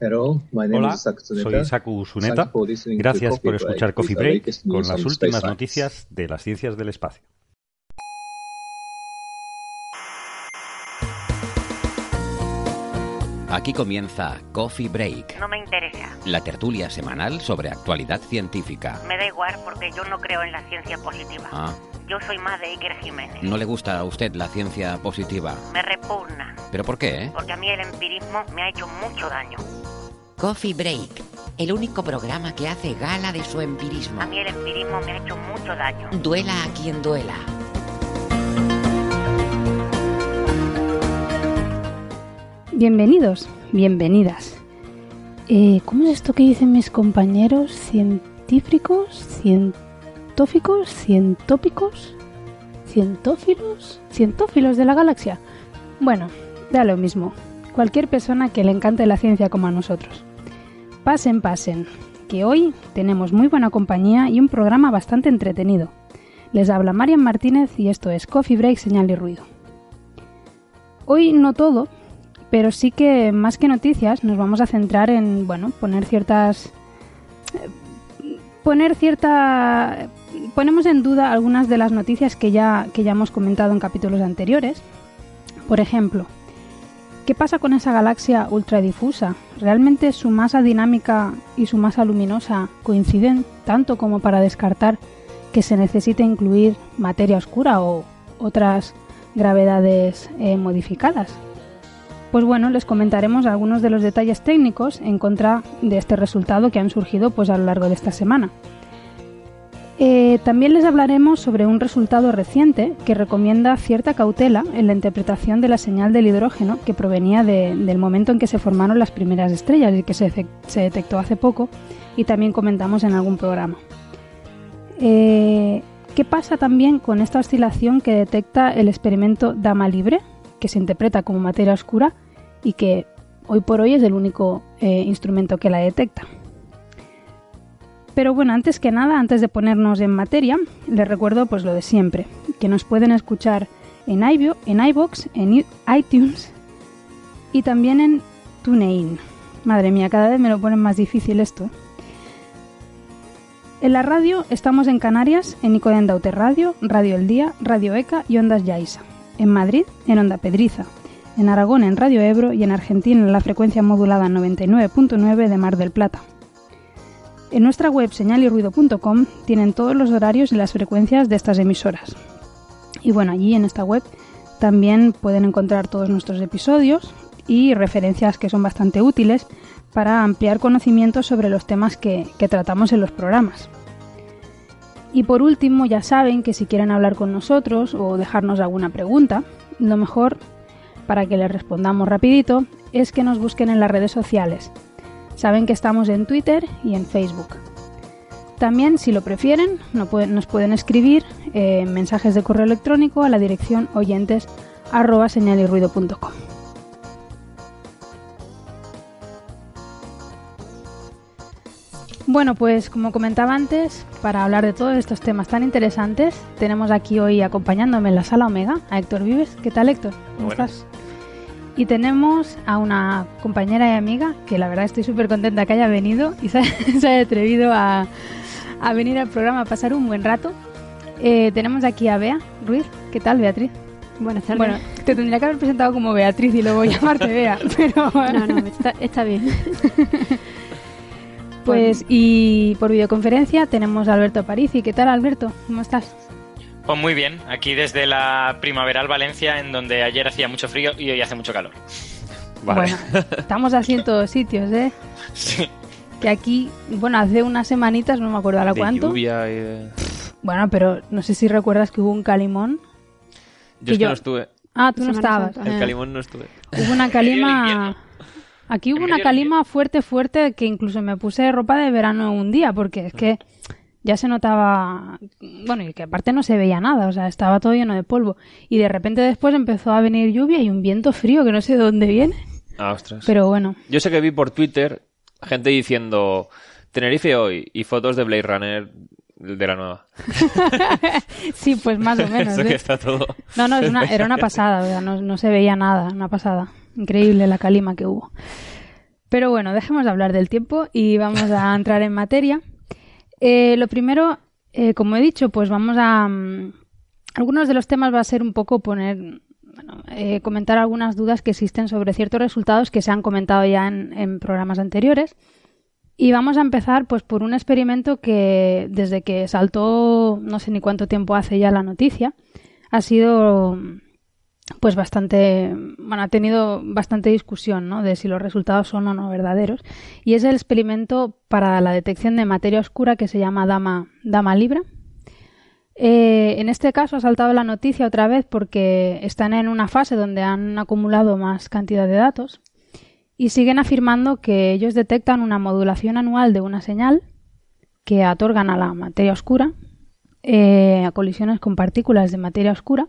Hola, soy Saku Suneta. Gracias por escuchar Coffee Break con las últimas noticias de las ciencias del espacio. Aquí comienza Coffee Break. No me interesa. La tertulia semanal sobre actualidad científica. Me da igual porque yo no creo en la ciencia positiva. Ah, Yo soy más de Iker Jiménez. ¿no le gusta a usted la ciencia positiva? Me repugna. ¿Pero por qué? Porque a mí el empirismo me ha hecho mucho daño. Coffee Break, el único programa que hace gala de su empirismo. A mí el empirismo me ha hecho mucho daño. Duela a quien duela. Bienvenidos, bienvenidas. Eh, ¿Cómo es esto que dicen mis compañeros? ¿Científicos? ¿Cientóficos? ¿Cientópicos? ¿Cientófilos? ¿Cientófilos de la galaxia? Bueno, da lo mismo. Cualquier persona que le encante la ciencia como a nosotros. Pasen, pasen, que hoy tenemos muy buena compañía y un programa bastante entretenido. Les habla Marian Martínez y esto es Coffee Break, Señal y Ruido. Hoy no todo, pero sí que más que noticias nos vamos a centrar en, bueno, poner ciertas... eh, poner cierta... ponemos en duda algunas de las noticias que ya, que ya hemos comentado en capítulos anteriores. Por ejemplo, ¿qué pasa con esa galaxia ultradifusa? ¿Realmente su masa dinámica y su masa luminosa coinciden tanto como para descartar que se necesite incluir materia oscura o otras gravedades eh, modificadas? Pues bueno, les comentaremos algunos de los detalles técnicos en contra de este resultado que han surgido pues a lo largo de esta semana. Eh, también les hablaremos sobre un resultado reciente que recomienda cierta cautela en la interpretación de la señal del hidrógeno que provenía de- del momento en que se formaron las primeras estrellas y que se detectó hace poco y también comentamos en algún programa. Eh, ¿Qué pasa también con esta oscilación que detecta el experimento Dama Libre, que se interpreta como materia oscura y que hoy por hoy es el único eh, instrumento que la detecta? Pero bueno, antes que nada, antes de ponernos en materia, les recuerdo pues lo de siempre, que nos pueden escuchar en iVio, en iBox, en iTunes y también en TuneIn. Madre mía, cada vez me lo ponen más difícil esto. En la radio estamos en Canarias, en Daute Radio, Radio El Día, Radio ECA y Ondas Yaiza. En Madrid, en Onda Pedriza. En Aragón, en Radio Ebro y en Argentina, en la frecuencia modulada 99.9 de Mar del Plata. En nuestra web señalirruido.com tienen todos los horarios y las frecuencias de estas emisoras. Y bueno, allí en esta web también pueden encontrar todos nuestros episodios y referencias que son bastante útiles para ampliar conocimientos sobre los temas que, que tratamos en los programas. Y por último, ya saben que si quieren hablar con nosotros o dejarnos alguna pregunta, lo mejor para que les respondamos rapidito es que nos busquen en las redes sociales. Saben que estamos en Twitter y en Facebook. También, si lo prefieren, nos pueden escribir eh, mensajes de correo electrónico a la dirección oyentes arroba señalirruido.com. Bueno, pues como comentaba antes, para hablar de todos estos temas tan interesantes, tenemos aquí hoy acompañándome en la sala Omega a Héctor Vives. ¿Qué tal, Héctor? ¿Cómo Buenas. estás? Y tenemos a una compañera y amiga que la verdad estoy súper contenta que haya venido y se, se haya atrevido a, a venir al programa a pasar un buen rato. Eh, tenemos aquí a Bea Ruiz. ¿Qué tal, Beatriz? Buenas tardes. Bueno, te tendría que haber presentado como Beatriz y luego llamarte Bea, pero no, no, está, está bien. Pues y por videoconferencia tenemos a Alberto Parisi. ¿Qué tal, Alberto? ¿Cómo estás? Pues muy bien, aquí desde la primaveral Valencia, en donde ayer hacía mucho frío y hoy hace mucho calor. Bueno, estamos así en todos sitios, ¿eh? Sí. Que aquí, bueno, hace unas semanitas, no me acuerdo ahora de cuánto. lluvia y de- Bueno, pero no sé si recuerdas que hubo un calimón. Yo Que es que yo- no estuve. Ah, tú no estabas. Santa. El Eh. calimón no estuve. Hubo una calima. Aquí hubo una calima fuerte, fuerte, que incluso me puse ropa de verano un día, porque es que ya se notaba, bueno, y que aparte no se veía nada, o sea, estaba todo lleno de polvo. Y de repente después empezó a venir lluvia y un viento frío que no sé de dónde viene. Ah, ostras. Pero bueno. Yo sé que vi por Twitter gente diciendo Tenerife hoy y fotos de Blade Runner de la nueva. sí, pues más o menos. Eso que ¿eh? está todo. No, no, era una pasada, o sea, no, no se veía nada, una pasada. Increíble la calima que hubo. Pero bueno, dejemos de hablar del tiempo y vamos a entrar en materia. Eh, lo primero, eh, como he dicho, pues vamos a... Mm, algunos de los temas va a ser un poco poner... Bueno, eh, comentar algunas dudas que existen sobre ciertos resultados que se han comentado ya en, en programas anteriores. Y vamos a empezar pues por un experimento que desde que saltó, no sé ni cuánto tiempo hace ya la noticia, ha sido pues bastante, bueno, ha tenido bastante discusión, ¿no? De si los resultados son o no verdaderos. Y es el experimento para la detección de materia oscura que se llama Dama, Dama Libra. Eh, en este caso ha saltado la noticia otra vez porque están en una fase donde han acumulado más cantidad de datos y siguen afirmando que ellos detectan una modulación anual de una señal que otorgan a la materia oscura eh, a colisiones con partículas de materia oscura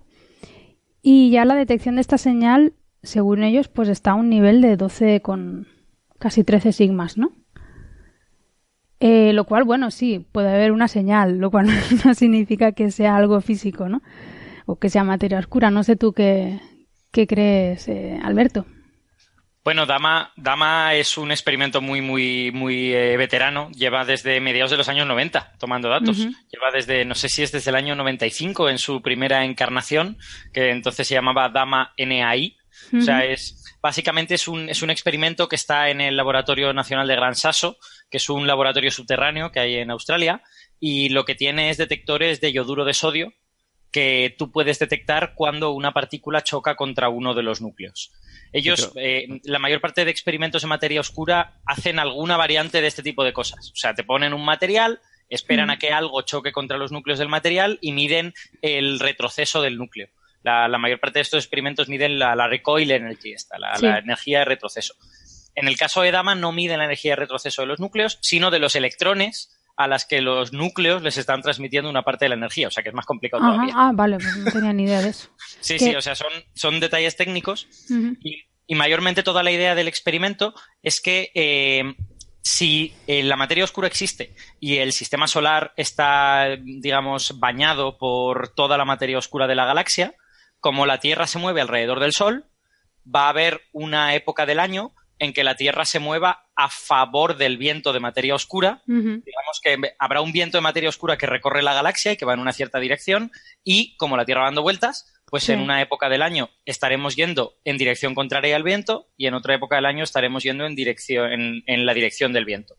y ya la detección de esta señal, según ellos, pues está a un nivel de 12 con casi 13 sigmas, ¿no? Eh, lo cual, bueno, sí, puede haber una señal, lo cual no significa que sea algo físico, ¿no? O que sea materia oscura. No sé tú qué, qué crees, eh, Alberto. Bueno, Dama, Dama es un experimento muy, muy, muy eh, veterano. Lleva desde mediados de los años 90 tomando datos. Lleva desde, no sé si es desde el año 95 en su primera encarnación, que entonces se llamaba Dama NAI. O sea, es, básicamente es un, es un experimento que está en el Laboratorio Nacional de Gran Sasso, que es un laboratorio subterráneo que hay en Australia, y lo que tiene es detectores de yoduro de sodio que tú puedes detectar cuando una partícula choca contra uno de los núcleos. Ellos, eh, la mayor parte de experimentos en materia oscura hacen alguna variante de este tipo de cosas. O sea, te ponen un material, esperan mm. a que algo choque contra los núcleos del material y miden el retroceso del núcleo. La, mayor parte de estos experimentos miden la, recoil energy, esta, la, la, energía de retroceso. En el caso de Dama no miden la energía de retroceso de los núcleos, sino de los electrones a las que los núcleos les están transmitiendo una parte de la energía, o sea que es más complicado todavía. Ah, vale, pues no tenía ni idea de eso. sí, sí, o sea, son, son detalles técnicos y, mayormente toda la idea del experimento es que eh, si eh, la materia oscura existe y el sistema solar está, digamos, bañado por toda la materia oscura de la galaxia, como la Tierra se mueve alrededor del Sol, va a haber una época del año en que la Tierra se mueva a favor del viento de materia oscura. Digamos que habrá un viento de materia oscura que recorre la galaxia y que va en una cierta dirección y como la Tierra va dando vueltas, pues en una época del año estaremos yendo en dirección contraria al viento y en otra época del año estaremos yendo en, dirección, en, la dirección del viento.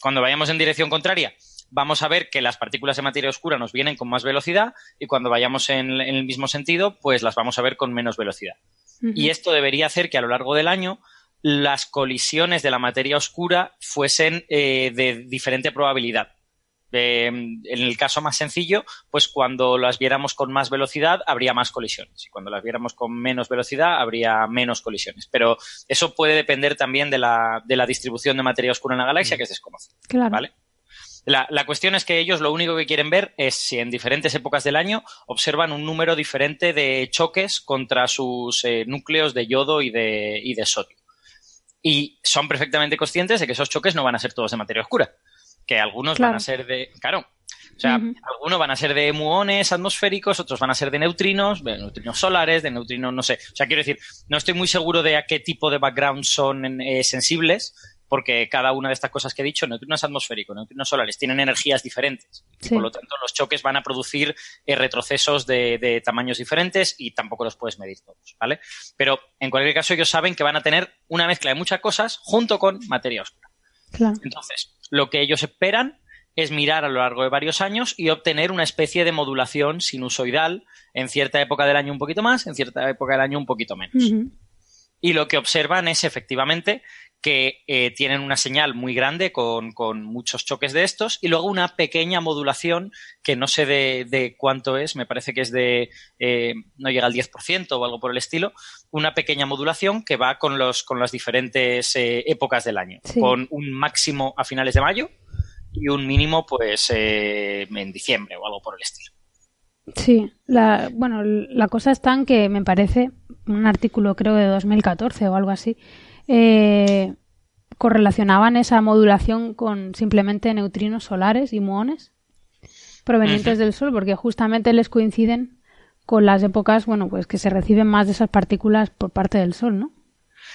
Cuando, vayamos en dirección contraria, vamos a ver que las partículas de materia oscura nos vienen con más velocidad y cuando vayamos en, el mismo sentido, pues las vamos a ver con menos velocidad. Y esto debería hacer que a lo largo del año las colisiones de la materia oscura fuesen eh, de diferente probabilidad. en el caso más sencillo, pues cuando las viéramos con más velocidad habría más colisiones y cuando las viéramos con menos velocidad habría menos colisiones. Pero eso puede depender también de la, de la distribución de materia oscura en la galaxia, que es desconocida. Claro. La, cuestión es que ellos lo único que quieren ver es si en diferentes épocas del año observan un número diferente de choques contra sus eh, núcleos de yodo y de, y de sodio y son perfectamente conscientes de que esos choques no van a ser todos de materia oscura, que algunos van a ser de, claro, o sea, algunos van a ser de muones atmosféricos, otros van a ser de neutrinos, de neutrinos solares, de neutrinos, no sé. O sea, quiero decir, no estoy muy seguro de a qué tipo de background son eh, sensibles, porque cada una de estas cosas que he dicho, neutrinos atmosféricos, neutrinos solares, tienen energías diferentes. por lo tanto, los choques van a producir eh, retrocesos de, tamaños diferentes y tampoco los puedes medir todos, ¿vale? Pero en cualquier caso, ellos saben que van a tener una mezcla de muchas cosas junto con materia oscura. Entonces, lo que ellos esperan es mirar a lo largo de varios años y obtener una especie de modulación sinusoidal en cierta época del año un poquito más, en cierta época del año un poquito menos. Y lo que observan es efectivamente que eh, tienen una señal muy grande con, muchos choques de estos y luego una pequeña modulación que no sé de, cuánto es, me parece que es de, eh, no llega al 10% o algo por el estilo, una pequeña modulación que va con, los, con las diferentes eh, épocas del año, con un máximo a finales de mayo y un mínimo pues eh, en diciembre o algo por el estilo. Sí, la, bueno, la cosa está en que me parece un artículo creo de 2014 o algo así, eh, correlacionaban esa modulación con simplemente neutrinos solares y muones provenientes del Sol, porque justamente les coinciden con las épocas, bueno, pues que se reciben más de esas partículas por parte del Sol, ¿no?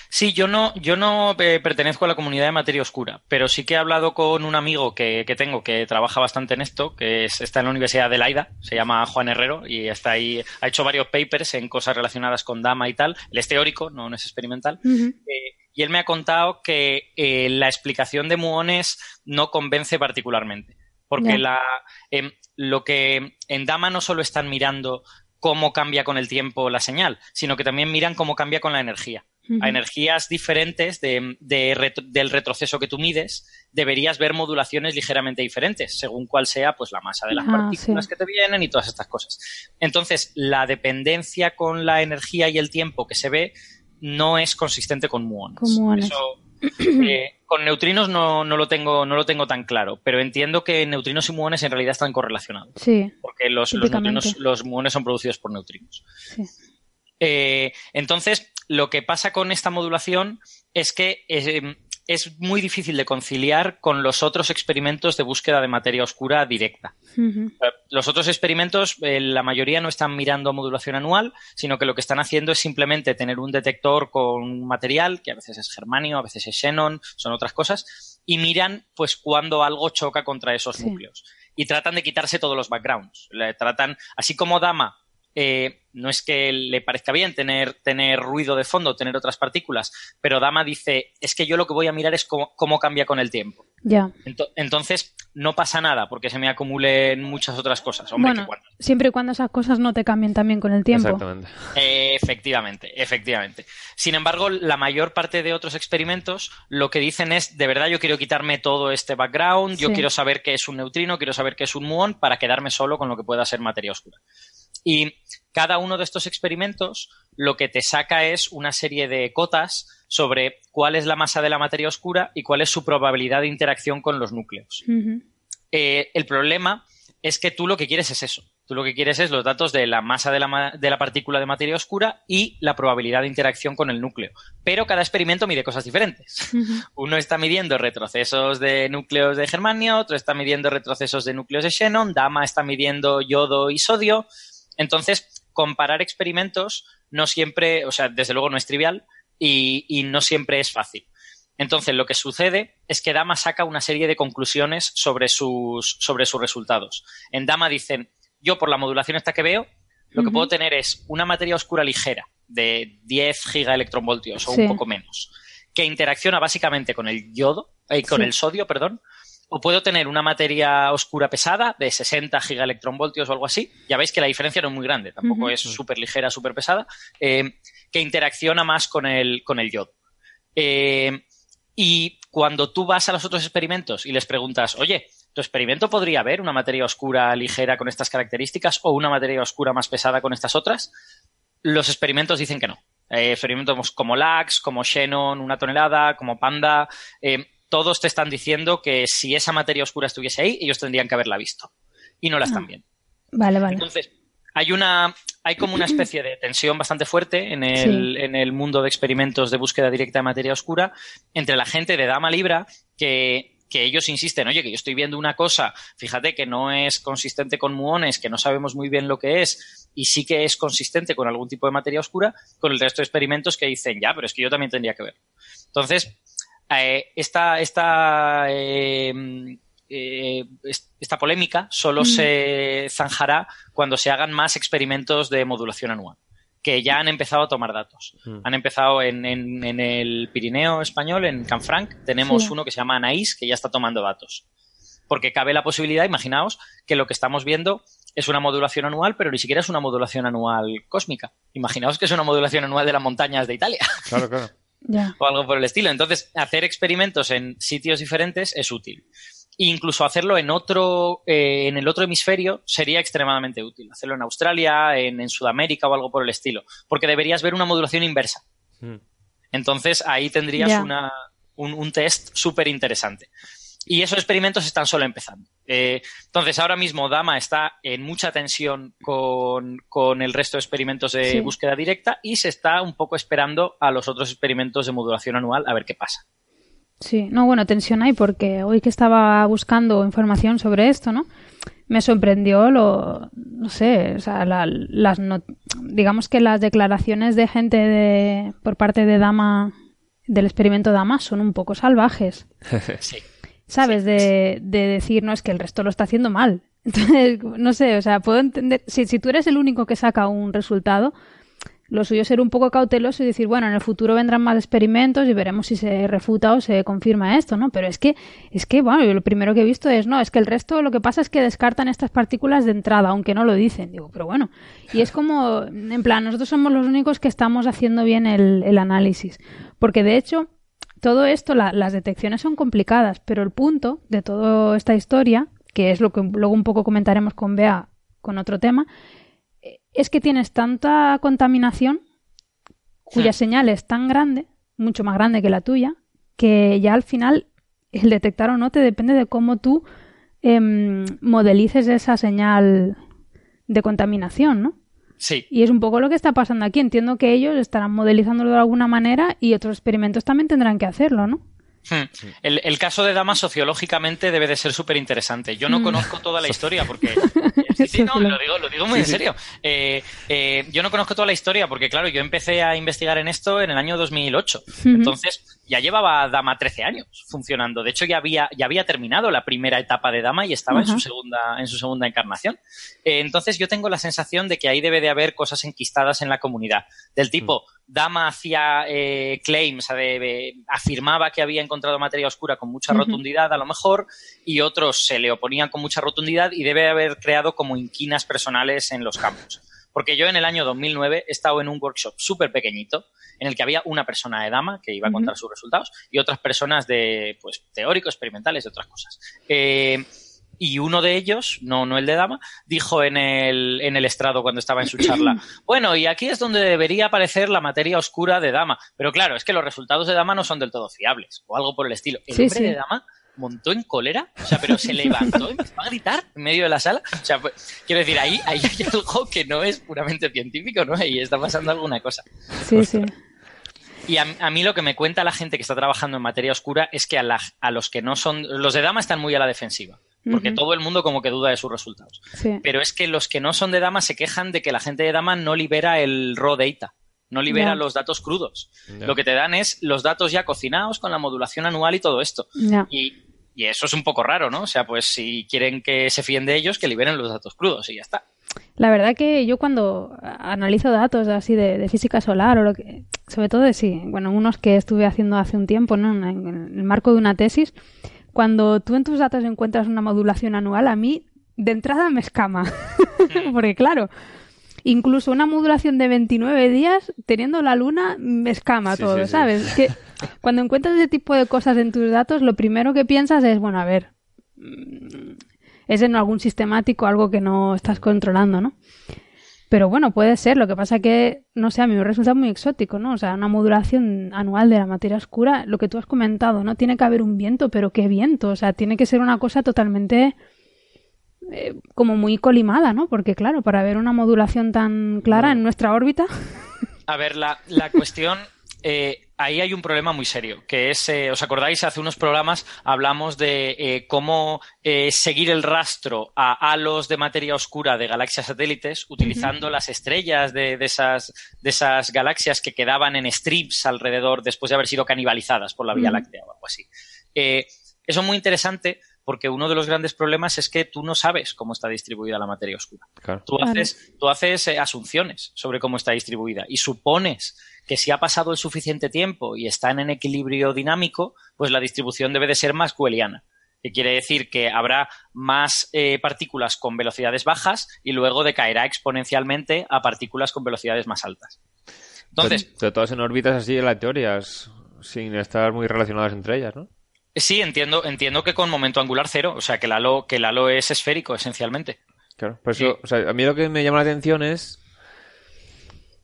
Sí, yo no, yo no eh, pertenezco a la comunidad de materia oscura, pero sí que he hablado con un amigo que, que tengo que trabaja bastante en esto, que está en la Universidad de Laida, se llama Juan Herrero, y está ahí, ha hecho varios papers en cosas relacionadas con Dama y tal. Él es teórico, no, es experimental. Eh, y él me ha contado que eh, la explicación de muones no convence particularmente. Porque la, em, lo que en Dama no solo están mirando cómo cambia con el tiempo la señal, sino que también miran cómo cambia con la energía a energías diferentes de, del retroceso que tú mides, deberías ver modulaciones ligeramente diferentes, según cuál sea pues la masa de las ah, partículas que te vienen y todas estas cosas. Entonces, la dependencia con la energía y el tiempo que se ve no es consistente con muones. Eh, con neutrinos no, no, lo tengo, no lo tengo tan claro, pero entiendo que neutrinos y muones en realidad están correlacionados. Sí. Porque los, los, los muones son producidos por neutrinos. Sí. Eh, entonces, lo que pasa con esta modulación es que eh, es muy difícil de conciliar con los otros experimentos de búsqueda de materia oscura directa. Eh, los otros experimentos, la mayoría no están mirando modulación anual, sino que lo que están haciendo es simplemente tener un detector con un material, que a veces es germanio, a veces es xenon, son otras cosas, y miran pues cuando algo choca contra esos núcleos. Y tratan de quitarse todos los backgrounds. Le tratan, así como Dama eh, no es que le parezca bien tener, tener ruido de fondo, tener otras partículas, pero Dama dice, es que yo lo que voy a mirar es cómo, cambia con el tiempo. Ya. entonces, no pasa nada porque se me acumulen muchas otras cosas. bueno, siempre y cuando esas cosas no te cambien también con el tiempo. Exactamente. efectivamente, efectivamente. Sin embargo, la mayor parte de otros experimentos lo que dicen es, de verdad yo quiero quitarme todo este background, yo quiero saber qué es un neutrino, quiero saber qué es un muón para quedarme solo con lo que pueda ser materia oscura. Y cada uno de estos experimentos lo que te saca es una serie de cotas sobre cuál es la masa de la materia oscura y cuál es su probabilidad de interacción con los núcleos. Eh, el problema es que tú lo que quieres es eso. Tú lo que quieres es los datos de la masa de la, partícula de materia oscura y la probabilidad de interacción con el núcleo. Pero cada experimento mide cosas diferentes. Uno está midiendo retrocesos de núcleos de germanio, otro está midiendo retrocesos de núcleos de xenon, Dama está midiendo yodo y sodio. Entonces, comparar experimentos no siempre, o sea, desde luego no es trivial y, no siempre es fácil. Entonces, lo que sucede es que Dama saca una serie de conclusiones sobre sus, sobre sus resultados. En Dama dicen, yo por la modulación esta que veo, lo que puedo tener es una materia oscura ligera de 10 gigaelectronvoltios o un poco menos, que interacciona básicamente con el yodo, eh, con el sodio, perdón, o puedo tener una materia oscura pesada de 60 gigaelectronvoltios o algo así. Ya veis que la diferencia no es muy grande, tampoco es súper ligera, súper pesada, eh, que interacciona más con el, con el yodo. Eh, y cuando tú vas a los otros experimentos y les preguntas, oye, ¿tu experimento podría haber una materia oscura ligera con estas características o una materia oscura más pesada con estas otras? Los experimentos dicen que no. Eh, experimentos como LAX, como Xenon, una tonelada, como Panda, todos te están diciendo que si esa materia oscura estuviese ahí, ellos tendrían que haberla visto. Y no la están ah. viendo. Vale, vale. Entonces, hay una. Hay como una especie de tensión bastante fuerte en el, en el mundo de experimentos de búsqueda directa de materia oscura entre la gente de Dama Libra que, que ellos insisten, oye, que yo estoy viendo una cosa, fíjate que no es consistente con muones, que no sabemos muy bien lo que es, y sí que es consistente con algún tipo de materia oscura, con el resto de experimentos que dicen, ya, pero es que yo también tendría que ver. Entonces, eh, esta, esta, eh, eh, esta polémica solo mm. se zanjará cuando se hagan más experimentos de modulación anual que ya han empezado a tomar datos. Mm. Han empezado en, en, el Pirineo español, en Canfranc, tenemos uno que se llama Anaís, que ya está tomando datos. Porque cabe la posibilidad, imaginaos, que lo que estamos viendo es una modulación anual, pero ni siquiera es una modulación anual cósmica. Imaginaos que es una modulación anual de las montañas de Italia. Claro, claro o algo por el estilo. Entonces, hacer experimentos en sitios diferentes es útil. incluso hacerlo en otro, eh, en el otro hemisferio sería extremadamente útil. Hacerlo en Australia, en, Sudamérica o algo por el estilo. Porque deberías ver una modulación inversa. Hmm. Entonces, ahí tendrías una, un, test súper interesante. Y esos experimentos están solo empezando. Eh, entonces, ahora mismo Dama está en mucha tensión con, el resto de experimentos de búsqueda directa y se está un poco esperando a los otros experimentos de modulación anual a ver qué pasa. Sí, no, bueno, tensión hay porque hoy que estaba buscando información sobre esto, ¿no? Me sorprendió lo, no sé, o sea, las, digamos que las declaraciones de gente de, por parte de Dama, del experimento Dama, son un poco salvajes. sí. ¿Sabes? De, de, decir, no, es que el resto lo está haciendo mal. Entonces, no sé, o sea, puedo entender, si, si tú eres el único que saca un resultado, lo suyo es ser un poco cauteloso y decir, bueno, en el futuro vendrán más experimentos y veremos si se refuta o se confirma esto, ¿no? Pero es que, es que, bueno, yo lo primero que he visto es, no, es que el resto lo que pasa es que descartan estas partículas de entrada, aunque no lo dicen. Digo, pero bueno, y es como, en plan, nosotros somos los únicos que estamos haciendo bien el, el análisis. Porque de hecho, todo esto, las detecciones son complicadas, pero el punto de toda esta historia, que es lo que luego un poco comentaremos con Bea con otro tema, es que tienes tanta contaminación cuya señal es tan grande, mucho más grande que la tuya, que ya al final el detectar o no te depende de cómo tú em, modelices esa señal de contaminación, ¿no? Y es un poco lo que está pasando aquí. Entiendo que ellos estarán modelizándolo de alguna manera y otros experimentos también tendrán que hacerlo, ¿no? Hmm. El, caso de Dama sociológicamente debe de ser súper interesante. Yo no mm. conozco toda la historia porque... sí, no, lo digo, lo digo muy en serio. Eh, eh, yo no conozco toda la historia porque, claro, yo empecé a investigar en esto en el año 2008. Entonces, ya llevaba Dama 13 años funcionando. De hecho, ya había, ya había terminado la primera etapa de Dama y estaba en, su segunda, en su segunda encarnación. Eh, entonces, yo tengo la sensación de que ahí debe de haber cosas enquistadas en la comunidad. Del tipo, Dama hacía eh, claims, afirmaba que había encontrado materia oscura con mucha rotundidad, a lo mejor, y otros se le oponían con mucha rotundidad y debe haber creado como inquinas personales en los campos. Porque yo en el año 2009 he estado en un workshop súper pequeñito en el que había una persona de dama que iba a contar sus resultados y otras personas de, pues, teóricos, experimentales, de otras cosas. Eh, y uno de ellos, no, no el de Dama, dijo en el, en el estrado cuando estaba en su charla, bueno, y aquí es donde debería aparecer la materia oscura de Dama. Pero claro, es que los resultados de Dama no son del todo fiables, o algo por el estilo. El hombre de Dama montó en cólera, o sea, pero se levantó y empezó a gritar en medio de la sala. O sea, pues, quiero decir, ahí, hay algo que no es puramente científico, ¿no? Y está pasando alguna cosa. Sí, sí. Y a, mí lo que me cuenta la gente que está trabajando en materia oscura es que a, a los que no son, los de dama están muy a la defensiva, porque todo el mundo como que duda de sus resultados. Pero es que los que no son de dama se quejan de que la gente de dama no libera el raw data no libera los datos crudos. Lo que te dan es los datos ya cocinados con la modulación anual y todo esto. Y, eso es un poco raro, ¿no? O sea, pues si quieren que se fíen de ellos, que liberen los datos crudos y ya está. La verdad que yo cuando analizo datos así de, física solar o lo que, sobre todo de sí, bueno, unos que estuve haciendo hace un tiempo, ¿no? En, en el marco de una tesis, cuando tú en tus datos encuentras una modulación anual, a mí de entrada me escama. Porque claro, incluso una modulación de 29 días teniendo la luna me escama todo, ¿sabes? Que cuando encuentras ese tipo de cosas en tus datos, lo primero que piensas es, bueno, a ver, mm, es en algún sistemático algo que no estás controlando, ¿no? Pero bueno, puede ser. Lo que pasa que, no sé, a mí me resulta muy exótico, ¿no? O sea, una modulación anual de la materia oscura, lo que tú has comentado, ¿no? Tiene que haber un viento, pero ¿qué viento? O sea, tiene que ser una cosa totalmente eh, como muy colimada, ¿no? Porque claro, para ver una modulación tan clara en nuestra órbita. A ver, la, la cuestión eh, ahí hay un problema muy serio, que es, eh, ¿os acordáis? Hace unos programas hablamos de cómo seguir el rastro a halos de materia oscura de galaxias satélites utilizando las estrellas de, esas, de esas galaxias que quedaban en strips alrededor después de haber sido canibalizadas por la Vía Láctea o algo así. eso es muy interesante porque uno de los grandes problemas es que tú no sabes cómo está distribuida la materia oscura. Tú haces, tú haces eh, asunciones sobre cómo está distribuida y supones que si ha pasado el suficiente tiempo y están en equilibrio dinámico, pues la distribución debe de ser más cueliana. Que quiere decir que habrá más eh, partículas con velocidades bajas y luego decaerá exponencialmente a partículas con velocidades más altas. Entonces. De todas en órbitas así en la teoría, sin estar muy relacionadas entre ellas, ¿no? Sí, entiendo, entiendo que con momento angular cero, o sea, que el halo, que el halo es esférico, esencialmente. Claro, por eso, o sea, a mí lo que me llama la atención es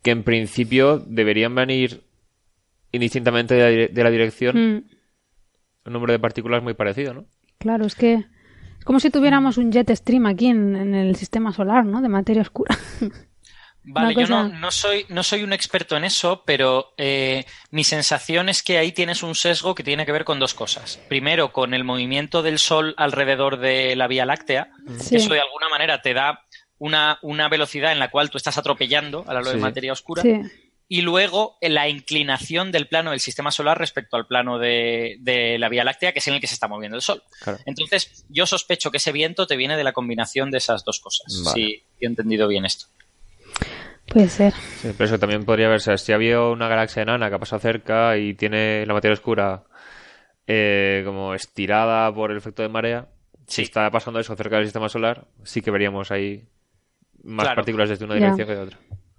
que en principio deberían venir indistintamente de la, dirección mm. un número de partículas muy parecido, ¿no? Claro, es que es como si tuviéramos un jet stream aquí en, el sistema solar, ¿no? De materia oscura. Vale, yo no, soy, no soy un experto en eso, pero eh, mi sensación es que ahí tienes un sesgo que tiene que ver con dos cosas. Primero, con el movimiento del Sol alrededor de la Vía Láctea. Eso de alguna manera te da una, una, velocidad en la cual tú estás atropellando a la luz de materia oscura. Y luego la inclinación del plano del sistema solar respecto al plano de, la Vía Láctea, que es en el que se está moviendo el Sol. Entonces, yo sospecho que ese viento te viene de la combinación de esas dos cosas. Si he entendido bien esto. Puede ser. Sí, pero eso también podría verse. Si había una galaxia enana que ha pasado cerca y tiene la materia oscura eh, como estirada por el efecto de marea, si está pasando eso cerca del sistema solar, sí que veríamos ahí más partículas desde una dirección que de otra.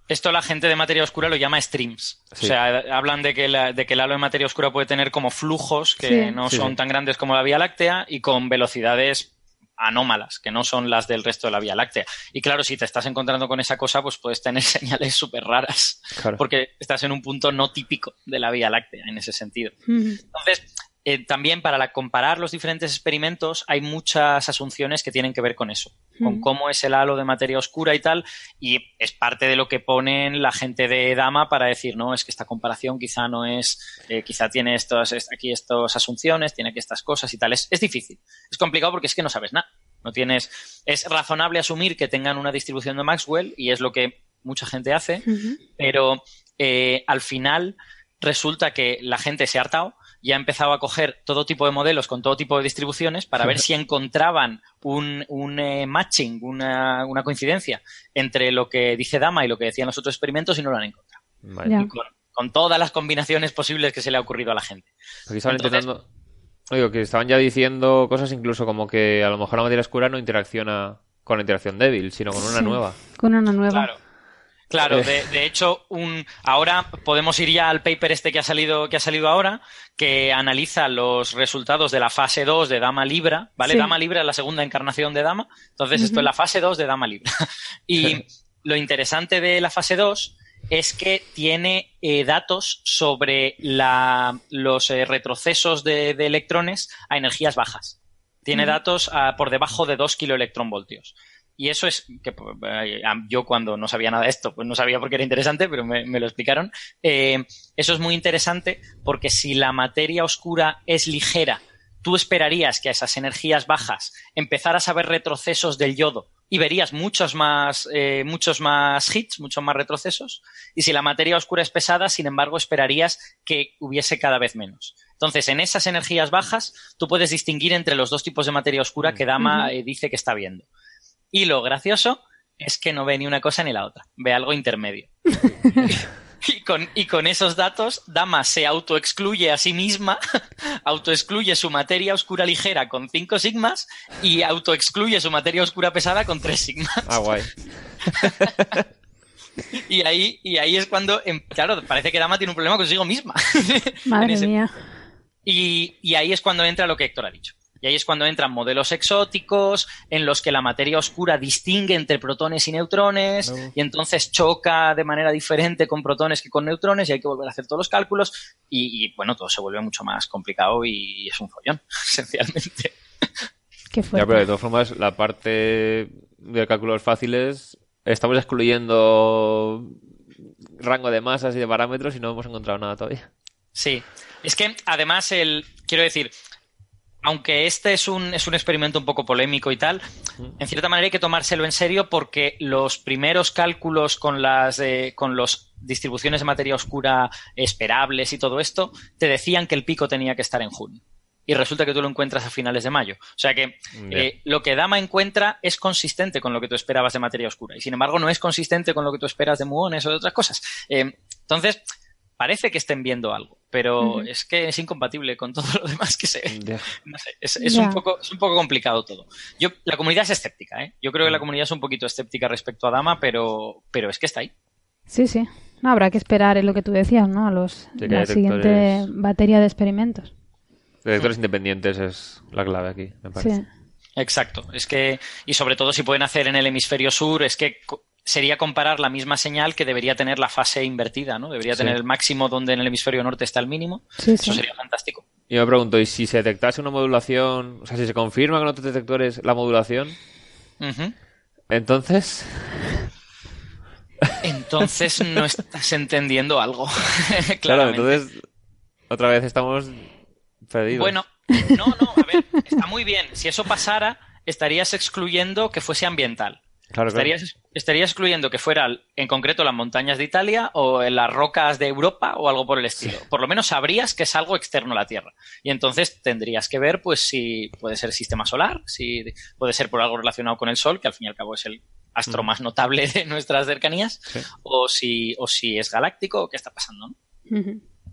Esto la gente de materia oscura lo llama streams. O sea, hablan de que, de que el halo de materia oscura puede tener como flujos que no son tan grandes como la Vía Láctea y con velocidades anómalas, que no son las del resto de la Vía Láctea. Y claro, si te estás encontrando con esa cosa, pues puedes tener señales súper raras, porque estás en un punto no típico de la Vía Láctea en ese sentido. Entonces, eh, también para comparar los diferentes experimentos hay muchas asunciones que tienen que ver con eso, con cómo es el halo de materia oscura y tal, y es parte de lo que ponen la gente de Dama para decir, no, es que esta comparación quizá no es, eh, quizá tiene estos, aquí estas asunciones, tiene aquí estas cosas y tal. Es, es difícil, es complicado porque es que no sabes nada. No tienes, es razonable asumir que tengan una distribución de Maxwell y es lo que mucha gente hace, pero eh, al final resulta que la gente se ha hartado y ha empezado a coger todo tipo de modelos con todo tipo de distribuciones para ver si encontraban un, un eh, matching, una, una, coincidencia entre lo que dice Dama y lo que decían los otros experimentos y no lo han encontrado. Con, todas las combinaciones posibles que se le ha ocurrido a la gente. Aquí estaban intentando... Digo, que estaban ya diciendo cosas incluso como que a lo mejor la materia oscura no interacciona con la interacción débil, sino con una nueva. Con una nueva. Claro. Claro, eh. de, hecho, un, ahora podemos ir ya al paper este que ha salido, que ha salido ahora, que analiza los resultados de la fase 2 de Dama Libra, ¿vale? Dama Libra es la segunda encarnación de Dama, entonces esto es la fase 2 de Dama Libra. y lo interesante de la fase 2 es que tiene eh, datos sobre la, los eh, retrocesos de, electrones a energías bajas. Tiene datos por debajo de 2 kiloelectronvoltios. Y eso es que eh, yo cuando no sabía nada de esto, pues no sabía por qué era interesante, pero me, lo explicaron. Eh, eso es muy interesante porque si la materia oscura es ligera, tú esperarías que a esas energías bajas empezaras a ver retrocesos del yodo y verías muchos más, eh, muchos más hits, muchos más retrocesos. Y si la materia oscura es pesada, sin embargo, esperarías que hubiese cada vez menos. Entonces, en esas energías bajas, tú puedes distinguir entre los dos tipos de materia oscura que Dama dice que está viendo. Y lo gracioso es que no ve ni una cosa ni la otra, ve algo intermedio. y, con, y con esos datos, Dama se autoexcluye a sí misma, autoexcluye su materia oscura ligera con 5 sigmas y autoexcluye su materia oscura pesada con 3 sigmas. Ah, guay. y ahí, y ahí es cuando, em, claro, parece que Dama tiene un problema consigo misma. Madre mía. Y, y ahí es cuando entra lo que Héctor ha dicho. Y ahí es cuando entran modelos exóticos en los que la materia oscura distingue entre protones y neutrones y entonces choca de manera diferente con protones que con neutrones y hay que volver a hacer todos los cálculos y, bueno, todo se vuelve mucho más complicado y es un follón, esencialmente. Qué ya, pero de todas formas, la parte de cálculos fáciles, estamos excluyendo rango de masas y de parámetros y no hemos encontrado nada todavía. Sí, es que además el, quiero decir, aunque este es un, es un experimento un poco polémico y tal, en cierta manera hay que tomárselo en serio porque los primeros cálculos con las con las distribuciones de materia oscura esperables y todo esto te decían que el pico tenía que estar en junio. Y resulta que tú lo encuentras a finales de mayo. O sea que eh, lo que Dama encuentra es consistente con lo que tú esperabas de materia oscura. Y sin embargo no es consistente con lo que tú esperas de muones o de otras cosas. Eh, entonces, parece que estén viendo algo, pero es que es incompatible con todo lo demás que se... No sé, es, un poco, es un poco complicado todo. Yo, la comunidad es escéptica, ¿eh? Yo creo que la mm. comunidad es un poquito escéptica respecto a Dama, pero, pero es que está ahí. Sí, sí. No, habrá que esperar en lo que tú decías, ¿no? A los, la siguiente batería de experimentos. Detectores independientes es la clave aquí, me parece. Exacto. Es que, y sobre todo si pueden hacer en el hemisferio sur, es que sería comparar la misma señal que debería tener la fase invertida, ¿no? Debería tener el máximo donde en el hemisferio norte está el mínimo. Eso sería fantástico. Y me pregunto, ¿y si se detectase una modulación, o sea, si se confirma con otros detectores la modulación, entonces... Entonces no estás entendiendo algo. claro, entonces otra vez estamos perdidos. Bueno, no, no, a ver, está muy bien. Si eso pasara, estarías excluyendo que fuese ambiental. Estarías, estarías, excluyendo que fuera en concreto las montañas de Italia o en las rocas de Europa o algo por el estilo. Por lo menos sabrías que es algo externo a la Tierra. Y entonces tendrías que ver pues si puede ser sistema solar, si puede ser por algo relacionado con el Sol, que al fin y al cabo es el astro más notable de nuestras cercanías, o, si, o si es galáctico o qué está pasando.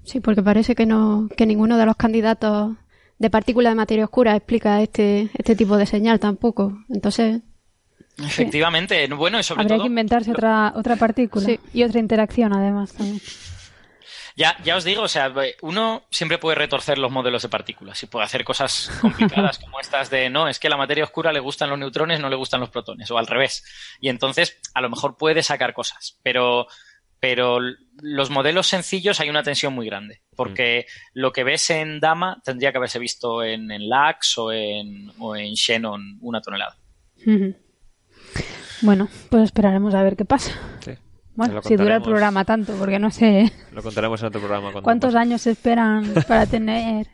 Sí, porque parece que no que ninguno de los candidatos de partícula de materia oscura explica este, este tipo de señal tampoco. Entonces. Efectivamente, bueno, y sobre Habría que inventarse otra, otra partícula y otra interacción además también. Ya, ya os digo, o sea, uno siempre puede retorcer los modelos de partículas y puede hacer cosas complicadas como estas de no, es que a la materia oscura le gustan los neutrones, no le gustan los protones, o al revés. Y entonces, a lo mejor puede sacar cosas, pero pero los modelos sencillos hay una tensión muy grande, porque mm. lo que ves en Dama tendría que haberse visto en, en LAX o en, o en Shannon una tonelada. Bueno, pues esperaremos a ver qué pasa. Bueno, si dura el programa tanto, porque no sé. Lo contaremos en otro programa. ¿Cuántos años esperan para tener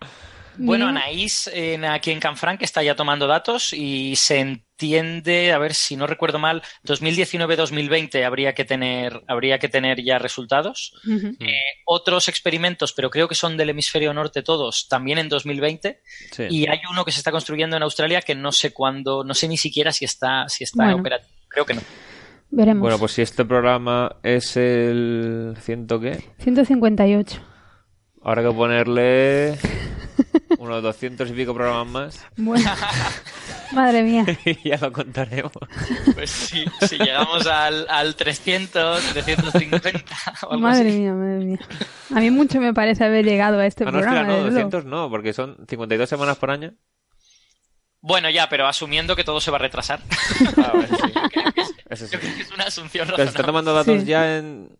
bueno, Anaís, aquí en Canfranc, está ya tomando datos y se entiende, a ver si no recuerdo mal, 2019-2020 habría que tener, habría que tener ya resultados. Eh, otros experimentos, pero creo que son del hemisferio norte todos, también en 2020. Y hay uno que se está construyendo en Australia que no sé cuándo, no sé ni siquiera si está, si está operativo. Creo que no. Veremos. Bueno, pues si este programa es el ciento qué? 158. Habrá que ponerle unos 200 y pico programas más. Bueno. Madre mía. ya lo contaremos. Pues sí, si llegamos al, al 300, 350 o Madre mía, madre mía. A mí mucho me parece haber llegado a este ah, programa. No, 200 no, porque son 52 semanas por año. Bueno, ya, pero asumiendo que todo se va a retrasar. Ah, sí. Yo creo que es una asunción razonable. Se está tomando datos ya en...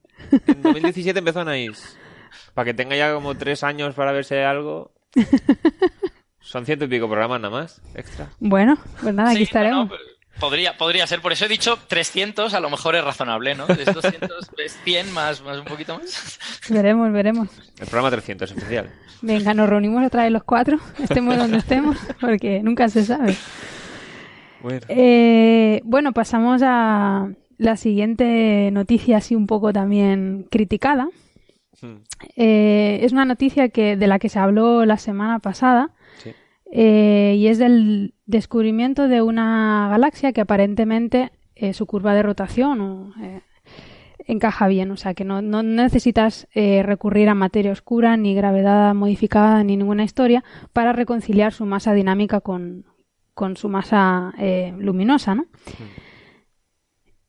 En 2017 empezó Anaís. Para que tenga ya como tres años para verse algo. Son ciento y pico programas nada más, extra. Bueno, pues nada, aquí estaremos. podría, podría ser, por eso he dicho 300, a lo mejor es razonable, ¿no? De 200 es 100 más, más un poquito más. Veremos, veremos. El programa 300 especial. Venga, nos reunimos otra vez los cuatro, estemos donde estemos, porque nunca se sabe. Bueno. Eh, bueno, pasamos a la siguiente noticia, así un poco también criticada. Eh, es una noticia que, de la que se habló la semana pasada eh, y es del descubrimiento de una galaxia que aparentemente eh, su curva de rotación encaja bien, o sea que no, necesitas recurrir a materia oscura ni gravedad modificada ni ninguna historia para reconciliar su masa dinámica con, su masa luminosa, ¿no?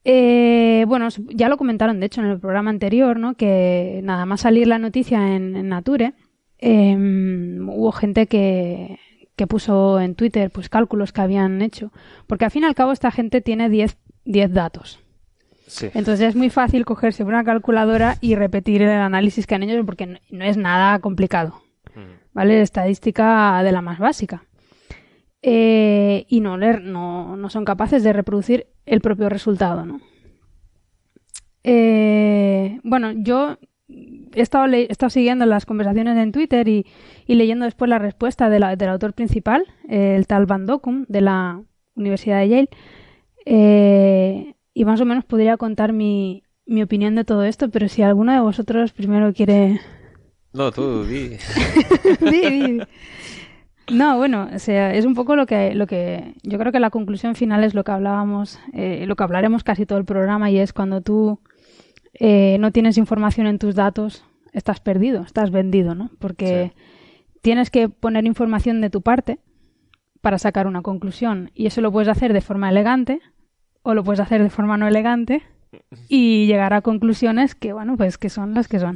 Eh, bueno, ya lo comentaron, de hecho, en el programa anterior, ¿no? Que nada más salir la noticia en, Nature, em, hubo gente que, que puso en Twitter pues cálculos que habían hecho. Porque al fin y al cabo esta gente tiene 10 datos. Entonces es muy fácil cogerse una calculadora y repetir el análisis que han hecho porque no, es nada complicado. Mm. ¿Vale? Estadística de la más básica. Eh, y no, no, no son capaces de reproducir el propio resultado, ¿no? Eh, bueno, yo he estado, he estado, siguiendo las conversaciones en Twitter y, leyendo después la respuesta del autor principal, el tal Van Dokum, de la Universidad de Yale, eh, y más o menos podría contar mi, mi opinión de todo esto, pero si alguno de vosotros primero quiere... No, tú, di. di, di. No, bueno, o sea, es un poco lo que, lo que yo creo que la conclusión final es lo que hablábamos, eh, lo que hablaremos casi todo el programa y es cuando tú eh, no tienes información en tus datos, estás perdido, estás vendido, ¿no? Porque tienes que poner información de tu parte para sacar una conclusión y eso lo puedes hacer de forma elegante o lo puedes hacer de forma no elegante y llegar a conclusiones que, bueno, pues que son las que son.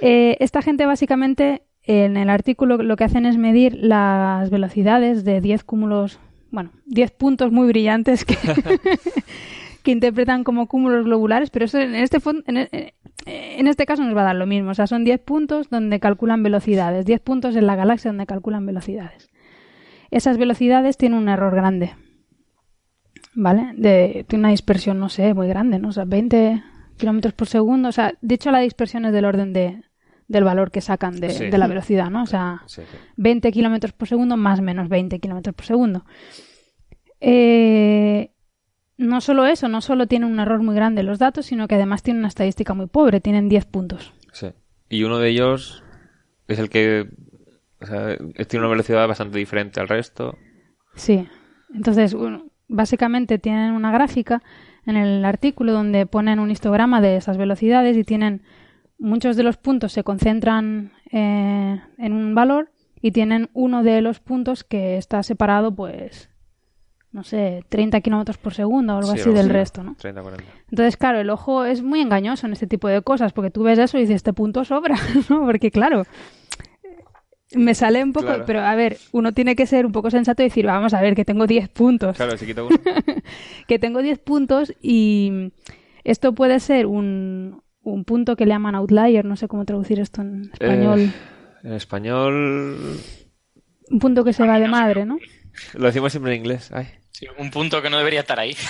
Eh, esta gente básicamente en el artículo lo que hacen es medir las velocidades de 10 cúmulos, bueno, 10 puntos muy brillantes que, que interpretan como cúmulos globulares, pero eso en este, e, en, este caso nos va a dar lo mismo. O sea, son 10 puntos donde calculan velocidades, 10 puntos en la galaxia donde calculan velocidades. Esas velocidades tienen un error grande. ¿Vale? De, una dispersión, no sé, muy grande, ¿no? O sea, 20 kilómetros por segundo. O sea, de hecho, la dispersión es del orden de, del valor que sacan de, la velocidad, ¿no? O sea, 20 kilómetros por segundo más menos 20 kilómetros por segundo. Eh, no solo eso, no solo tiene un error muy grande los datos, sino que además tiene una estadística muy pobre, tienen 10 puntos. Sí. Y uno de ellos es el que o sea, tiene una velocidad bastante diferente al resto. Sí. Entonces, básicamente tienen una gráfica en el artículo donde ponen un histograma de esas velocidades y tienen muchos de los puntos se concentran eh, en un valor y tienen uno de los puntos que está separado, pues, no sé, 30 kilómetros por segundo o algo así del resto, ¿no? 30, 40. Entonces, claro, el ojo es muy engañoso en este tipo de cosas porque tú ves eso y dices, este punto sobra, ¿no? Porque, claro, me sale un poco, pero a ver, uno tiene que ser un poco sensato y decir, vamos a ver, que tengo 10 puntos. Claro, si quito uno. que tengo 10 puntos y esto puede ser un, un punto que le llaman outlier, no sé cómo traducir esto en español. Eh, en español. Un punto que se va de madre, ¿no? Lo decimos siempre en inglés. un punto que no debería estar ahí.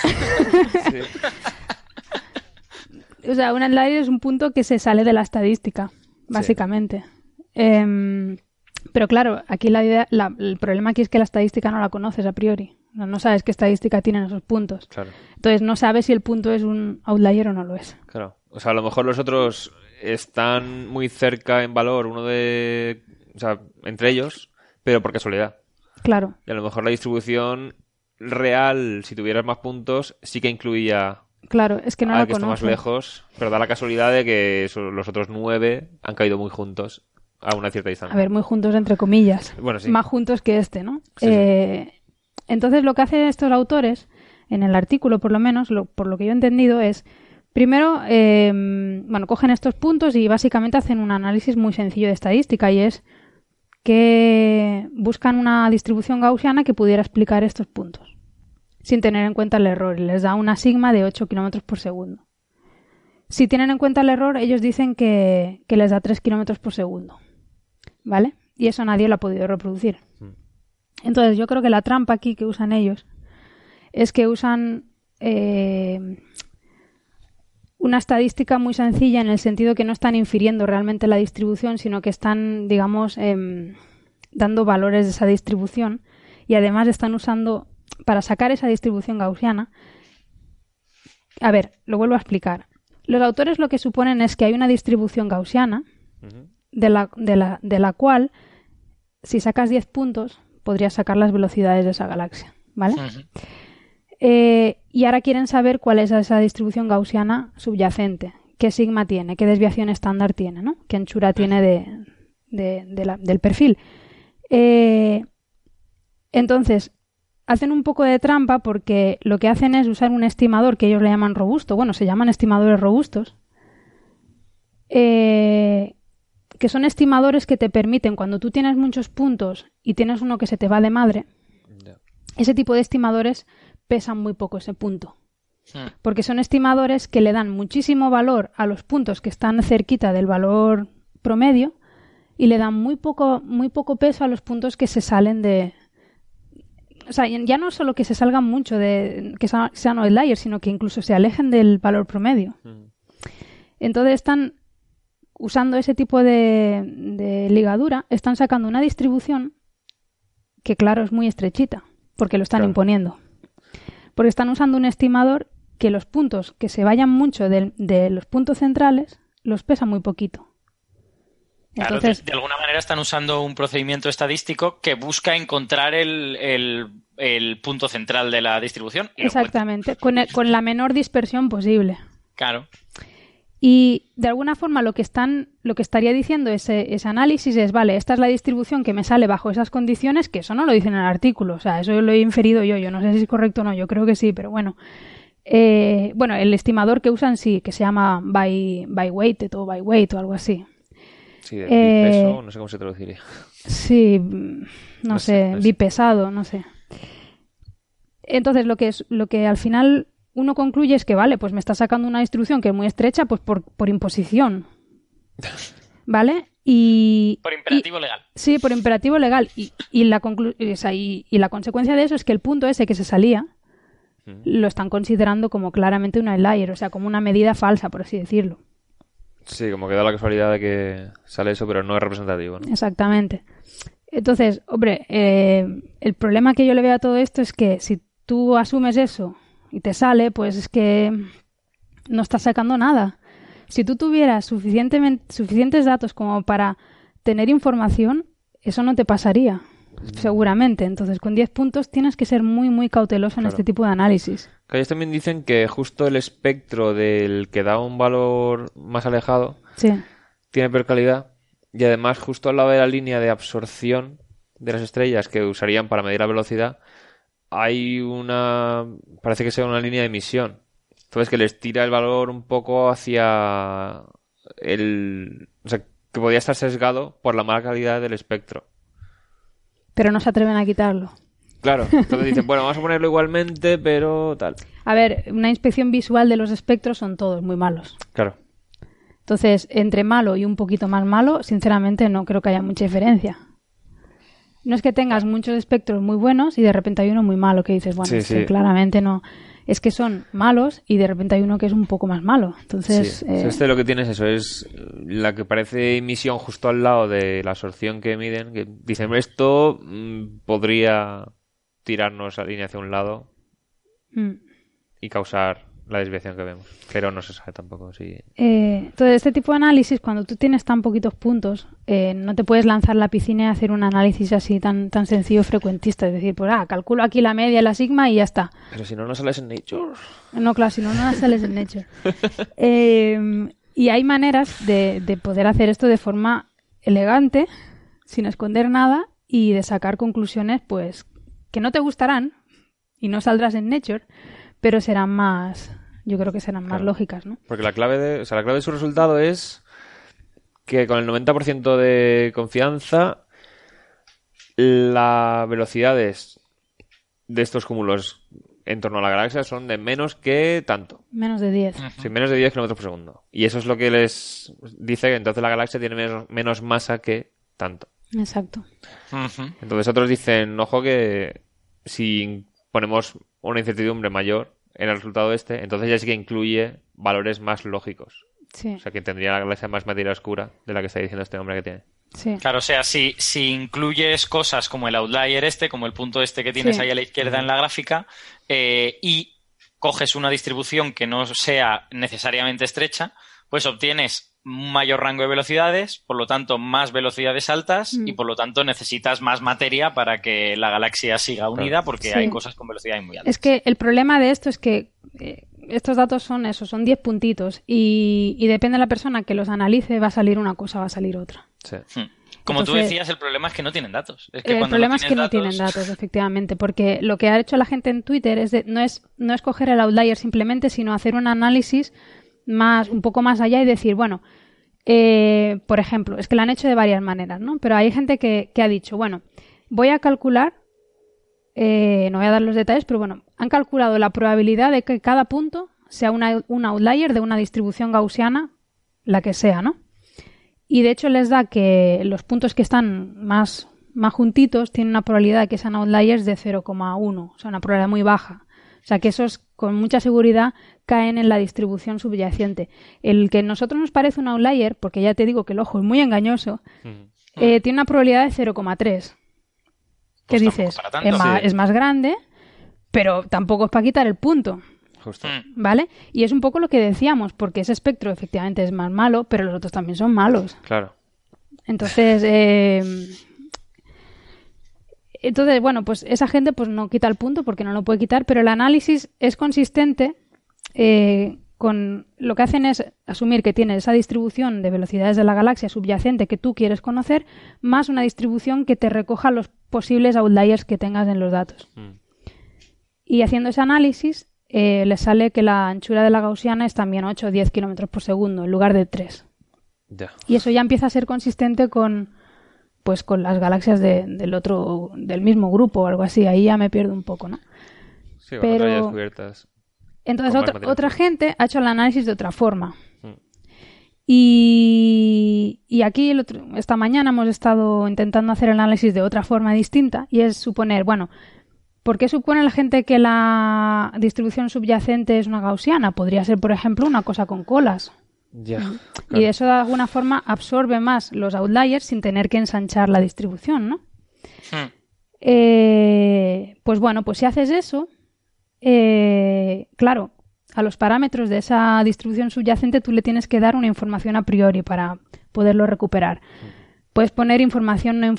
O sea, un outlier es un punto que se sale de la estadística, básicamente. Em, pero claro, aquí la idea, el problema aquí es que la estadística no la conoces a priori. No, sabes qué estadística tienen esos puntos. Entonces no sabes si el punto es un outlier o no lo es. Claro. O sea, a lo mejor los otros están muy cerca en valor, uno de. O sea, entre ellos, pero por casualidad. Claro. Y a lo mejor la distribución real, si tuvieras más puntos, sí que incluía. Claro, es que no la que está más lejos, pero da la casualidad de que los otros nueve han caído muy juntos a una cierta distancia. A ver, muy juntos entre comillas. Bueno, sí. Más juntos que este, ¿no? Eh, entonces, lo que hacen estos autores, en el artículo por lo menos, por lo que yo he entendido, es Primero, em, bueno, cogen estos puntos y básicamente hacen un análisis muy sencillo de estadística y es que buscan una distribución gaussiana que pudiera explicar estos puntos, sin tener en cuenta el error. Y les da una sigma de 8 kilómetros por segundo. Si tienen en cuenta el error, ellos dicen que, que les da 3 kilómetros por segundo. ¿Vale? Y eso nadie lo ha podido reproducir. Mm. Entonces, yo creo que la trampa aquí que usan ellos es que usan eh, una estadística muy sencilla en el sentido que no están infiriendo realmente la distribución, sino que están, digamos, em, dando valores de esa distribución y además están usando, para sacar esa distribución gaussiana, a ver, lo vuelvo a explicar. Los autores lo que suponen es que hay una distribución gaussiana de, la, de, la, de la cual, si sacas 10 puntos, podrías sacar las velocidades de esa galaxia, ¿vale? Eh, y ahora quieren saber cuál es esa distribución gaussiana subyacente, qué sigma tiene, qué desviación estándar tiene, ¿no? qué anchura tiene de, del perfil. Eh, entonces, hacen un poco de trampa porque lo que hacen es usar un estimador que ellos le llaman robusto, bueno, se llaman estimadores robustos, eh, que son estimadores que te permiten, cuando tú tienes muchos puntos y tienes uno que se te va de madre, ese tipo de estimadores pesan muy poco ese punto. Hmm. Porque son estimadores que le dan muchísimo valor a los puntos que están cerquita del valor promedio y le dan muy poco, muy poco peso a los puntos que se salen de. O sea, ya no solo que se salgan mucho de que sean outliers, sino que incluso se alejen del valor promedio. Hmm. Entonces están usando ese tipo de ligadura, están sacando una distribución que, claro, es muy estrechita, porque lo están imponiendo porque están usando un estimador que los puntos que se vayan mucho de, los puntos centrales los pesa muy poquito. Entonces, de, alguna manera están usando un procedimiento estadístico que busca encontrar el, punto central de la distribución. Exactamente, con, con, la menor dispersión posible. Claro. Y de alguna forma lo que están, lo que estaría diciendo ese, ese, análisis es, vale, esta es la distribución que me sale bajo esas condiciones, que eso no lo dicen en el artículo, o sea, eso lo he inferido yo, yo no sé si es correcto o no, yo creo que sí, pero bueno. Eh, bueno, el estimador que usan sí, que se llama by, by weight o by weight o algo así. Sí, de eh, no sé cómo se traduciría. Sí, no, sé, bipesado, no sé. Entonces, lo que es, lo que al final uno concluye es que, vale, pues me está sacando una distribución que es muy estrecha, pues por, por imposición. ¿Vale? Y, por imperativo legal. Sí, por imperativo legal. Y, y la y, y, la consecuencia de eso es que el punto ese que se salía lo están considerando como claramente un outlier, o sea, como una medida falsa, por así decirlo. Sí, como que da la casualidad de que sale eso, pero no es representativo. ¿no? Exactamente. Entonces, hombre, eh, el problema que yo le veo a todo esto es que si tú asumes eso y te sale, pues es que no estás sacando nada. Si tú tuvieras suficientemente, suficientes datos como para tener información, eso no te pasaría, seguramente. Entonces, con 10 puntos tienes que ser muy, muy cauteloso en este tipo de análisis. ellos también dicen que justo el espectro del que da un valor más alejado tiene peor calidad y además justo al lado de la línea de absorción de las estrellas que usarían para medir la velocidad hay una parece que sea una línea de emisión entonces que les tira el valor un poco hacia el... O sea, que podría estar sesgado por la mala calidad del espectro. Pero no se atreven a quitarlo. Claro, entonces dicen, bueno, vamos a ponerlo igualmente, pero tal. A ver, una inspección visual de los espectros son todos muy malos. Claro. Entonces, entre malo y un poquito más malo, sinceramente no creo que haya mucha diferencia. No es que tengas muchos espectros muy buenos y de repente hay uno muy malo que dices, bueno, claramente no es que son malos y de repente hay uno que es un poco más malo. Entonces, eh, este lo que tienes eso es la que parece emisión justo al lado de la absorción que miden, que dicen esto mm, podría tirarnos a línea hacia un lado mm. y causar la desviación que vemos, pero no se sabe tampoco si... Eh, entonces, este tipo de análisis, cuando tú tienes tan poquitos puntos, eh, no te puedes lanzar la piscina y hacer un análisis así tan, tan sencillo frecuentista, es decir, pues ah, calculo aquí la media, la sigma y ya está. Pero si no, no sales en Nature. No, claro, si no, no sales en Nature. eh, y hay maneras de, de poder hacer esto de forma elegante, sin esconder nada y de sacar conclusiones, pues, que no te gustarán y no saldrás en Nature, pero serán más, yo creo que serán más lógicas, ¿no? Porque la clave de, o sea, la clave de su resultado es que con el 90% de confianza las velocidades de estos cúmulos en torno a la galaxia son de menos que tanto. Menos de 10. Sí, menos de 10 kilómetros por segundo. Y eso es lo que les dice que entonces la galaxia tiene menos, menos masa que tanto. Exacto. Entonces otros dicen, ojo que si ponemos una incertidumbre mayor, en el resultado este, entonces ya sí que incluye valores más lógicos. O sea, que tendría la galaxia más materia oscura de la que está diciendo este hombre que tiene. Sí. Claro, o sea, si, si incluyes cosas como el outlier este, como el punto este que tienes ahí a la izquierda en la gráfica, eh, y coges una distribución que no sea necesariamente estrecha, pues obtienes mayor rango de velocidades, por lo tanto más velocidades altas y mm. por lo tanto necesitas más materia para que la galaxia siga unida porque hay cosas con velocidades muy altas. Es que el problema de esto es que eh, estos datos son eso, son 10 puntitos y, depende de la persona que los analice va a salir una cosa, va a salir otra. Hmm. Como tú decías, el problema es que no tienen datos. el problema es que no tienen datos, efectivamente, porque lo que ha hecho la gente en Twitter es de, no es no es coger el outlier simplemente, sino hacer un análisis más, un poco más allá y decir, bueno, eh, por ejemplo, es que lo han hecho de varias maneras, ¿no? Pero hay gente que, ha dicho, bueno, voy a calcular, eh, no voy a dar los detalles, pero bueno, han calculado la probabilidad de que cada punto sea un outlier de una distribución gaussiana, la que sea, ¿no? Y de hecho les da que los puntos que están más, más juntitos tienen una probabilidad de que sean outliers de 0,1, o sea, una probabilidad muy baja. O sea, que esos con mucha seguridad caen en la distribución subyacente. El que a nosotros nos parece un outlier, porque ya te digo que el ojo es muy engañoso, eh, tiene una probabilidad de 0,3. ¿Qué pues dices? Es más, es más grande, pero tampoco es para quitar el punto. Justo. Mm. ¿Vale? Y es un poco lo que decíamos, porque ese espectro efectivamente es más malo, pero los otros también son malos. Claro. Entonces, eh, entonces, bueno, pues esa gente pues no quita el punto porque no lo puede quitar, pero el análisis es consistente eh, con lo que hacen es asumir que tiene esa distribución de velocidades de la galaxia subyacente que tú quieres conocer, más una distribución que te recoja los posibles outliers que tengas en los datos. Mm. Y haciendo ese análisis, eh, les sale que la anchura de la gaussiana es también 8 o 10 kilómetros por segundo en lugar de 3. Y eso ya empieza a ser consistente con, pues con las galaxias del otro, del mismo grupo o algo así. Ahí ya me pierdo un poco, ¿no? Sí, Pero... descubiertas. Entonces otra, gente ha hecho el análisis de otra forma. Mm. Y, y, aquí esta mañana hemos estado intentando hacer el análisis de otra forma distinta y es suponer, bueno, ¿por qué supone la gente que la distribución subyacente es una gaussiana? Podría ser, por ejemplo, una cosa con colas. Y eso de alguna forma absorbe más los outliers sin tener que ensanchar la distribución, ¿no? Hmm. Eh, pues bueno, pues si haces eso, eh, claro, a los parámetros de esa distribución subyacente tú le tienes que dar una información a priori para poderlo recuperar. Puedes poner información no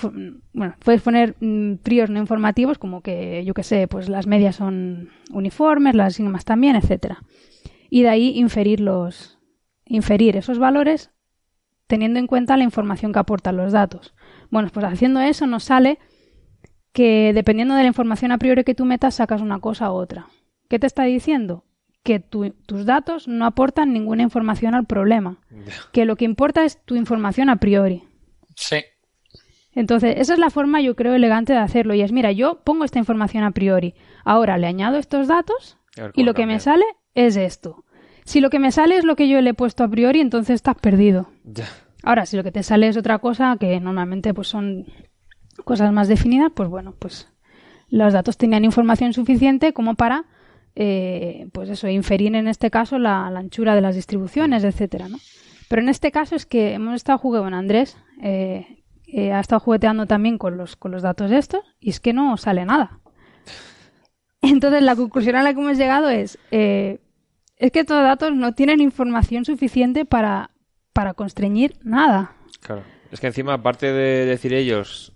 bueno, puedes poner mm, prios no informativos como que yo que sé, pues las medias son uniformes, las sigmas también, etcétera. Y de ahí inferir los inferir esos valores teniendo en cuenta la información que aportan los datos. Bueno, pues haciendo eso nos sale que dependiendo de la información a priori que tú metas sacas una cosa u otra. ¿Qué te está diciendo? que tus datos no aportan ninguna información al problema, que lo que importa es tu información a priori. Sí. Entonces, esa es la forma, yo creo, elegante de hacerlo. Y es, mira, yo pongo esta información a priori. Ahora le añado estos datos y lo que me sale es esto. Si lo que me sale es lo que yo le he puesto a priori, entonces estás perdido. Ahora, si lo que te sale es otra cosa, que normalmente pues son cosas más definidas, pues bueno, pues los datos tenían información suficiente como para eh, pues eso, inferir en este caso la, anchura de las distribuciones, etcétera, ¿no? Pero en este caso es que hemos estado jugando, con Andrés eh, eh, ha estado jugueteando también con los, con los datos estos y es que no sale nada. Entonces la conclusión a la que hemos llegado es, es que estos datos no tienen información suficiente para, para constreñir nada. Claro. Es que encima, aparte de decir ellos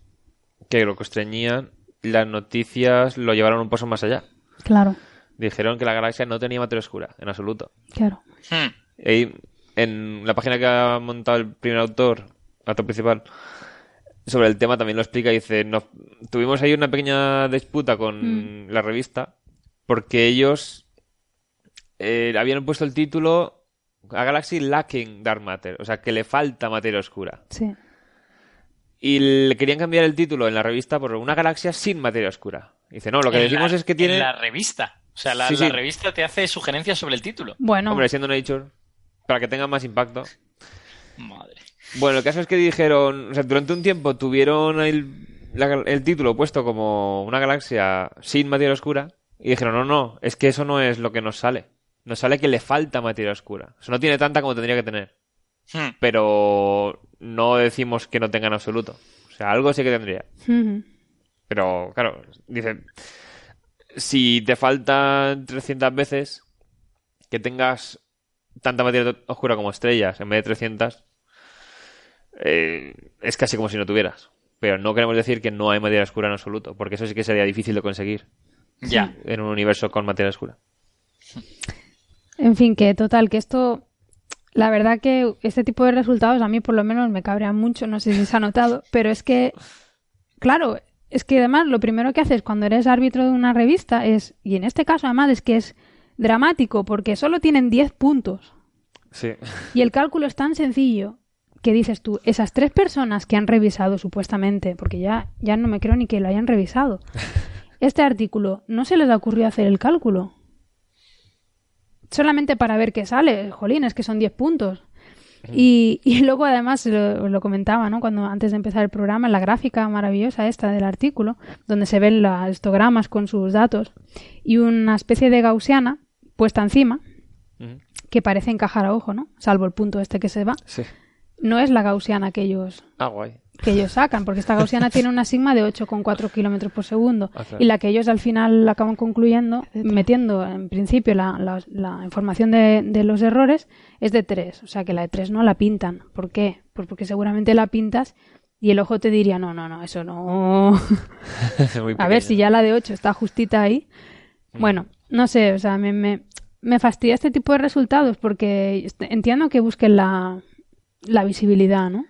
que lo constreñían, las noticias lo llevaron un paso más allá. Claro dijeron que la galaxia no tenía materia oscura, en absoluto. Claro. Hmm. Y en la página que ha montado el primer autor, autor principal, sobre el tema también lo explica. Dice, nos, tuvimos ahí una pequeña disputa con hmm. la revista porque ellos eh, habían puesto el título a Galaxy Lacking Dark Matter, o sea, que le falta materia oscura. Sí. Y le querían cambiar el título en la revista por una galaxia sin materia oscura. Dice, no, lo que decimos es que tiene... En la revista. O sea, la, revista te hace sugerencias sobre el título. Bueno. Hombre, siendo Nature, para que tenga más impacto. Madre. Bueno, el caso es que dijeron, o sea, durante un tiempo tuvieron el, título puesto como una galaxia sin materia oscura y dijeron, no, no, es que eso no es lo que nos sale. Nos sale que le falta materia oscura. O sea, no tiene tanta como tendría que tener. Hmm. Pero no decimos que no tenga en absoluto. O sea, algo sí que tendría. Pero, claro, dice, si te faltan 300 veces, que tengas tanta materia oscura como estrellas en vez de 300, eh, es casi como si no tuvieras. Pero no queremos decir que no hay materia oscura en absoluto, porque eso sí que sería difícil de conseguir. Ya. En un universo con materia oscura. En fin, que total, que esto. La verdad que este tipo de resultados a mí por lo menos me cabrean mucho, no sé si se ha notado, pero es que, claro, es que además lo primero que haces cuando eres árbitro de una revista es, y en este caso además es que es dramático porque solo tienen 10 puntos. Sí. Y el cálculo es tan sencillo que dices tú, esas tres personas que han revisado supuestamente, porque ya, ya no me creo ni que lo hayan revisado, este artículo, ¿no se les ha ocurrido hacer el cálculo? Solamente para ver qué sale, jolín, es que son 10 puntos. Y, y, luego además lo, comentaba, ¿no? Cuando antes de empezar el programa, la gráfica maravillosa esta del artículo, donde se ven los histogramas con sus datos y una especie de gaussiana puesta encima que parece encajar a ojo, ¿no? Salvo el punto este que se va. Sí. No es la gaussiana que ellos ah, guay que ellos sacan, porque esta gaussiana tiene una sigma de 8,4 kilómetros por segundo. Ah, y la que ellos al final acaban concluyendo, metiendo en principio la, la, información de, de, los errores, es de 3. O sea que la de 3 no la pintan. ¿Por qué? Pues porque seguramente la pintas y el ojo te diría, no, no, no, eso no. A ver si ya la de 8 está justita ahí. Mm. Bueno, no sé, o sea, me, me, me fastidia este tipo de resultados porque entiendo que busquen la, la visibilidad, ¿no?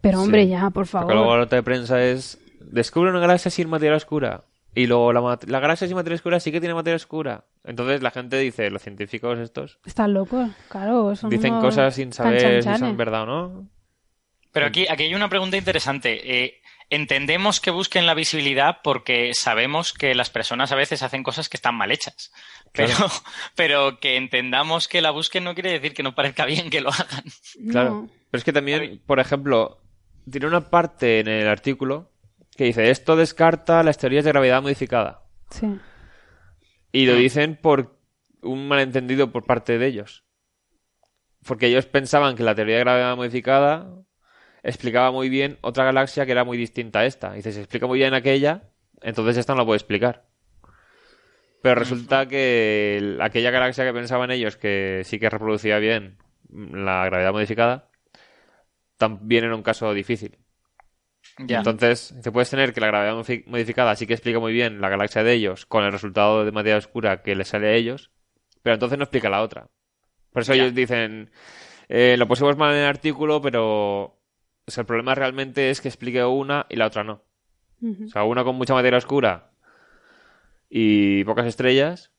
Pero hombre, ya, por favor. luego la nota de prensa es, descubre una galaxia sin materia oscura. Y luego la, la, galaxia sin materia oscura sí que tiene materia oscura. Entonces la gente dice, los científicos estos... Están locos, claro. dicen cosas sin saber si son verdad o no. Pero aquí, aquí hay una pregunta interesante. Eh, entendemos que busquen la visibilidad porque sabemos que las personas a veces hacen cosas que están mal hechas. Pero, pero que entendamos que la busquen no quiere decir que no parezca bien que lo hagan. Claro. Pero es que también, por ejemplo, tiene una parte en el artículo que dice esto descarta las teorías de gravedad modificada. Sí. Y lo dicen por un malentendido por parte de ellos. Porque ellos pensaban que la teoría de gravedad modificada explicaba muy bien otra galaxia que era muy distinta a esta. Y se explica muy bien aquella, entonces esta no la puede explicar. Pero resulta que aquella galaxia que pensaban ellos que sí que reproducía bien la gravedad modificada, también era un caso difícil. Entonces, se puede tener que la gravedad modificada sí que explica muy bien la galaxia de ellos con el resultado de materia oscura que les sale a ellos, pero entonces no explica la otra. Por eso ellos dicen, eh, lo pusimos mal en el artículo, pero el problema realmente es que explique una y la otra no. O sea, una con mucha materia oscura y pocas estrellas.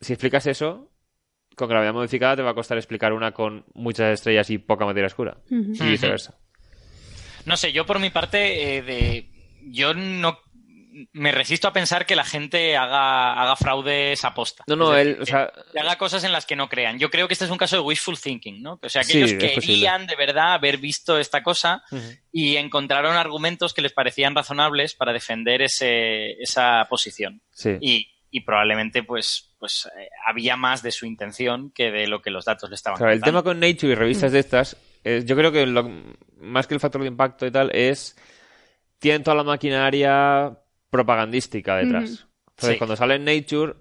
Si explicas eso, con gravedad modificada te va a costar explicar una con muchas estrellas y poca materia oscura. Y viceversa. No sé, yo por mi parte, eh, de, yo no me resisto a pensar que la gente haga, haga fraudes aposta. No, no, él, o sea... Que haga cosas en las que no crean. Yo creo que este es un caso de wishful thinking, ¿no? O sea, que ellos querían de verdad haber visto esta cosa y encontraron argumentos que les parecían razonables para defender ese, esa posición. Sí. Y, y probablemente, pues, pues eh, había más de su intención que de lo que los datos le estaban claro, El tema con Nature y revistas de estas, yo creo que lo, más que el factor de impacto y tal, es. Tienen toda la maquinaria propagandística detrás. Entonces, cuando sale en Nature,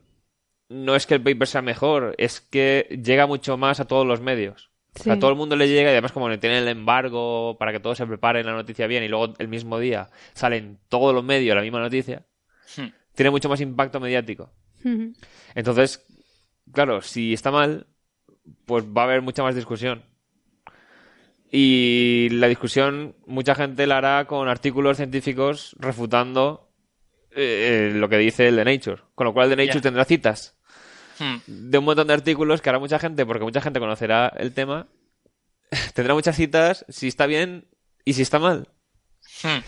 no es que el paper sea mejor, es que llega mucho más a todos los medios. A todo el mundo le llega y además como le tienen el embargo para que todos se preparen la noticia bien y luego el mismo día salen todos los medios la misma noticia, hmm. tiene mucho más impacto mediático. Entonces, claro, si está mal, pues va a haber mucha más discusión. Y la discusión mucha gente la hará con artículos científicos refutando eh, lo que dice el de Nature. Con lo cual el de Nature tendrá citas hmm. de un montón de artículos que hará mucha gente, porque mucha gente conocerá el tema, tendrá muchas citas si está bien y si está mal. Hmm.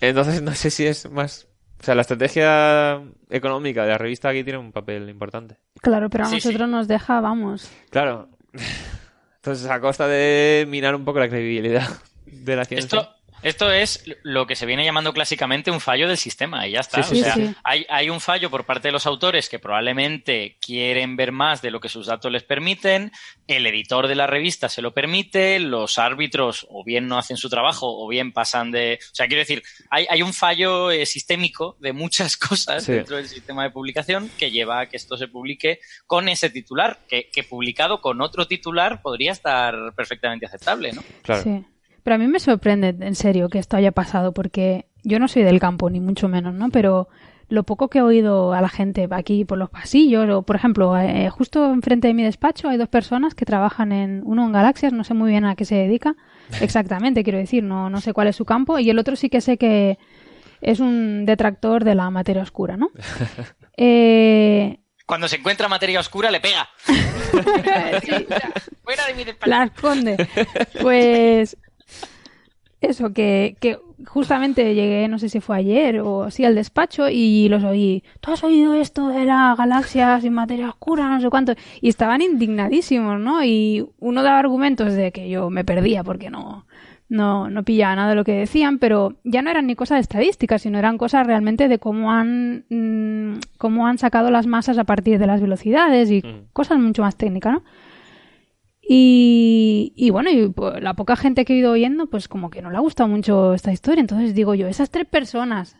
Entonces no sé si es más... O sea, la estrategia económica de la revista aquí tiene un papel importante. Claro, pero a nosotros nos deja, vamos. Claro. Entonces, a costa de minar un poco la credibilidad de la ciencia. Esto es lo que se viene llamando clásicamente un fallo del sistema y ya está. o sea, hay, hay, un fallo por parte de los autores que probablemente quieren ver más de lo que sus datos les permiten, el editor de la revista se lo permite, los árbitros o bien no hacen su trabajo o bien pasan de... O sea, quiero decir, hay, hay un fallo eh, sistémico de muchas cosas dentro del sistema de publicación que lleva a que esto se publique con ese titular, que, que publicado con otro titular podría estar perfectamente aceptable, ¿no? Claro. Pero a mí me sorprende, en serio, que esto haya pasado, porque yo no soy del campo, ni mucho menos, ¿no? Pero lo poco que he oído a la gente aquí por los pasillos, o por ejemplo, eh, justo enfrente de mi despacho hay dos personas que trabajan en, uno en Galaxias, no sé muy bien a qué se dedica, exactamente, quiero decir, no, no sé cuál es su campo, y el otro sí que sé que es un detractor de la materia oscura, ¿no? Eh, Cuando se encuentra materia oscura le pega. fuera de mi despacho. La esconde. Pues eso, que, que justamente llegué, no sé si fue ayer o sí al despacho y los oí, ¿tú has oído esto de las galaxias sin materia oscura, no sé cuánto? Y estaban indignadísimos, ¿no? Y uno daba argumentos de que yo me perdía porque no, no, no pillaba nada de lo que decían, pero ya no eran ni cosas de estadísticas, sino eran cosas realmente de cómo han, mm, cómo han sacado las masas a partir de las velocidades y cosas mucho más técnicas, ¿no? Y, y bueno, y pues, la poca gente que he ido oyendo, pues como que no le ha gustado mucho esta historia. Entonces digo yo, esas tres personas,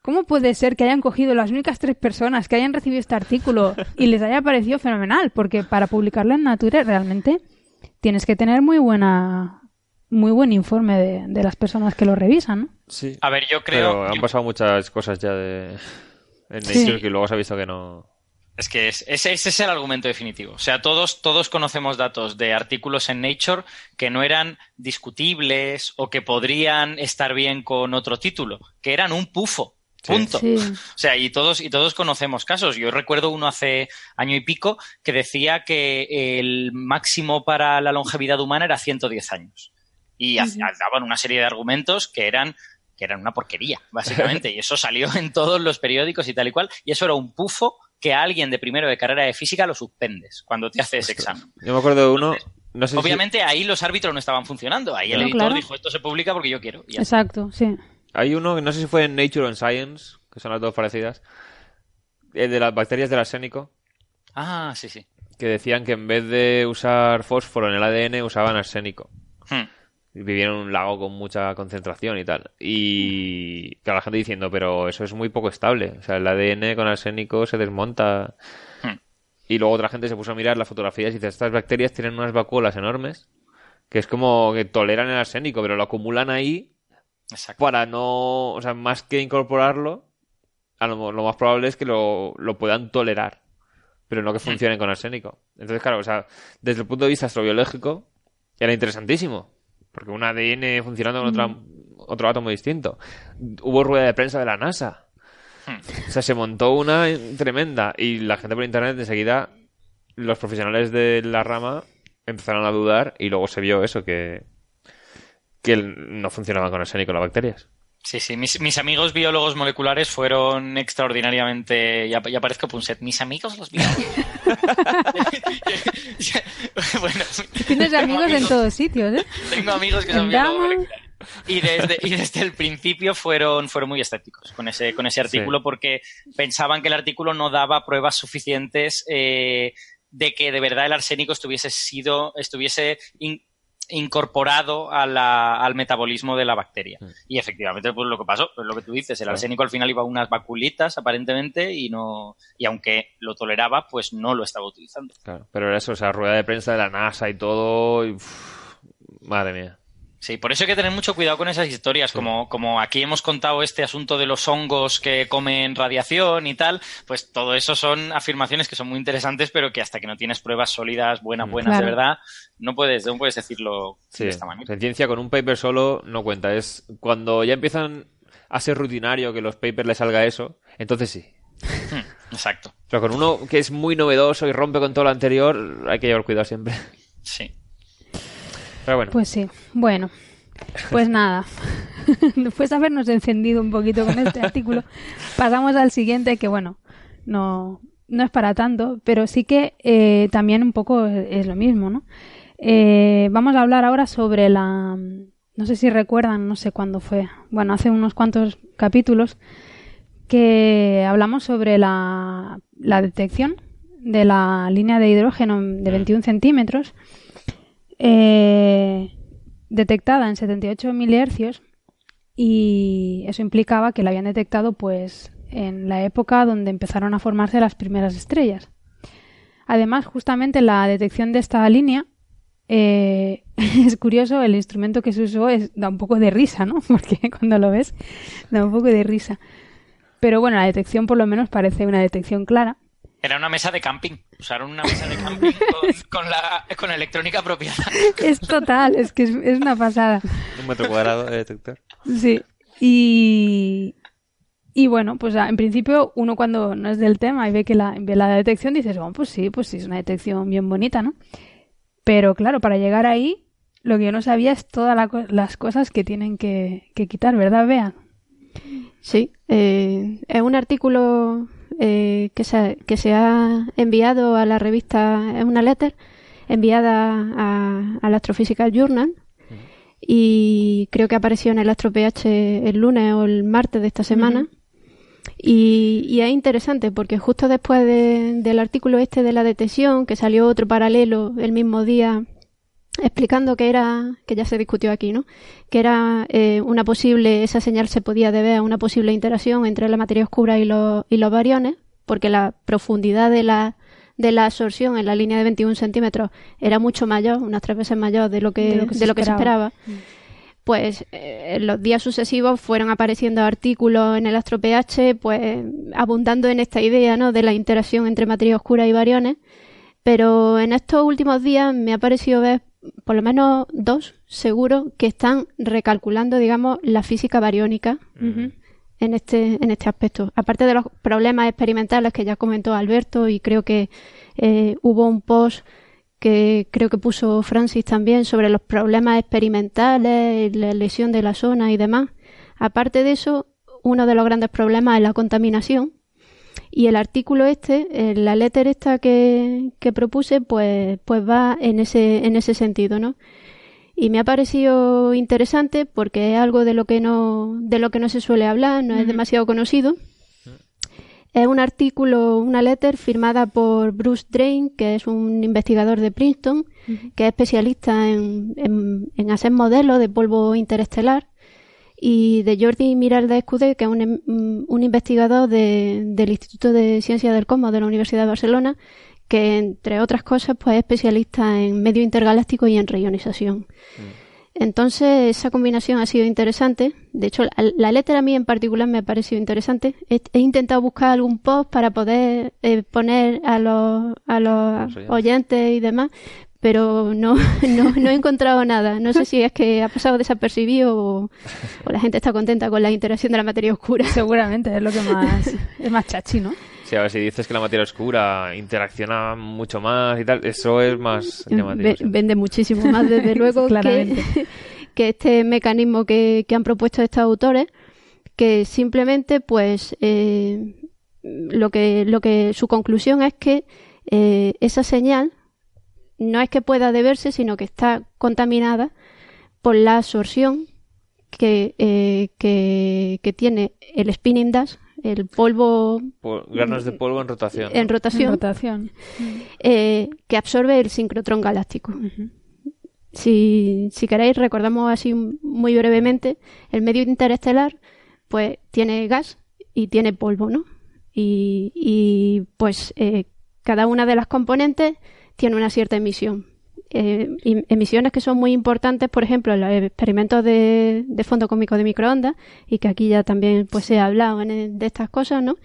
¿cómo puede ser que hayan cogido las únicas tres personas que hayan recibido este artículo y les haya parecido fenomenal? Porque para publicarlo en Nature realmente tienes que tener muy buena muy buen informe de, de las personas que lo revisan, ¿no? Sí. A ver, yo creo... Pero han pasado muchas cosas ya de... En Nature que luego se ha visto que no... Es que ese, es el argumento definitivo. O sea, todos, todos conocemos datos de artículos en Nature que no eran discutibles o que podrían estar bien con otro título, que eran un pufo. Punto. O sea, y todos, y todos conocemos casos. Yo recuerdo uno hace año y pico que decía que el máximo para la longevidad humana era 110 años. y daban una serie de argumentos que eran que eran una porquería, básicamente, y eso salió en todos los periódicos y tal y cual, y eso era un pufo que a alguien de primero de carrera de física lo suspendes cuando te hace ese examen. Yo me acuerdo de uno... obviamente ahí los árbitros no estaban funcionando, ahí el editor dijo esto se publica porque yo quiero. Exacto, sí. Hay uno que no sé si fue en Nature o en Science, que son las dos parecidas, el de las bacterias del arsénico. Ah, sí, sí. Que decían que en vez de usar fósforo en el ADN usaban arsénico. Hmm. Vivieron en un lago con mucha concentración y tal. Y claro, la gente diciendo, pero eso es muy poco estable. O sea, el ADN con arsénico se desmonta. Hmm. Y luego otra gente se puso a mirar las fotografías y dice, estas bacterias tienen unas vacuolas enormes que es como que toleran el arsénico, pero lo acumulan ahí para no, o sea, más que incorporarlo, a lo, más probable es que lo, puedan tolerar, pero no que hmm. funcionen con arsénico. Entonces, claro, o sea, desde el punto de vista astrobiológico, era interesantísimo, porque un ADN funcionando con otra, hmm. otro átomo distinto. Hubo rueda de prensa de la NASA. Hmm. O sea, se montó una tremenda y la gente por internet enseguida, los profesionales de la rama empezaron a dudar y luego se vio eso, que, que no funcionaba con arsénico las bacterias. Sí, sí, mis, amigos biólogos moleculares fueron extraordinariamente. Ya, ya parezco Punset. Mis amigos los biólogos. bueno, Tienes amigos, en todos sitios, ¿eh? Tengo amigos que son biólogos y desde, y desde el principio fueron, fueron muy escépticos con ese, con ese artículo porque pensaban que el artículo no daba pruebas suficientes eh, de que de verdad el arsénico estuviese sido, estuviese incorporado al metabolismo de la bacteria. Mm. Y efectivamente, pues lo que pasó, pues lo que tú dices, el arsénico al final iba a unas vaculitas aparentemente y no y aunque lo toleraba, pues no lo estaba utilizando. Claro, pero era eso, o sea, rueda de prensa de la NASA y todo, madre mía. Sí, por eso hay que tener mucho cuidado con esas historias. Como, como aquí hemos contado este asunto de los hongos que comen radiación y tal, pues todo eso son afirmaciones que son muy interesantes, pero que hasta que no tienes pruebas sólidas, buenas, mm. buenas de verdad, no puedes, no puedes decirlo de esta manera. En ciencia con un paper solo no cuenta. Es cuando ya empiezan a ser rutinario que los papers le salga eso, entonces sí. Hmm, exacto. Pero con uno que es muy novedoso y rompe con todo lo anterior, hay que llevar cuidado siempre. Sí. Pues sí, bueno, pues nada. Después de habernos encendido un poquito con este artículo, pasamos al siguiente que, bueno, no, no es para tanto, pero sí que eh, también un poco es, lo mismo, ¿no? Eh, vamos a hablar ahora sobre la... No sé si recuerdan, no sé cuándo fue. Bueno, hace unos cuantos capítulos que hablamos sobre la, la detección de la línea de hidrógeno de 21 centímetros eh, detectada en 78 milihercios y eso implicaba que la habían detectado pues en la época donde empezaron a formarse las primeras estrellas. Además, justamente la detección de esta línea eh, es curioso, el instrumento que se usó es, da un poco de risa, ¿no? Porque cuando lo ves da un poco de risa. Pero bueno, la detección por lo menos parece una detección clara. Era una mesa de camping. Usaron una mesa de camping con, la, con electrónica apropiada. Es total, es que es, una pasada. Un metro cuadrado de detector. Sí. Y, y bueno, pues en principio uno cuando no es del tema y ve que la, ve la detección dices, bueno, pues sí, pues sí, es una detección bien bonita, ¿no? Pero claro, para llegar ahí, lo que yo no sabía es todas las cosas que tienen que, quitar, ¿verdad, Bea? Sí, eh, es un artículo eh, que, se, que se ha enviado a la revista, es una letter enviada al Astrophysical Journal. Y creo que apareció en el AstroPH el lunes o el martes de esta semana. y, es interesante porque justo después del artículo este de la detección, que salió otro paralelo el mismo día explicando que era, que ya se discutió aquí, ¿no? Que era eh, una posible, esa señal se podía deber a una posible interacción entre la materia oscura y los, y los bariones, porque la profundidad de la, de la absorción en la línea de 21 centímetros era mucho mayor, unas tres veces mayor de lo que, de lo que, se, esperaba. Mm. Pues eh, en los días sucesivos fueron apareciendo artículos en el AstroPH, pues abundando en esta idea, ¿no? De la interacción entre materia oscura y bariones. Pero en estos últimos días me ha parecido ver por lo menos dos, seguro, que están recalculando, digamos, la física bariónica en, este, en este aspecto. Aparte de los problemas experimentales que ya comentó Alberto, y creo que eh, hubo un post que creo que puso Francis también sobre los problemas experimentales, la lesión de la zona y demás. Aparte de eso, uno de los grandes problemas es la contaminación. Y el artículo este, la letter esta que, que propuse, pues, pues va en ese, en ese sentido, ¿no? y me ha parecido interesante porque es algo de lo que no de lo que no se suele hablar no es demasiado conocido. Es un artículo una letter firmada por Bruce Drain que es un investigador de Princeton que es especialista en, en, hacer modelos de polvo interestelar y de Jordi Miralda Escudé, que es un, un investigador de, del Instituto de Ciencias del Cosmos de la Universidad de Barcelona, que entre otras cosas pues es especialista en medio intergaláctico y en reionización. Mm. Entonces esa combinación ha sido interesante. De hecho, la, letra a mí en particular me ha parecido interesante. He, intentado buscar algún post para poder eh, poner a los, a los oyentes y demás, pero no, no, he encontrado nada. No sé si es que ha pasado desapercibido o, o, la gente está contenta con la interacción de la materia oscura. Seguramente es lo que más es más chachi, ¿no? a ver, si dices que la materia oscura interacciona mucho más y tal, eso es más vende muchísimo más, desde luego, que, este mecanismo que, han propuesto estos autores, que simplemente, pues, eh, lo que, lo que su conclusión es que eh, esa señal no es que pueda deberse, sino que está contaminada por la absorción que, eh, que, que, tiene el spinning dash el polvo... granos de polvo en rotación. En rotación. Eh, que absorbe el sincrotrón galáctico. si, si queréis, recordamos así muy brevemente, el medio interestelar pues tiene gas y tiene polvo, ¿no? Y, y pues eh, cada una de las componentes tiene una cierta emisión. Eh, emisiones que son muy importantes, por ejemplo, en los experimentos de, fondo cósmico de microondas, y que aquí ya también pues se ha hablado de estas cosas, ¿no?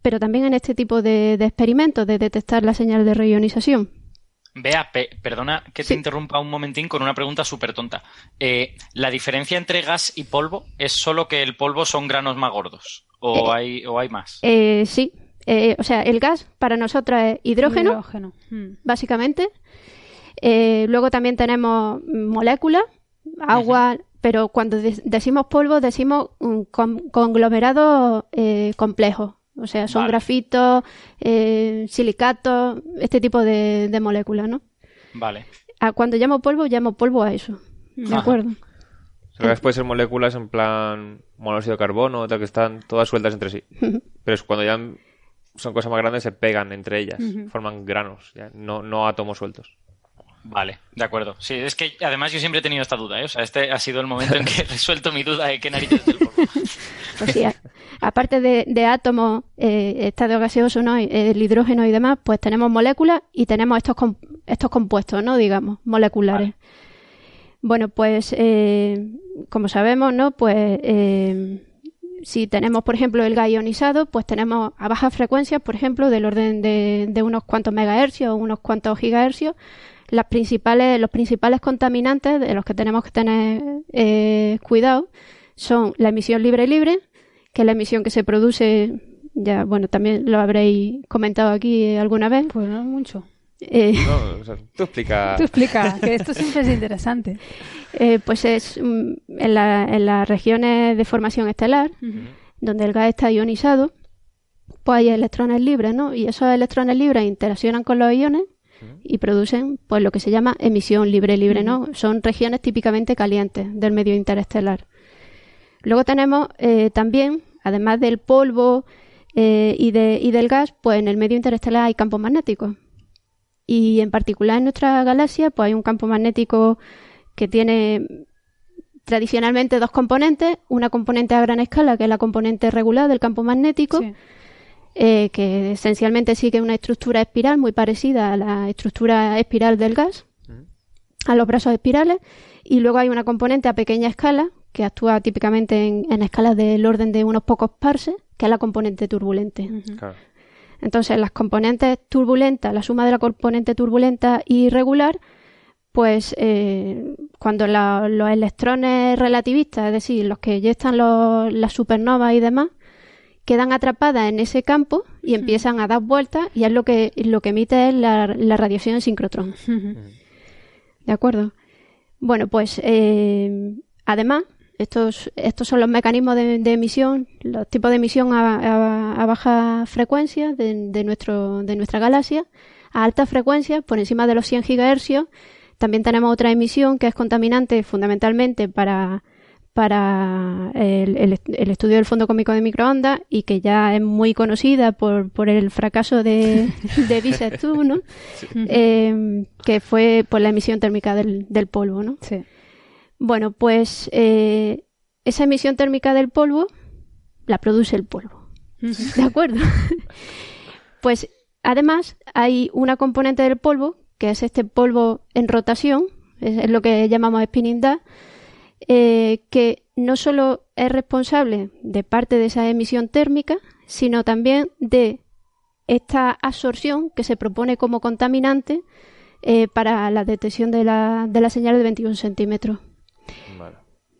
Pero también en este tipo de, experimentos de detectar la señal de reionización. Vea, perdona que te interrumpa un momentín con una pregunta súper tonta. Eh, ¿La diferencia entre gas y polvo es solo que el polvo son granos más gordos? ¿O, eh, hay, o hay más? sí. O sea, el gas para nosotros es hidrógeno, hidrógeno. Hmm. básicamente. Eh, luego también tenemos moléculas, agua, pero cuando decimos polvo decimos un conglomerados eh, complejos. O sea, son grafitos, eh, silicatos, este tipo de, moléculas, ¿no? Vale. cuando llamo polvo, llamo polvo a eso. ¿De acuerdo? Pero puede ser moléculas en plan monóxido de carbono, tal, que están todas sueltas entre sí. Pero es cuando ya son cosas más grandes, se pegan entre ellas, forman granos, no, no átomos sueltos. Vale, de acuerdo. Sí, es que además yo siempre he tenido esta duda, ¿eh? O sea, este ha sido el momento en que he resuelto mi duda de qué narices del polvo. Pues sí, aparte de, de átomos, eh, estado gaseoso, ¿no? El hidrógeno y demás, pues tenemos moléculas y tenemos estos, estos compuestos, ¿no? Digamos, moleculares. Bueno, pues eh, como sabemos, ¿no? Pues eh, si tenemos, por ejemplo, el gas ionizado, pues tenemos a bajas frecuencias, por ejemplo, del orden de, unos cuantos megahercios o unos cuantos gigahercios, las principales, los principales contaminantes de los que tenemos que tener eh, cuidado son la emisión libre libre, que es la emisión que se produce, ya bueno, también lo habréis comentado aquí alguna vez. Pues no mucho. Eh, no, tú explica. Tú explica, que esto siempre es interesante. Eh, pues es mm, en, la, en, las regiones de formación estelar, donde el gas está ionizado, pues hay electrones libres, ¿no? Y esos electrones libres interaccionan con los iones y producen pues lo que se llama emisión libre libre, ¿no? Son regiones típicamente calientes del medio interestelar. Luego tenemos eh, también, además del polvo eh, y, de, y del gas, pues en el medio interestelar hay campos magnéticos. Y en particular en nuestra galaxia, pues hay un campo magnético que tiene tradicionalmente dos componentes, una componente a gran escala, que es la componente regular del campo magnético, eh, que esencialmente sigue una estructura espiral muy parecida a la estructura espiral del gas, a los brazos espirales, y luego hay una componente a pequeña escala, que actúa típicamente en, escalas del orden de unos pocos parses, que es la componente turbulente. Entonces, las componentes turbulentas, la suma de la componente turbulenta y regular, pues eh, cuando los electrones relativistas, es decir, los que ya están las supernovas y demás, quedan atrapadas en ese campo y empiezan a dar vueltas y es lo que, lo que emite es la, radiación en sincrotrón. ¿De acuerdo? Bueno, pues eh, además, estos, estos son los mecanismos de, emisión, los tipos de emisión a, baja frecuencia de, nuestro, de nuestra galaxia. A alta frecuencia, por encima de los 100 GHz, también tenemos otra emisión que es contaminante fundamentalmente para para el, estudio del fondo cómico de microondas y que ya es muy conocida por, por el fracaso de, de Bisset ¿no? Eh, que fue por la emisión térmica del, del polvo, ¿no? Sí. Bueno, pues eh, esa emisión térmica del polvo la produce el polvo. ¿De acuerdo? pues además hay una componente del polvo, que es este polvo en rotación, es, lo que llamamos spinning dust, eh, que no solo es responsable de parte de esa emisión térmica, sino también de esta absorción que se propone como contaminante eh, para la detección de la, de la señal de 21 centímetros.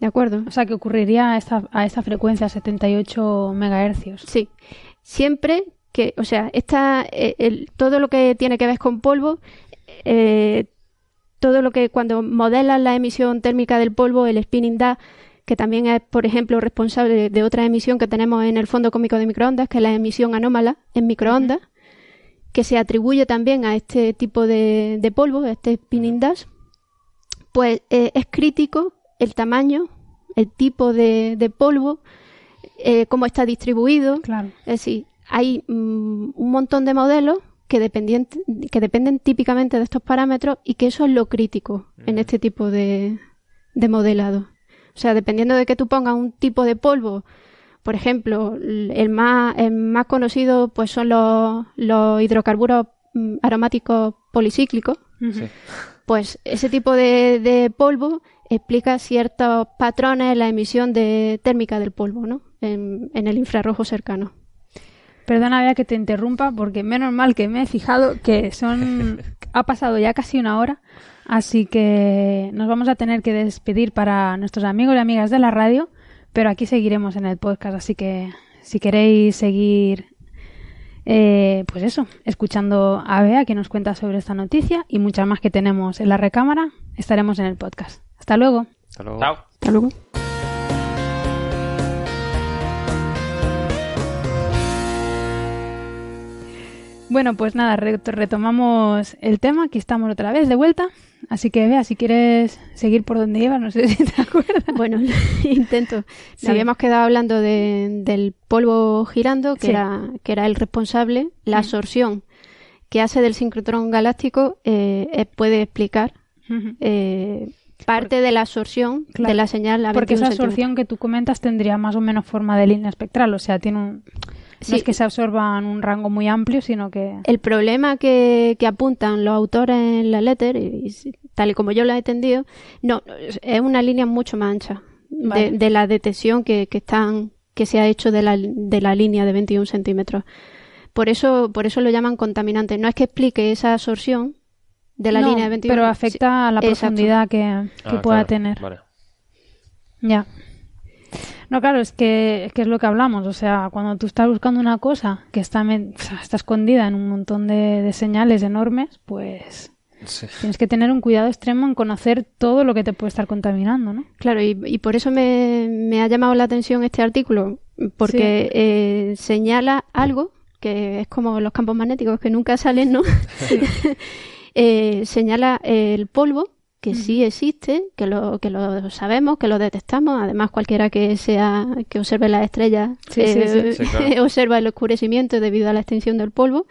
¿De acuerdo? O sea, que ocurriría a esta, a esta frecuencia, 78 megahercios. Sí. Siempre que, o sea, esta, eh, todo lo que tiene que ver con polvo todo lo que cuando modelan la emisión térmica del polvo, el spinning da, que también es, por ejemplo, responsable de otra emisión que tenemos en el fondo cómico de microondas, que es la emisión anómala en microondas, que se atribuye también a este tipo de, polvo, a este spinning dash, pues eh, es crítico el tamaño, el tipo de, polvo, eh, cómo está distribuido. Claro. Es decir, hay mm, un montón de modelos que, que dependen típicamente de estos parámetros y que eso es lo crítico en este tipo de, de modelado. O sea, dependiendo de que tú pongas un tipo de polvo, por ejemplo, el más, el más conocido pues son los, los hidrocarburos mm, aromáticos policíclicos. Pues ese tipo de, de, polvo explica ciertos patrones en la emisión de térmica del polvo, ¿no? En, en el infrarrojo cercano. Perdona, vea que te interrumpa, porque menos mal que me he fijado que son. ha pasado ya casi una hora, así que nos vamos a tener que despedir para nuestros amigos y amigas de la radio, pero aquí seguiremos en el podcast, así que si queréis seguir. Eh, pues eso, escuchando a Bea que nos cuenta sobre esta noticia y muchas más que tenemos en la recámara, estaremos en el podcast. Hasta luego. Hasta luego. Chao. Hasta luego. Bueno, pues nada, retomamos el tema. Aquí estamos otra vez de vuelta. Así que vea, si quieres seguir por donde iba, no sé si te acuerdas. Bueno, intento. Habíamos quedado hablando del polvo girando, que, era, que era el responsable. La absorción que hace del sincrotrón galáctico eh, puede explicar eh, parte de la absorción de la señal. A porque esa absorción que tú comentas tendría más o menos forma de línea espectral, o sea, tiene un no es que se absorban un rango muy amplio, sino que... El problema que, apuntan los autores en la letter, y, tal y como yo la he entendido, no, es una línea mucho más ancha de, la detección que, que, están, que se ha hecho de la, de la línea de 21 centímetros. Por eso, por eso lo llaman contaminante. No es que explique esa absorción de la línea de 21 pero afecta a la profundidad que, ah, pueda tener. Ya. No, claro, es que, es lo que hablamos. O sea, cuando tú estás buscando una cosa que está, está escondida en un montón de, señales enormes, pues tienes que tener un cuidado extremo en conocer todo lo que te puede estar contaminando, ¿no? Claro, y, por eso me, ha llamado la atención este artículo, porque eh, señala algo que es como los campos magnéticos que nunca salen, ¿no? Eh, señala el polvo que sí existe, que lo, que lo sabemos, que lo detectamos. Además, cualquiera que sea que observe las estrellas eh, observa el oscurecimiento debido a la extensión del polvo.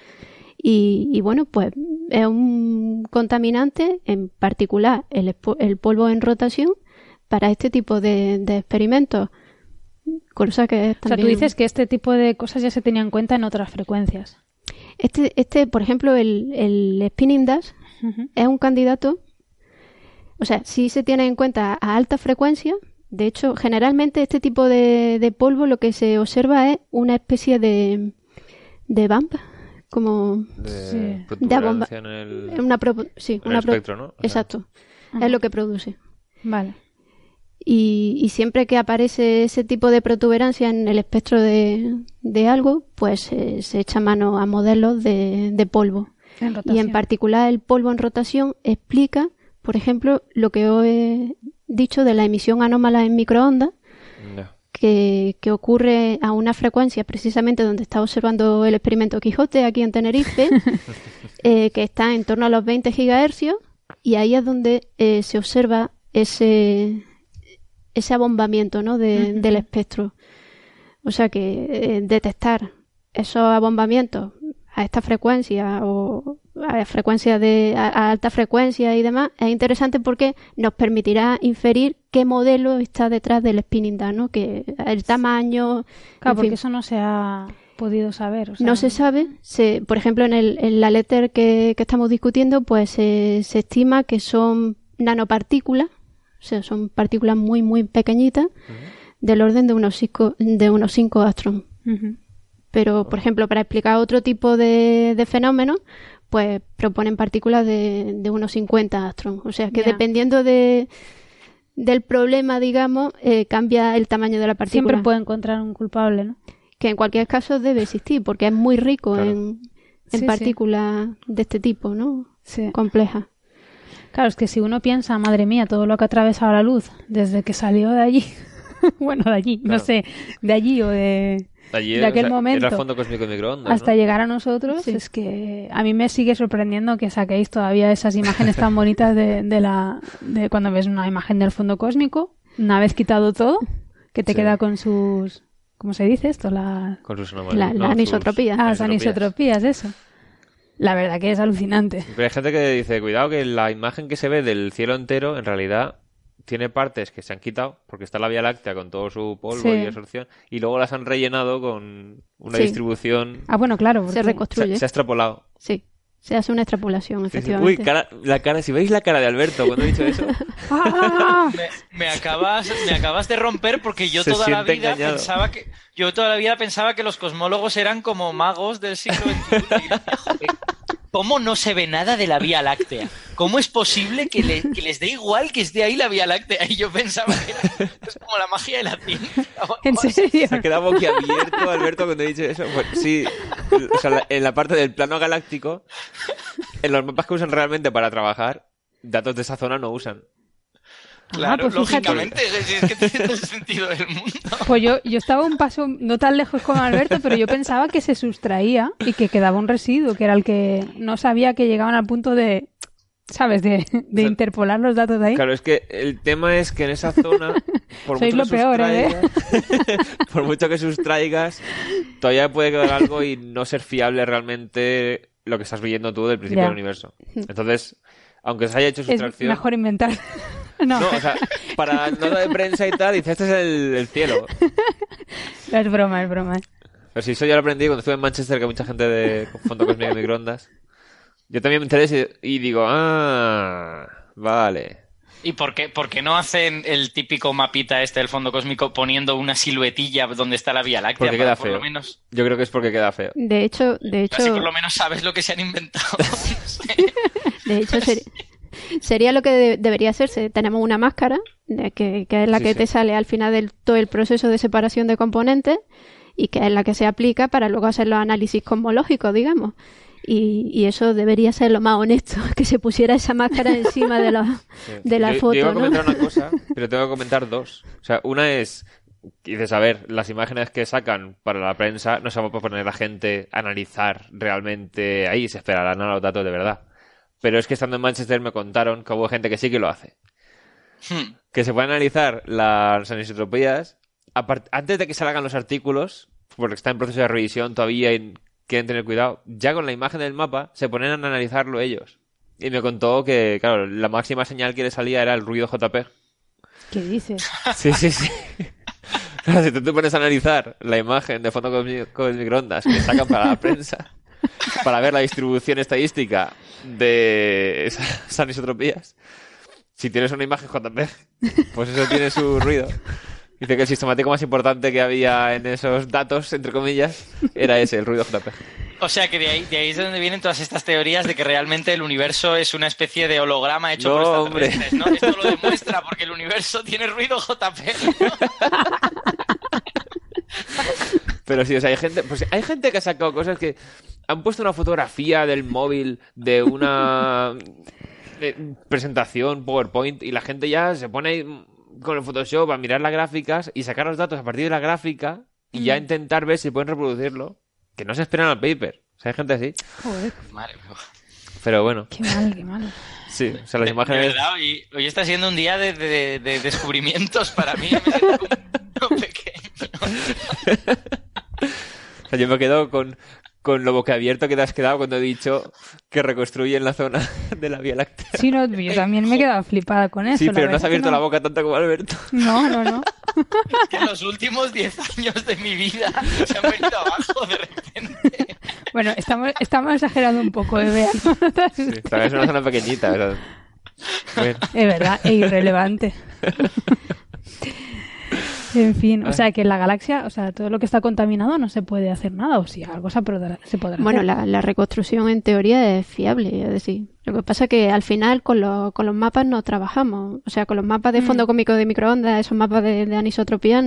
Y, bueno, pues es un contaminante, en particular el, el polvo en rotación, para este tipo de, experimentos. Cosa que O sea, tú dices que este tipo de cosas ya se tenían en cuenta en otras frecuencias. Este, este por ejemplo, el, el spinning dash es un candidato o sea, si se tiene en cuenta a alta frecuencia. De hecho, generalmente este tipo de, polvo lo que se observa es una especie de, de bump, como de, bomba. En el, una sí, espectro, ¿no? Exacto. Es lo que produce. Vale. Y, siempre que aparece ese tipo de protuberancia en el espectro de, algo, pues eh, se echa mano a modelos de, polvo. y en particular el polvo en rotación explica, por ejemplo, lo que os he dicho de la emisión anómala en microondas, que, ocurre a una frecuencia precisamente donde está observando el experimento Quijote aquí en Tenerife, eh, que está en torno a los 20 gigahercios, y ahí es donde eh, se observa ese, ese abombamiento ¿no? del espectro. O sea que eh, detectar esos abombamientos a esta frecuencia o a frecuencia de a, alta frecuencia y demás es interesante porque nos permitirá inferir qué modelo está detrás del spinning down, ¿no? Que el tamaño, claro, porque eso no se ha podido saber. no se sabe. Se, por ejemplo, en, el, en la letter que, estamos discutiendo, pues se estima que son nanopartículas o sea, son partículas muy, muy pequeñitas, del orden de unos 5 de unos cinco Pero, por ejemplo, para explicar otro tipo de, de fenómenos, pues proponen partículas de, de unos 50 astrons. O sea, que dependiendo de, del problema, digamos, eh, cambia el tamaño de la partícula. Siempre puede encontrar un culpable, ¿no? Que en cualquier caso debe existir, porque es muy rico en, en partículas de este tipo, ¿no? Sí. Complejas. Claro, es que si uno piensa, madre mía, todo lo que ha atravesado la luz desde que salió de allí, bueno, de allí, no sé, de allí o de, de aquel momento fondo cósmico microondas, hasta llegar a nosotros, es que a mí me sigue sorprendiendo que saquéis todavía esas imágenes tan bonitas de, de, la, de cuando ves una imagen del fondo cósmico, una vez quitado todo, que te queda con sus... ¿Cómo se dice esto? La, con sus la, anisotropía. Ah, las anisotropías, eso. La verdad que es alucinante. Pero hay gente que dice, cuidado que la imagen que se ve del cielo entero en realidad tiene partes que se han quitado porque está la Vía Láctea con todo su polvo y absorción y luego las han rellenado con una distribución. Ah, bueno, claro. Se reconstruye. Se, ha extrapolado. Sí. Se hace una extrapolación, efectivamente. Uy, la cara, si veis la cara de Alberto cuando he dicho eso. me, acabas, me acabas de romper porque yo toda la vida pensaba que yo toda la vida pensaba que los cosmólogos eran como magos del siglo XXI. ¿Cómo no se ve nada de la Vía Láctea? ¿Cómo es posible que, les dé igual que esté ahí la Vía Láctea? Y yo pensaba que era como la magia de la ciencia. ¿En serio? Se ha quedado boquiabierto Alberto cuando he dicho eso. sí, en la parte del plano galáctico, en los mapas que usan realmente para trabajar, datos de esa zona no usan. Claro, pues lógicamente, es, que tiene el sentido del mundo. Pues yo, yo estaba un paso no tan lejos como Alberto, pero yo pensaba que se sustraía y que quedaba un residuo, que era el que no sabía que llegaban al punto de, ¿sabes? De, de interpolar los datos de ahí. Claro, es que el tema es que en esa zona, por Sois mucho lo peor, ¿eh? por mucho que sustraigas, todavía puede quedar algo y no ser fiable realmente lo que estás viendo tú del principio del universo. Entonces, aunque se haya hecho sustracción... Es mejor inventar. No. o sea, para nota de prensa y tal, dice, este es el, cielo. es broma, es broma. Pero si eso ya lo aprendí cuando estuve en Manchester, que hay mucha gente de fondo cósmico de microondas. Yo también me enteré y, digo, ah, vale. ¿Y por qué, por qué, no hacen el típico mapita este del fondo cósmico poniendo una siluetilla donde está la Vía Láctea? Porque queda feo. menos... Yo creo que es porque queda feo. De hecho, de hecho... Así por lo menos sabes lo que se han inventado. De hecho, sería, sería lo que debería hacerse. Tenemos una máscara, que, que es la que te sale al final del todo el proceso de separación de componentes y que es la que se aplica para luego hacer los análisis cosmológicos, digamos. Y, y, eso debería ser lo más honesto, que se pusiera esa máscara encima de la, de la foto. Yo iba a comentar una cosa, pero tengo que comentar dos. O sea, una es, dices, a ver, las imágenes que sacan para la prensa no se va a poner a la gente a analizar realmente ahí, se esperarán a los datos de verdad. Pero es que estando en Manchester me contaron que hubo gente que sí que lo hace. Hmm. Que se puede analizar las anisotropías antes de que salgan los artículos, porque está en proceso de revisión todavía y quieren tener cuidado. Ya con la imagen del mapa se ponen a analizarlo ellos. Y me contó que, claro, la máxima señal que le salía era el ruido JP. ¿Qué dices? Sí, sí, sí. Si tú te pones a analizar la imagen de fondo con microondas que sacan para la prensa, para ver la distribución estadística de esas anisotropías. Si tienes una imagen JPEG, pues eso tiene su ruido. Dice que el sistemático más importante que había en esos datos, entre comillas, era ese, el ruido JPEG. O sea que de ahí, de ahí es donde vienen todas estas teorías de que realmente el universo es una especie de holograma hecho por extraterrestres, ¿no? Esto lo demuestra porque el universo tiene ruido JP. Pero sí, o sea, hay gente, pues hay gente que ha sacado cosas que han puesto una fotografía del móvil de una presentación PowerPoint y la gente ya se pone con el Photoshop a mirar las gráficas y sacar los datos a partir de la gráfica y ya mm. intentar ver si pueden reproducirlo. Que no se esperan al paper. O sea, hay gente así. Joder. Madre Pero bueno. Qué mal, qué mal. Sí, o sea, las imágenes. verdad, hoy, está siendo un día de, de, descubrimientos para mí. Me siento un pequeño. O sea, yo me quedo con, con lo boquiabierto que te has quedado cuando he dicho que reconstruyen la zona de la Vía Láctea. Sí, no, yo también me he quedado flipada con eso. Sí, pero no has abierto la boca tanto como Alberto. No, no, no. Es que los últimos 10 años de mi vida se han venido abajo de repente. Bueno, estamos, estamos exagerando un poco, ¿eh? Vean. Sí, es una zona pequeñita, ¿verdad? Es verdad, e irrelevante. En fin, o ah. sea que en la galaxia, o sea, todo lo que está contaminado no se puede hacer nada, o si algo se podrá, se podrá bueno, La, la, reconstrucción en teoría es fiable, es decir, lo que pasa es que al final con, con los mapas no trabajamos, o sea, con los mapas de fondo mm. cómico de microondas, esos mapas de, anisotropía,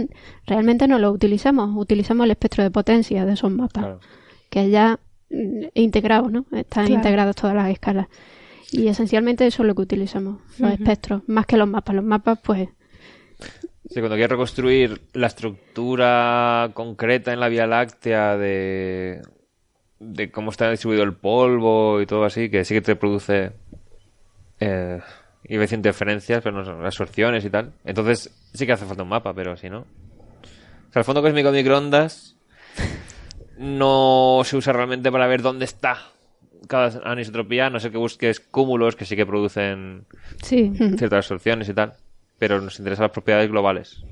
realmente no los utilizamos, utilizamos el espectro de potencia de esos mapas, que ya mm, integrado, ¿no? Están integrados todas las escalas. Y esencialmente eso es lo que utilizamos, los espectros, más que los mapas. Los mapas, pues, Sí, cuando quieres reconstruir la estructura concreta en la Vía Láctea de, de cómo está distribuido el polvo y todo así, que sí que te produce eh, y ves interferencias, pero no absorciones y tal. Entonces sí que hace falta un mapa, pero si no. O sea, el fondo cósmico de microondas no se usa realmente para ver dónde está cada anisotropía, no sé que busques cúmulos que sí que producen ciertas absorciones y tal pero nos interesan las propiedades globales.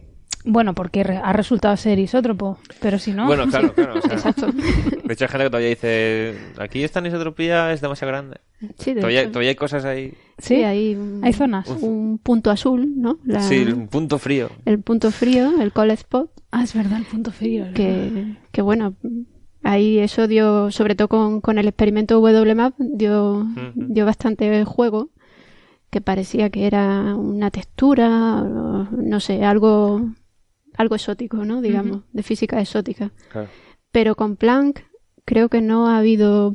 Bueno, porque ha resultado ser isótropo, pero si no... Bueno, claro, claro. Exacto. De hecho, hay gente que todavía dice, aquí esta anisotropía es demasiado grande. Sí, todavía, todavía hay cosas ahí. Sí, hay, hay zonas. Un punto azul, ¿no? Sí, un punto frío. El punto frío, el cold spot. Ah, es verdad, el punto frío. Que, que bueno, ahí eso dio, sobre todo con, con el experimento WMAP, dio, dio bastante juego que parecía que era una textura, no sé, algo, algo exótico, ¿no? Digamos, de física exótica. Pero con Planck creo que no ha habido,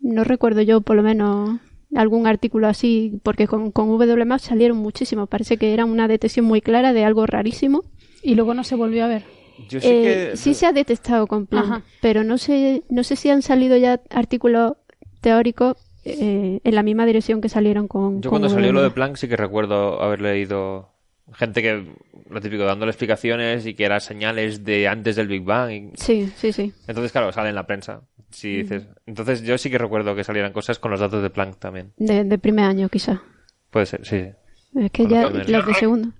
no recuerdo yo por lo menos algún artículo así, porque con, con WMAP salieron muchísimos. Parece que era una detección muy clara de algo rarísimo. Y luego no se volvió a ver. sí, eh, sí se ha detectado con Planck, pero no sé, no sé si han salido ya artículos teóricos eh, en la misma dirección que salieron con. Yo cuando salió lo de Planck sí que recuerdo haber leído gente que, lo típico, dándole explicaciones y que eran señales de antes del Big Bang. Sí, sí, sí. Entonces, claro, sale en la prensa. Si dices... Entonces yo sí que recuerdo que salieran cosas con los datos de Planck también. De, primer año, quizá. Puede ser, sí. Es que ya los de segundo.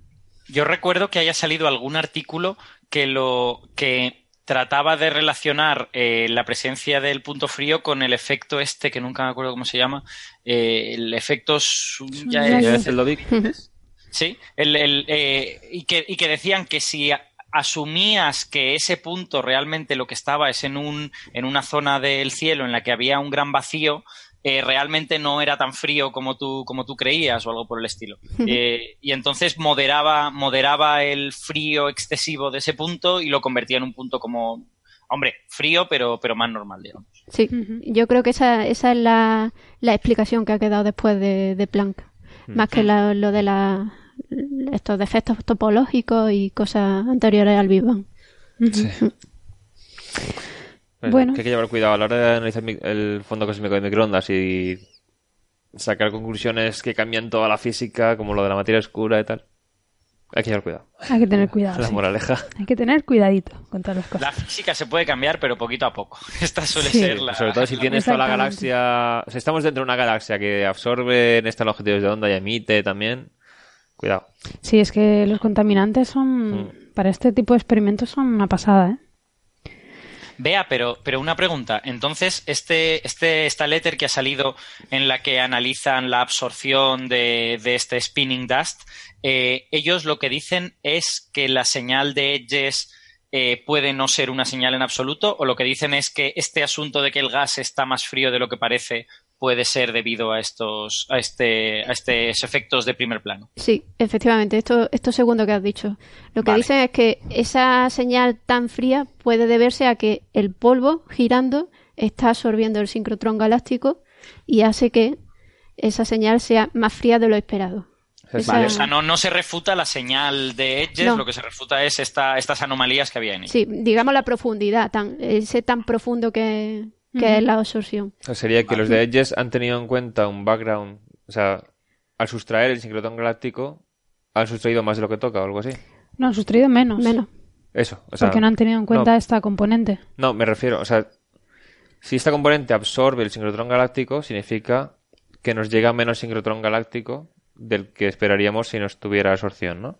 Yo recuerdo que haya salido algún artículo que lo que trataba de relacionar eh, la presencia del punto frío con el efecto este, que nunca me acuerdo cómo se llama, eh, el efecto... Ya es, el Sí, el, el, eh, y, que, y que decían que si asumías que ese punto realmente lo que estaba es en, un, en una zona del cielo en la que había un gran vacío, eh, realmente no era tan frío como tú, como tú creías o algo por el estilo. Eh, y entonces moderaba, moderaba el frío excesivo de ese punto y lo convertía en un punto como, hombre, frío, pero, pero más normal, digamos. Sí, yo creo que esa, esa es la, la explicación que ha quedado después de, de Planck. Más que lo de la, estos defectos topológicos y cosas anteriores al Big Bang. Sí. Bueno. Que hay que llevar cuidado a la hora de analizar el fondo cósmico de microondas y sacar conclusiones que cambian toda la física, como lo de la materia oscura y tal. Hay que llevar cuidado. Hay que tener cuidado. La moraleja. Hay que tener cuidadito con todas las cosas. La física se puede cambiar, pero poquito a poco. Esta suele ser la. Sobre todo si tienes toda la galaxia. Si estamos dentro de una galaxia que absorbe en esta longitud de onda y emite también. Cuidado. Sí, es que los contaminantes son. Mm. Para este tipo de experimentos son una pasada, ¿eh? Vea, pero, pero una pregunta. Entonces, este, este, esta letter que ha salido en la que analizan la absorción de, de este spinning dust, eh, ellos lo que dicen es que la señal de edges eh, puede no ser una señal en absoluto, o lo que dicen es que este asunto de que el gas está más frío de lo que parece puede ser debido a estos, a este, a estos efectos de primer plano. Sí, efectivamente, esto, esto segundo que has dicho. Lo que dicen es que esa señal tan fría puede deberse a que el polvo girando está absorbiendo el sincrotrón galáctico y hace que esa señal sea más fría de lo esperado. Vale, o sea, no, no se refuta la señal de Edges, lo que se refuta es esta, estas anomalías que había en ella. Sí, digamos la profundidad, tan, ese tan profundo que, es la absorción. sería que los de Edges han tenido en cuenta un background, o sea, al sustraer el sincrotrón galáctico, han sustraído más de lo que toca o algo así. No, han sustraído menos. Menos. Eso, o sea, Porque no han tenido en cuenta esta componente. No, me refiero, o sea, si esta componente absorbe el sincrotrón galáctico, significa que nos llega menos sincrotrón galáctico del que esperaríamos si no estuviera absorción, ¿no?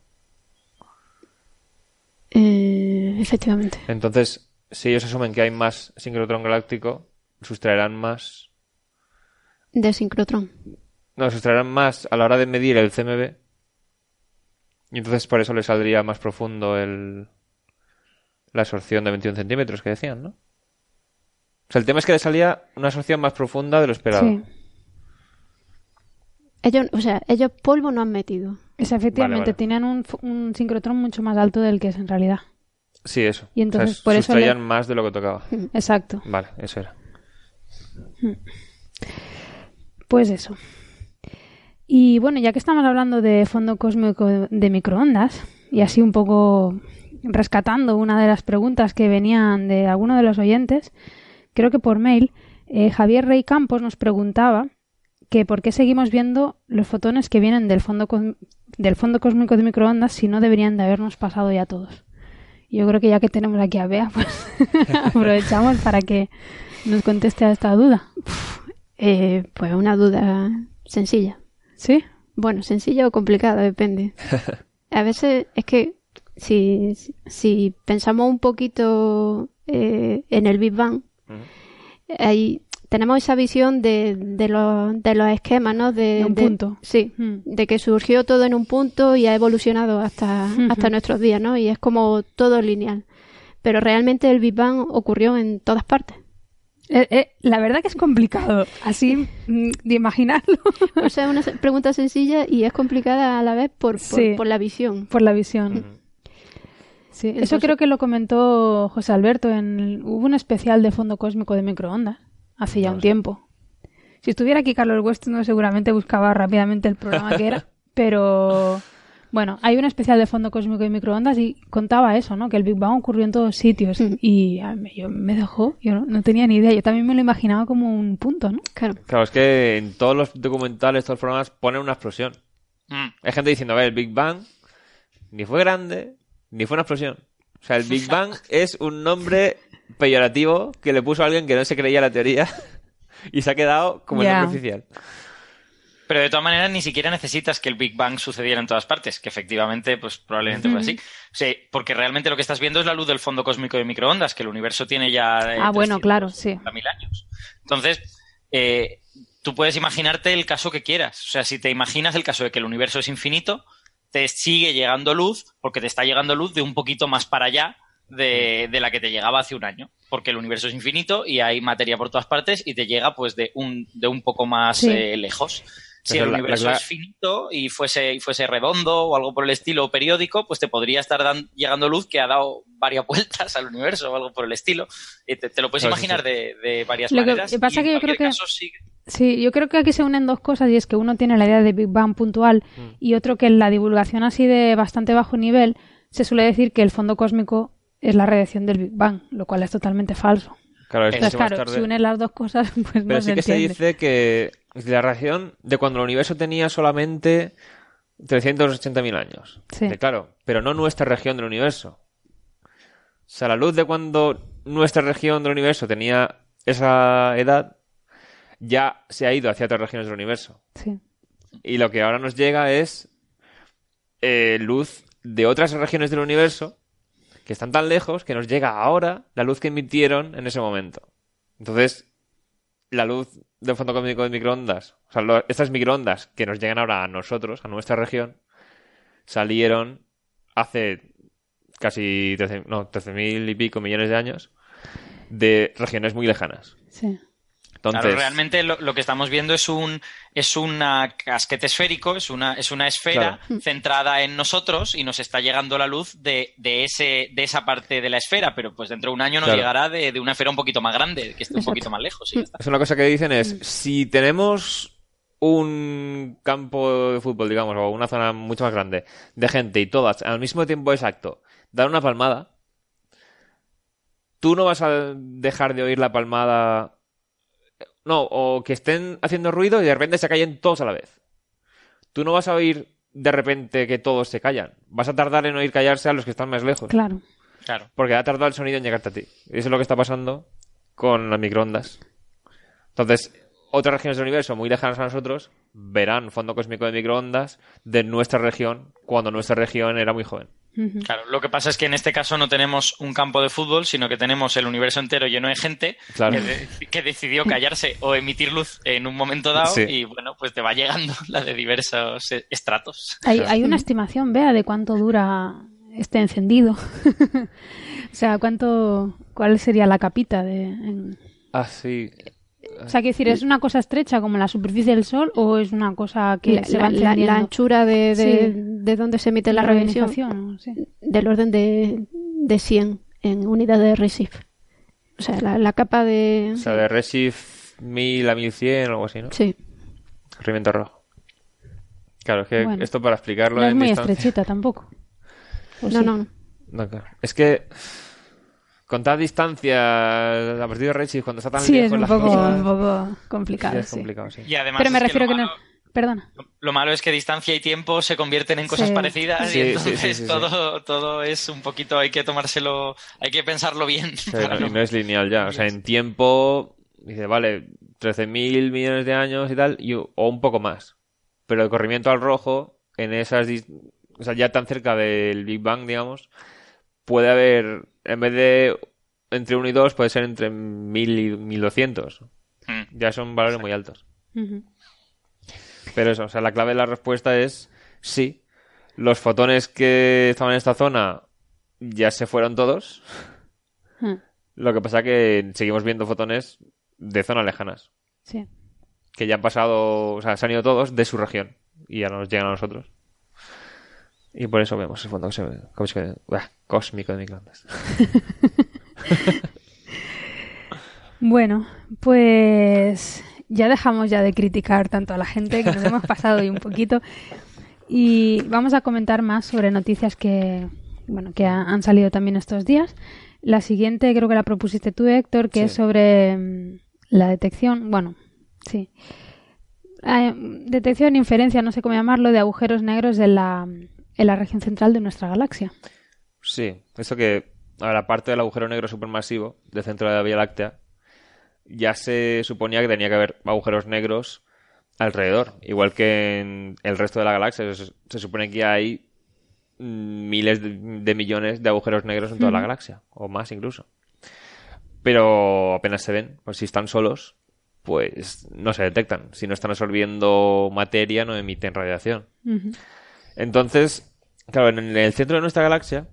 Eh, efectivamente. Entonces, si ellos asumen que hay más sincrotrón galáctico, sustraerán más. De sincrotrón. No, sustraerán más a la hora de medir el CMB. Y entonces por eso le saldría más profundo el. la absorción de 21 centímetros que decían, ¿no? O sea, el tema es que le salía una absorción más profunda de lo esperado. Sí. Ellos, o sea, ellos polvo no han metido. Es, efectivamente, tenían un, un, sincrotrón mucho más alto del que es en realidad. Sí, eso. Y entonces por eso más de lo que tocaba. Exacto. Vale, eso era. Pues eso. Y bueno, ya que estamos hablando de fondo cósmico de microondas, y así un poco rescatando una de las preguntas que venían de alguno de los oyentes, creo que por mail, eh, Javier Rey Campos nos preguntaba que por qué seguimos viendo los fotones que vienen del fondo, del fondo cósmico de microondas si no deberían de habernos pasado ya todos. Yo creo que ya que tenemos aquí a Bea, pues aprovechamos para que nos conteste a esta duda. Eh, pues una duda sencilla. ¿Sí? Bueno, sencilla o complicada, depende. A veces es que si, si pensamos un poquito eh, en el Big Bang, hay, tenemos esa visión de, de, los, de los esquemas, ¿no? De, un punto. Sí, hmm. de que surgió todo en un punto y ha evolucionado hasta, hasta nuestros días, ¿no? Y es como todo lineal. Pero realmente el Big Bang ocurrió en todas partes. Eh, eh, la verdad que es complicado, así mm, de imaginarlo. O sea, es una pregunta sencilla y es complicada a la vez por, por, la visión. Por la visión. Sí, eso creo que lo comentó José Alberto en... Hubo un especial de fondo cósmico de microondas hace ya un tiempo. Si estuviera aquí Carlos Weston, seguramente buscaba rápidamente el programa que era, pero bueno, hay un especial de fondo cósmico y microondas y contaba eso, ¿no? Que el Big Bang ocurrió en todos sitios mm. y yo, me dejó, yo no, tenía ni idea, yo también me lo imaginaba como un punto, ¿no? Claro. Claro, es que en todos los documentales, todos los programas ponen una explosión. Mm. Hay gente diciendo, a ver, el Big Bang ni fue grande, ni fue una explosión. O sea, el Big Bang es un nombre peyorativo que le puso a alguien que no se creía la teoría y se ha quedado como el nombre oficial. Pero de todas maneras ni siquiera necesitas que el Big Bang sucediera en todas partes, que efectivamente, pues probablemente fue así. Sí, porque realmente lo que estás viendo es la luz del fondo cósmico de microondas, que el universo tiene ya eh, ah, bueno, claro, sí. mil años. Entonces, eh, tú puedes imaginarte el caso que quieras. O sea, si te imaginas el caso de que el universo es infinito, te sigue llegando luz, porque te está llegando luz de un poquito más para allá de, la que te llegaba hace un año, porque el universo es infinito y hay materia por todas partes y te llega pues de un, de un poco más eh, lejos. Si el universo es finito y fuese, y fuese redondo o algo por el estilo periódico, pues te podría estar llegando luz que ha dado varias vueltas al universo o algo por el estilo. te, lo puedes imaginar De, varias maneras. Lo que pasa que yo creo que... Sí, yo creo que aquí se unen dos cosas y es que uno tiene la idea de Big Bang puntual mm. y otro que en la divulgación así de bastante bajo nivel se suele decir que el fondo cósmico es la radiación del Big Bang, lo cual es totalmente falso. Claro, Entonces, claro, si unen las dos cosas, pues Pero sí que se dice que la radiación de cuando el universo tenía solamente 380.000 años. Sí. claro, pero no nuestra región del universo. O sea, la luz de cuando nuestra región del universo tenía esa edad ya se ha ido hacia otras regiones del universo. Sí. Y lo que ahora nos llega es eh, luz de otras regiones del universo que están tan lejos que nos llega ahora la luz que emitieron en ese momento. Entonces, la luz del fondo cósmico de microondas, o sea, estas microondas que nos llegan ahora a nosotros, a nuestra región, salieron hace casi 13, no, 13.000 y pico millones de años de regiones muy lejanas. Sí. Claro, realmente lo, que estamos viendo es un es una casquete esférico, es una, es una esfera centrada en nosotros y nos está llegando la luz de, de, ese, de esa parte de la esfera, pero pues dentro de un año nos llegará de, una esfera un poquito más grande, que esté un poquito más lejos. es una cosa que dicen es, si tenemos un campo de fútbol, digamos, o una zona mucho más grande de gente y todas al mismo tiempo exacto, dar una palmada, tú no vas a dejar de oír la palmada no, o que estén haciendo ruido y de repente se callen todos a la vez. Tú no vas a oír de repente que todos se callan. Vas a tardar en oír callarse a los que están más lejos. Claro. Claro. Porque ha tardado el sonido en llegarte a ti. Y eso es lo que está pasando con las microondas. Entonces, otras regiones del universo muy lejanas a nosotros verán fondo cósmico de microondas de nuestra región cuando nuestra región era muy joven. Claro, lo que pasa es que en este caso no tenemos un campo de fútbol, sino que tenemos el universo entero lleno de gente que, decidió callarse o emitir luz en un momento dado y bueno, pues te va llegando la de diversos estratos. Hay, una estimación, vea, de cuánto dura este encendido. o sea, cuánto, cuál sería la capita de... Ah, sí. O sea, que decir, ¿es una cosa estrecha como la superficie del Sol o es una cosa que la, se va la, la, anchura de, de, donde se emite la, la radiación del orden de, de 100 en unidad de Resif. O sea, la, capa de... O sea, de Resif 1000 a 1100 o algo así, ¿no? Sí. Corrimiento rojo. Claro, es que esto para explicarlo no es muy estrechita tampoco. no, no, no. claro. Es que con tal distancia a partir de Redshift cuando está tan sí, lejos es un las poco, cosas... un poco complicado. Sí, es complicado, sí. Y además Pero me refiero que, que, no... malo, Perdona. Lo malo es que distancia y tiempo se convierten en cosas Sí. parecidas Sí, y entonces sí, sí, sí. todo, todo es un poquito, hay que tomárselo, hay que pensarlo bien. No es lineal ya. O sea, en tiempo, dice, vale, 13.000 millones de años y tal, y, o un poco más. Pero el corrimiento al rojo, en esas, o sea, ya tan cerca del Big Bang, digamos, puede haber, en vez de entre 1 y 2, puede ser entre 1000 y 1200. Mm. Ya son valores muy altos. Pero eso, o sea, la clave de la respuesta es sí. Los fotones que estaban en esta zona ya se fueron todos. Mm. Lo que pasa que seguimos viendo fotones de zonas lejanas. Sí. Que ya han pasado, o sea, se han ido todos de su región. Y ya nos llegan a nosotros. Y por eso vemos el fondo buah, cósmico de microondas. Bueno, pues ya dejamos ya de criticar tanto a la gente que nos hemos pasado hoy un poquito y vamos a comentar más sobre noticias que bueno que ha- han salido también estos días. La siguiente creo que la propusiste tú, Héctor, que Sí. es sobre mm, la detección, bueno, sí, Eh, detección, inferencia, no sé cómo llamarlo, de agujeros negros en la en la región central de nuestra galaxia. Sí, eso que, ahora, aparte del agujero negro supermasivo del centro de la Vía Láctea, ya se suponía que tenía que haber agujeros negros alrededor. Igual que en el resto de la galaxia. Se, se supone que hay mm, miles de, de millones de agujeros negros en toda la galaxia, o más incluso. Pero apenas se ven, pues si están solos, pues no se detectan. Si no están absorbiendo materia, no emiten radiación. Entonces, claro, en el centro de nuestra galaxia,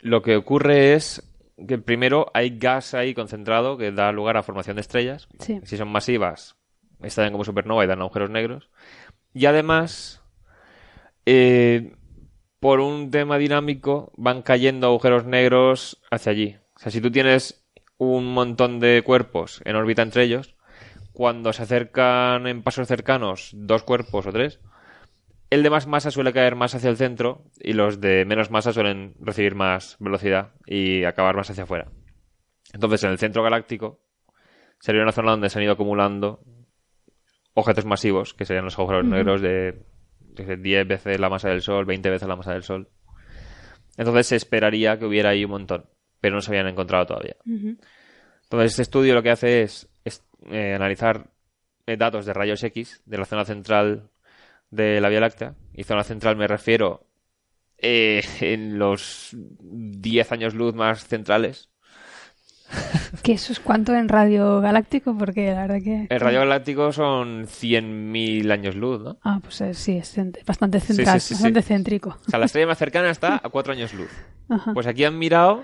lo que ocurre es que primero hay gas ahí concentrado que da lugar a formación de estrellas. Sí. Si son masivas, estallan como supernova y dan agujeros negros. Y además, eh, por un tema dinámico, van cayendo agujeros negros hacia allí. O sea, si tú tienes un montón de cuerpos en órbita entre ellos, cuando se acercan en pasos cercanos dos cuerpos o tres, el de más masa suele caer más hacia el centro y los de menos masa suelen recibir más velocidad y acabar más hacia afuera. Entonces, en el centro galáctico sería una zona donde se han ido acumulando objetos masivos, que serían los agujeros negros de, de 10 veces la masa del Sol, 20 veces la masa del Sol. Entonces se esperaría que hubiera ahí un montón, pero no se habían encontrado todavía. Entonces, este estudio lo que hace es, es, eh, analizar eh, datos de rayos X de la zona central de la Vía Láctea. Y zona central me refiero eh, en los 10 años luz más centrales. ¿Qué eso es cuánto en radio galáctico? Porque la verdad que... El radio galáctico son 100.000 años luz, ¿no? Ah, pues eh, sí, es bastante central, bastante céntrico. O sea, la estrella más cercana está a 4 años luz. Pues aquí han mirado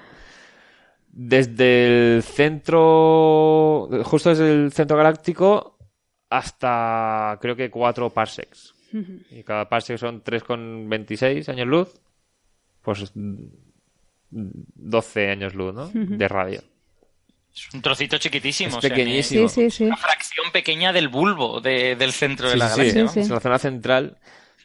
desde el centro, justo desde el centro galáctico hasta creo que 4 parsecs. Y cada parsec son 3,26 años luz. Pues 12 años luz, ¿no? De radio. Es un trocito chiquitísimo. Es pequeñísimo. Una fracción pequeña del bulbo del centro de la galaxia. Sí, la zona central.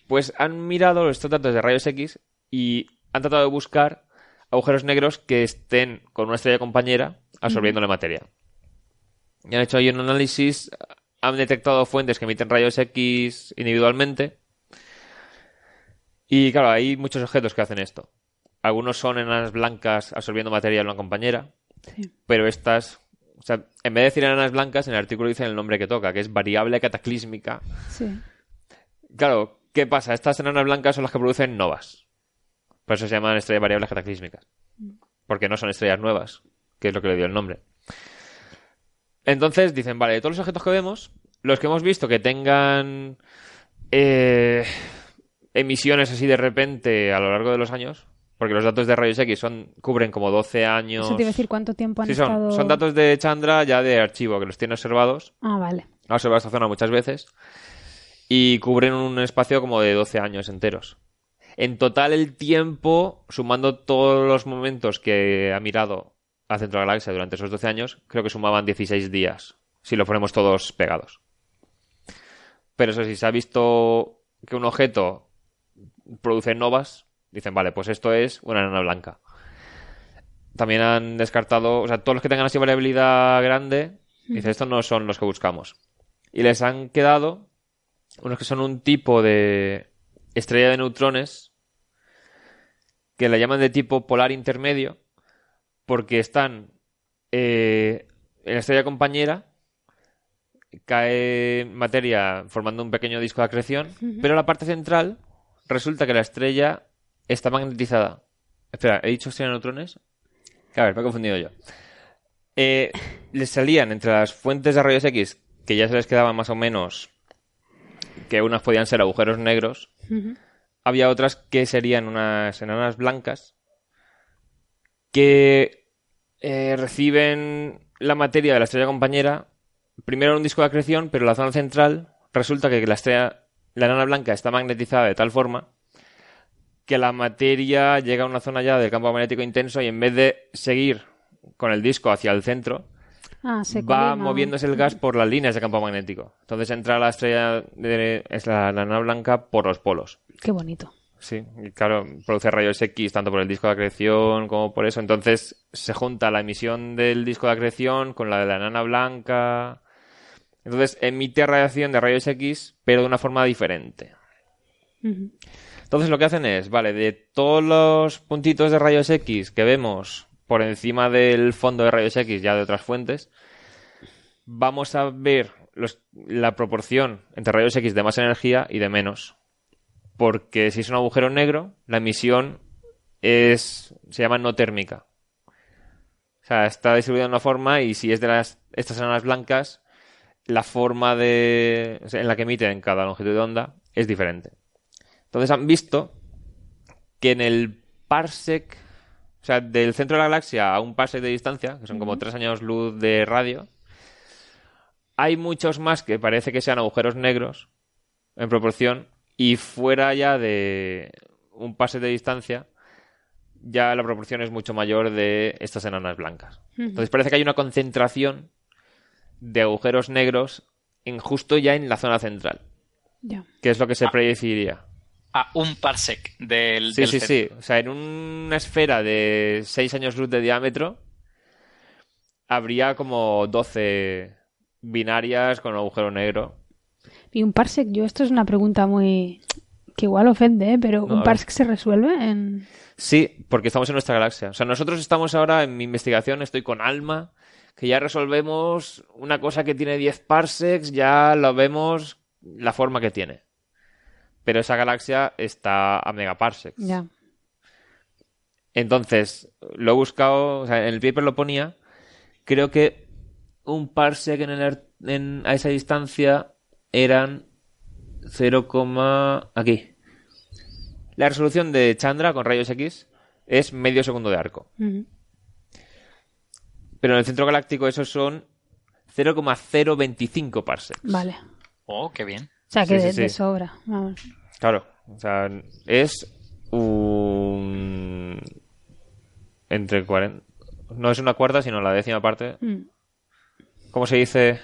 Pues han mirado estos datos de rayos X y han tratado de buscar agujeros negros que estén con una estrella compañera absorbiendo la materia. Y han hecho ahí un análisis, han detectado fuentes que emiten rayos X individualmente. Y claro, hay muchos objetos que hacen esto. Algunos son enanas blancas absorbiendo materia en una compañera. Pero estas, o sea, en vez de decir enanas blancas, en el artículo dicen el nombre que toca, que es variable cataclísmica. Sí. Claro, ¿qué pasa? Estas enanas blancas son las que producen novas. Por eso se llaman estrellas variables cataclísmicas. Porque no son estrellas nuevas, que es lo que le dio el nombre. Entonces dicen, vale, de todos los objetos que vemos, los que hemos visto que tengan eh, emisiones así de repente a lo largo de los años, porque los datos de rayos X son, cubren como 12 años. Eso te iba a decir cuánto tiempo han sí, son, Son datos de Chandra ya de archivo, que los tiene observados. Ah, vale. Ha observado esta zona muchas veces. Y cubren un espacio como de 12 años enteros. En total, el tiempo, sumando todos los momentos que ha mirado a Centro Galaxia durante esos 12 años, creo que sumaban 16 días, si lo ponemos todos pegados. Pero eso sí, se ha visto que un objeto produce novas, Dicen, vale, pues esto es una enana blanca. También han descartado, o sea, todos los que tengan así variabilidad grande, dicen, estos no son los que buscamos. Y les han quedado unos que son un tipo de estrella de neutrones que la llaman de tipo polar intermedio porque están eh, en la estrella compañera cae materia formando un pequeño disco de acreción, pero la parte central resulta que la estrella está magnetizada. Espera, ¿he dicho estrella de neutrones? A ver, me he confundido yo. Eh, les salían entre las fuentes de rayos X, que ya se les quedaban más o menos, que unas podían ser agujeros negros, había otras que serían unas enanas blancas que eh, reciben la materia de la estrella compañera, primero en un disco de acreción, pero en la zona central resulta que la estrella, la enana blanca está magnetizada de tal forma que la materia llega a una zona ya del campo magnético intenso y en vez de seguir con el disco hacia el centro, ah, va moviéndose el gas por las líneas de campo magnético. Entonces entra la estrella, de, es la nana blanca, por los polos. Qué bonito. Sí, y claro, produce rayos X tanto por el disco de acreción como por eso. Entonces se junta la emisión del disco de acreción con la de la nana blanca. Entonces emite radiación de rayos X, pero de una forma diferente. Entonces lo que hacen es, vale, de todos los puntitos de rayos X que vemos por encima del fondo de rayos X ya de otras fuentes, vamos a ver la proporción entre rayos X de más energía y de menos. Porque si es un agujero negro, la emisión es se llama no térmica. O sea, está distribuida de una forma y si es de las estas enanas blancas, la forma de en la que emiten cada longitud de onda es diferente. Entonces han visto que en el parsec, o sea, del centro de la galaxia a un parsec de distancia, que son como tres años luz de radio, hay muchos más que parece que sean agujeros negros en proporción y fuera ya de un parsec de distancia ya la proporción es mucho mayor de estas enanas blancas. Entonces parece que hay una concentración de agujeros negros en justo ya en la zona central. Que es lo que se ah. predeciría a un parsec del. Sí, sí, sí. O sea, en una esfera de 6 años luz de diámetro habría como 12 binarias con agujero negro. Y un parsec, yo esto es una pregunta muy. que igual ofende, ¿eh? pero ¿un parsec se resuelve en.? Sí, porque estamos en nuestra galaxia. O sea, nosotros estamos ahora en mi investigación, estoy con Alma, que ya resolvemos una cosa que tiene 10 parsecs, ya lo vemos la forma que tiene pero esa galaxia está a megaparsecs. Ya. Entonces, lo he buscado, o sea, en el paper lo ponía, creo que un parsec en el, en, a esa distancia eran 0, aquí. La resolución de Chandra con rayos X es medio segundo de arco. Pero en el centro galáctico esos son 0,025 parsecs. Vale. Oh, qué bien. O sea, que de, sobra. Vamos. Claro. O sea, es un... Entre 40... No es una cuarta, sino la décima parte. Mm. ¿Cómo se dice?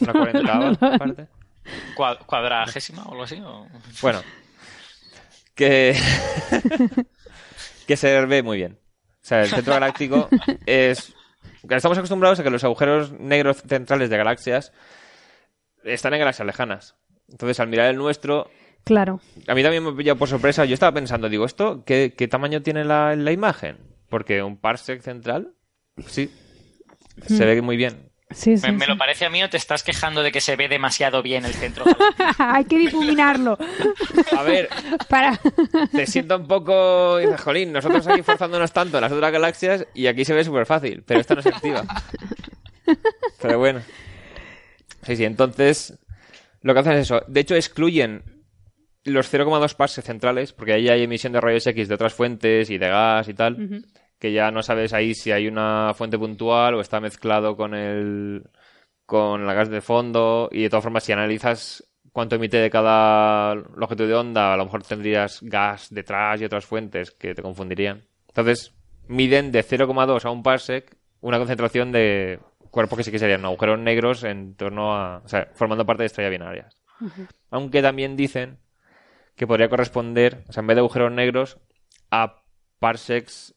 ¿Una cuarentava parte? ¿Cuadragésima o algo así? Bueno. Que... que se ve muy bien. O sea, el centro galáctico es... Estamos acostumbrados a que los agujeros negros centrales de galaxias están en galaxias lejanas. Entonces, al mirar el nuestro... Claro. A mí también me pillado por sorpresa. Yo estaba pensando, digo, ¿esto qué, tamaño tiene la, imagen? Porque un parsec central, sí, se mm. ve muy bien me, lo parece a mí o te estás quejando de que se ve demasiado bien el centro. Hay que difuminarlo. A ver, Para... te siento un poco... jolín, nosotros aquí forzándonos tanto en las otras galaxias y aquí se ve súper fácil, pero esta no se activa. Pero bueno. Sí, sí, entonces lo que hacen es eso. De hecho, excluyen los 0,2 parses centrales, porque ahí hay emisión de rayos X de otras fuentes y de gas y tal que ya no sabes ahí si hay una fuente puntual o está mezclado con el con la gas de fondo y de todas formas si analizas cuánto emite de cada longitud de onda, a lo mejor tendrías gas detrás y otras fuentes que te confundirían. Entonces, miden de 0,2 a un parsec una concentración de cuerpos que sí que serían agujeros negros en torno a, o sea, formando parte de estrellas binarias. Aunque también dicen que podría corresponder, o sea, en vez de agujeros negros, a parsecs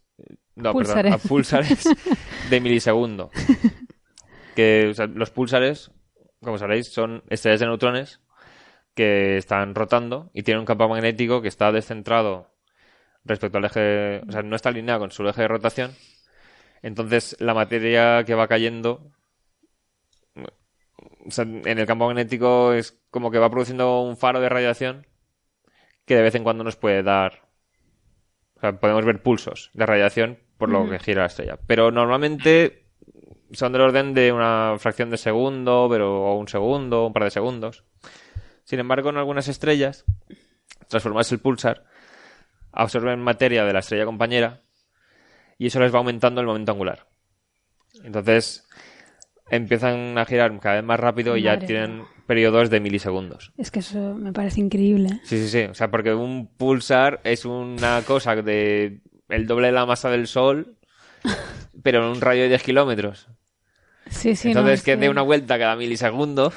no, perdón, a pulsares de milisegundo. Que los pulsares, como sabéis, son estrellas de neutrones que están rotando y tienen un campo magnético que está descentrado respecto al eje, o sea, no está alineado con su eje de rotación. Entonces, la materia que va cayendo en el campo magnético es como que va produciendo un faro de radiación que de vez en cuando nos puede dar. O sea, podemos ver pulsos de radiación por lo que gira la estrella. Pero normalmente son del orden de una fracción de segundo, pero o un segundo, un par de segundos. Sin embargo, en algunas estrellas, transformarse el pulsar, absorben materia de la estrella compañera y eso les va aumentando el momento angular. Entonces, empiezan a girar cada vez más rápido y ya tienen periodos de milisegundos. Es que eso me parece increíble. Sí, sí, sí. O sea, porque un pulsar es una cosa de el doble de la masa del Sol, pero en un radio de 10 kilómetros. Sí, sí, Entonces, que dé una vuelta cada milisegundo.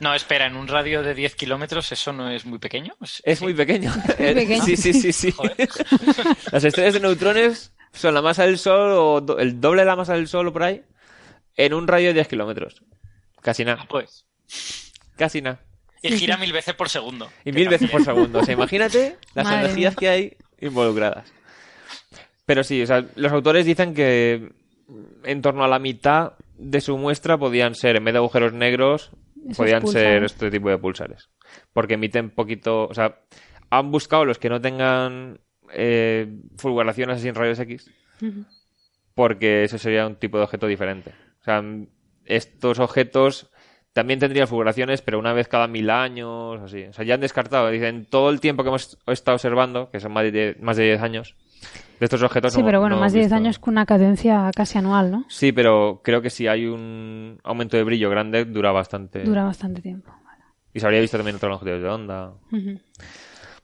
No, espera, en un radio de 10 kilómetros eso no es muy pequeño. Es, muy pequeño. Sí, sí, sí, sí. Las estrellas de neutrones son la masa del Sol o el doble de la masa del Sol o por ahí en un radio de 10 kilómetros. Casi nada. Pues. Casi nada. Y gira mil veces por segundo. Y mil veces por segundo. O sea, imagínate las energías que hay involucradas. Pero sí, o sea, los autores dicen que en torno a la mitad de su muestra podían ser, en vez de agujeros negros, podían ser este tipo de pulsares. Porque emiten poquito, o sea, han buscado los que no tengan eh, fulguraciones así en rayos X, porque eso sería un tipo de objeto diferente. O sea, estos objetos también tendrían fulguraciones, pero una vez cada mil años, así. O sea, ya han descartado, dicen, todo el tiempo que hemos estado observando, que son más de, más de 10 años, de estos objetos. Sí, pero bueno, más de 10 años con una cadencia casi anual, ¿no? Sí, pero creo que si hay un aumento de brillo grande, dura bastante. Dura bastante tiempo. Y se habría visto también otras longitudes de onda.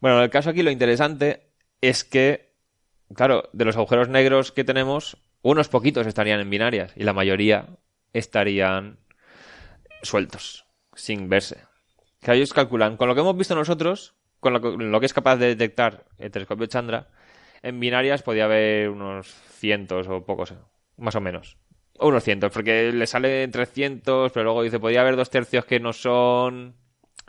Bueno, en el caso aquí lo interesante es que, claro, de los agujeros negros que tenemos, unos poquitos estarían en binarias y la mayoría estarían sueltos, sin verse. Que ellos calculan, con lo que hemos visto nosotros, con lo que es capaz de detectar el telescopio Chandra, en binarias podía haber unos cientos o pocos, más o menos. O unos cientos, porque le sale 300, pero luego dice, podía haber dos tercios que no son...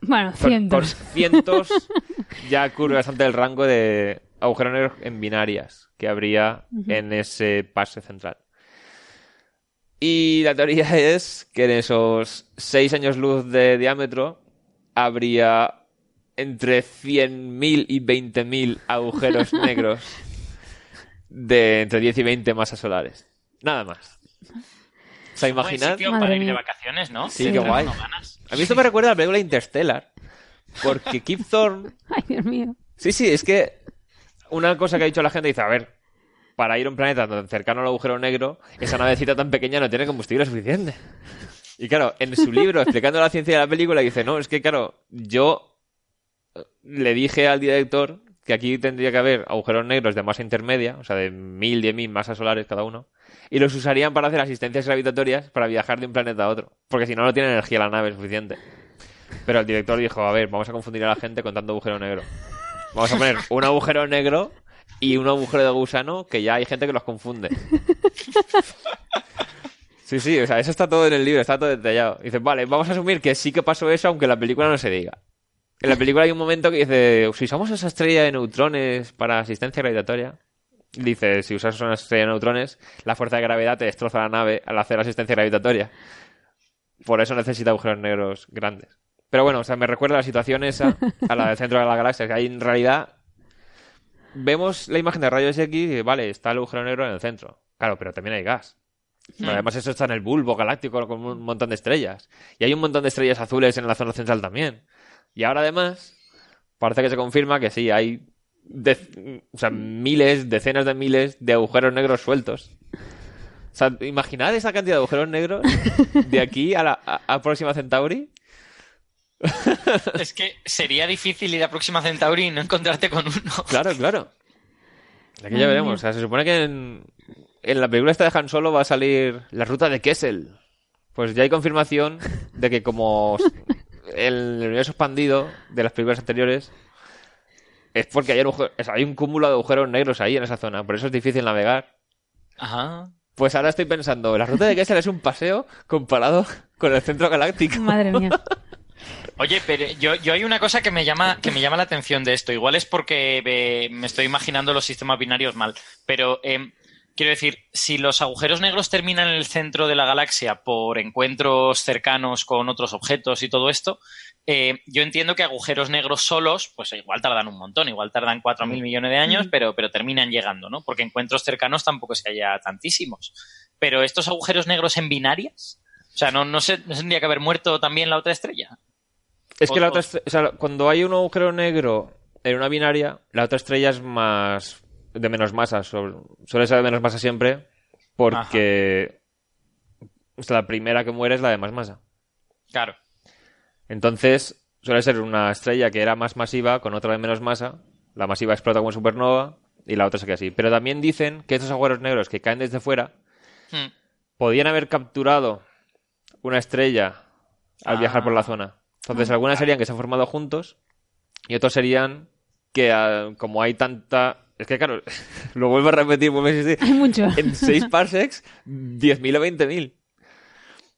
Bueno, cientos. cientos ya cubre bastante el rango de agujeros negros en binarias que habría en ese pase central. Y la teoría es que en esos 6 años luz de diámetro habría entre 100.000 y 20.000 agujeros negros de entre 10 y 20 masas solares. Nada más. sea, imaginad... para ir de vacaciones, ¿no? Sí, qué guay. A mí esto me recuerda a la película Interstellar. Porque Kip Thorne... Ay, Dios mío. Sí, sí, es que una cosa que ha dicho la gente dice, a ver, para ir a un planeta tan cercano al agujero negro, esa navecita tan pequeña no tiene combustible suficiente. Y claro, en su libro, explicando la ciencia de la película, dice, no, es que claro, yo le dije al director que aquí tendría que haber agujeros negros de masa intermedia, o sea, de mil, diez mil masas solares cada uno, y los usarían para hacer asistencias gravitatorias para viajar de un planeta a otro, porque si no, no tiene energía la nave suficiente. Pero el director dijo, a ver, vamos a confundir a la gente con tanto agujero negro. Vamos a poner un agujero negro y un agujero de gusano que ya hay gente que los confunde. Sí, sí, o sea, eso está todo en el libro, está todo detallado. Dice, vale, vamos a asumir que sí que pasó eso, aunque la película no se diga. En la película hay un momento que dice, si usamos esa estrella de neutrones para asistencia gravitatoria, dice, si usas una estrella de neutrones, la fuerza de gravedad te destroza la nave al hacer asistencia gravitatoria. Por eso necesita agujeros negros grandes. Pero bueno, o sea, me recuerda la situación esa a la del centro de la galaxia, que ahí en realidad vemos la imagen de rayos X y vale, está el agujero negro en el centro. Claro, pero también hay gas. Pero hmm. además eso está en el bulbo galáctico con un montón de estrellas. Y hay un montón de estrellas azules en la zona central también. Y ahora además parece que se confirma que sí, hay o sea, miles, decenas de miles de agujeros negros sueltos. O sea, imaginad esa cantidad de agujeros negros de aquí a la a Próxima Centauri es que sería difícil ir a Próxima Centauri y no encontrarte con uno. Claro, claro. Aquí ya veremos. O sea, se supone que en, la película esta de Han Solo va a salir la ruta de Kessel. Pues ya hay confirmación de que como el universo expandido de las películas anteriores es porque hay un, hay un cúmulo de agujeros negros ahí en esa zona. Por eso es difícil navegar. Ajá. Pues ahora estoy pensando, la ruta de Kessel es un paseo comparado con el centro galáctico. Madre mía. Oye, pero yo, yo, hay una cosa que me llama que me llama la atención de esto. Igual es porque eh, me estoy imaginando los sistemas binarios mal, pero eh, quiero decir, si los agujeros negros terminan en el centro de la galaxia por encuentros cercanos con otros objetos y todo esto, eh, yo entiendo que agujeros negros solos, pues igual tardan un montón, igual tardan 4.000 mm. millones de años, pero, pero terminan llegando, ¿no? Porque encuentros cercanos tampoco es que haya tantísimos. Pero estos agujeros negros en binarias, o sea, ¿no, no, se, no tendría que haber muerto también la otra estrella? Es que la otra o sea, cuando hay un agujero negro en una binaria, la otra estrella es más de menos masa, suele ser de menos masa siempre, porque la primera que muere es la de más masa. Claro. Entonces, suele ser una estrella que era más masiva con otra de menos masa. La masiva explota como supernova y la otra se queda así. Pero también dicen que estos agujeros negros que caen desde fuera hmm. podían haber capturado una estrella al viajar por la ah. zona. Entonces, algunas serían que se han formado juntos y otros serían que, ah, como hay tanta. Es que, claro, lo vuelvo a repetir, Hay mucho. En 6 parsecs, 10.000 o 20.000.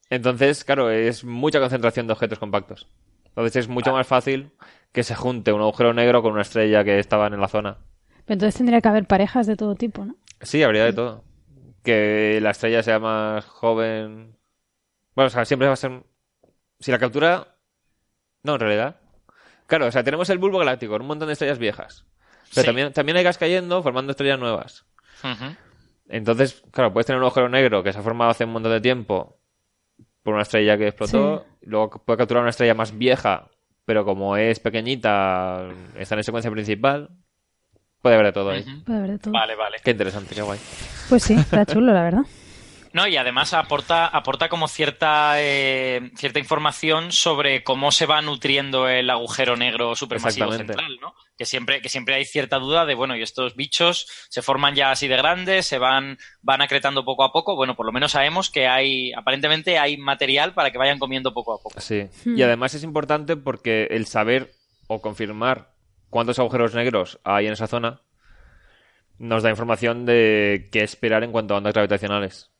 Entonces, claro, es mucha concentración de objetos compactos. Entonces, es mucho más fácil que se junte un agujero negro con una estrella que estaban en la zona. Pero entonces tendría que haber parejas de todo tipo, ¿no? Sí, habría de todo. Que la estrella sea más joven. Bueno, o sea, siempre va a ser. Si la captura no, en realidad. Claro, o sea, tenemos el bulbo galáctico, un montón de estrellas viejas. Pero también, también hay gas cayendo formando estrellas nuevas. Entonces, claro, puedes tener un agujero negro que se ha formado hace un montón de tiempo por una estrella que explotó. Luego puede capturar una estrella más vieja, pero como es pequeñita, está en secuencia principal. Puede haber de todo ahí. Puede haber de todo. Vale, vale. Qué interesante, qué guay. Pues sí, está chulo, la verdad. No, y además aporta, aporta como cierta, eh, cierta información sobre cómo se va nutriendo el agujero negro supermasivo central, ¿no? Que siempre, que siempre hay cierta duda de, bueno, y estos bichos se forman ya así de grandes, se van, van acretando poco a poco. Bueno, por lo menos sabemos que hay, aparentemente hay material para que vayan comiendo poco a poco. Sí. Hmm. Y además es importante porque el saber o confirmar cuántos agujeros negros hay en esa zona nos da información de qué esperar en cuanto a ondas gravitacionales.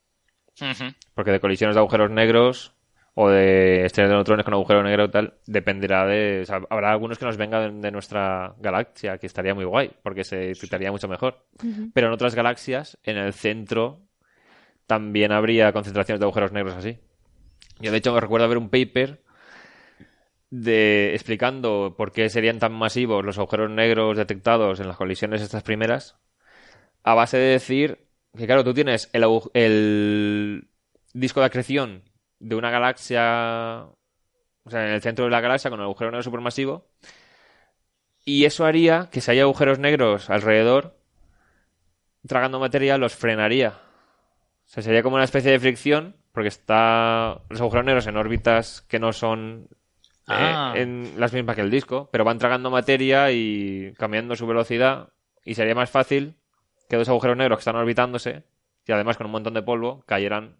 Porque de colisiones de agujeros negros o de estrellas de neutrones con agujero negro y tal, dependerá de... habrá algunos que nos vengan de, nuestra galaxia, que estaría muy guay, porque se disfrutaría mucho mejor. Pero en otras galaxias, en el centro, también habría concentraciones de agujeros negros así. Yo, de hecho, me recuerdo ver un paper de explicando por qué serían tan masivos los agujeros negros detectados en las colisiones estas primeras, a base de decir que claro, tú tienes el, disco de acreción de una galaxia, o sea, en el centro de la galaxia con el agujero negro supermasivo. Y eso haría que si hay agujeros negros alrededor, tragando materia, los frenaría. O sea, sería como una especie de fricción, porque está los agujeros negros en órbitas que no son eh, ah. en las mismas que el disco, pero van tragando materia y cambiando su velocidad. Y sería más fácil que dos agujeros negros que están orbitándose, y además con un montón de polvo, cayeran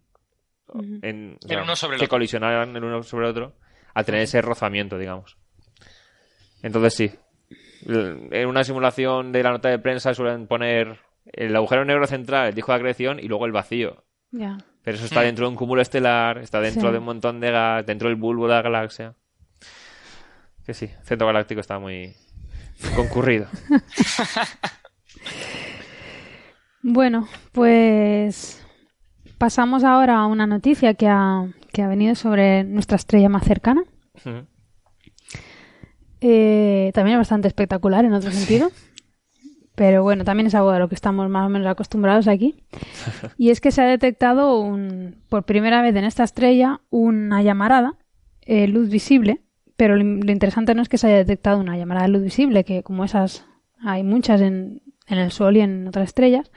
en, uno sobre que colisionaran el uno sobre el otro, al tener ese rozamiento, digamos. Entonces sí. En una simulación de la nota de prensa suelen poner el agujero negro central, el disco de acreción y luego el vacío. Pero eso está mm. dentro de un cúmulo estelar, está dentro de un montón de gas, dentro del bulbo de la galaxia. Que sí, el centro galáctico está muy concurrido. bueno, pues pasamos ahora a una noticia que ha, que ha venido sobre nuestra estrella más cercana. Eh, también es bastante espectacular en otro sentido. Pero bueno, también es algo a lo que estamos más o menos acostumbrados aquí. Y es que se ha detectado un, por primera vez en esta estrella una llamarada, eh, luz visible. Pero lo, interesante no es que se haya detectado una llamarada de luz visible, que como esas hay muchas en, en el Sol y en otras estrellas,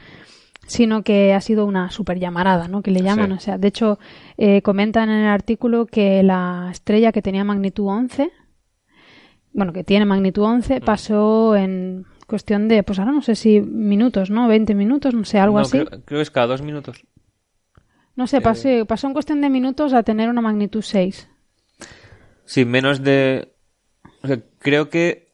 sino que ha sido una super llamarada, ¿no? Que le llaman, o sea, de hecho eh, comentan en el artículo que la estrella que tenía magnitud 11, bueno, que tiene magnitud 11, mm. pasó en cuestión de, pues ahora no sé si minutos, ¿no? 20 minutos, no sé, algo así. Creo, creo, que es cada dos minutos. No sé, pasó, pasó en cuestión de minutos a tener una magnitud 6. Sí, menos de... O sea, creo que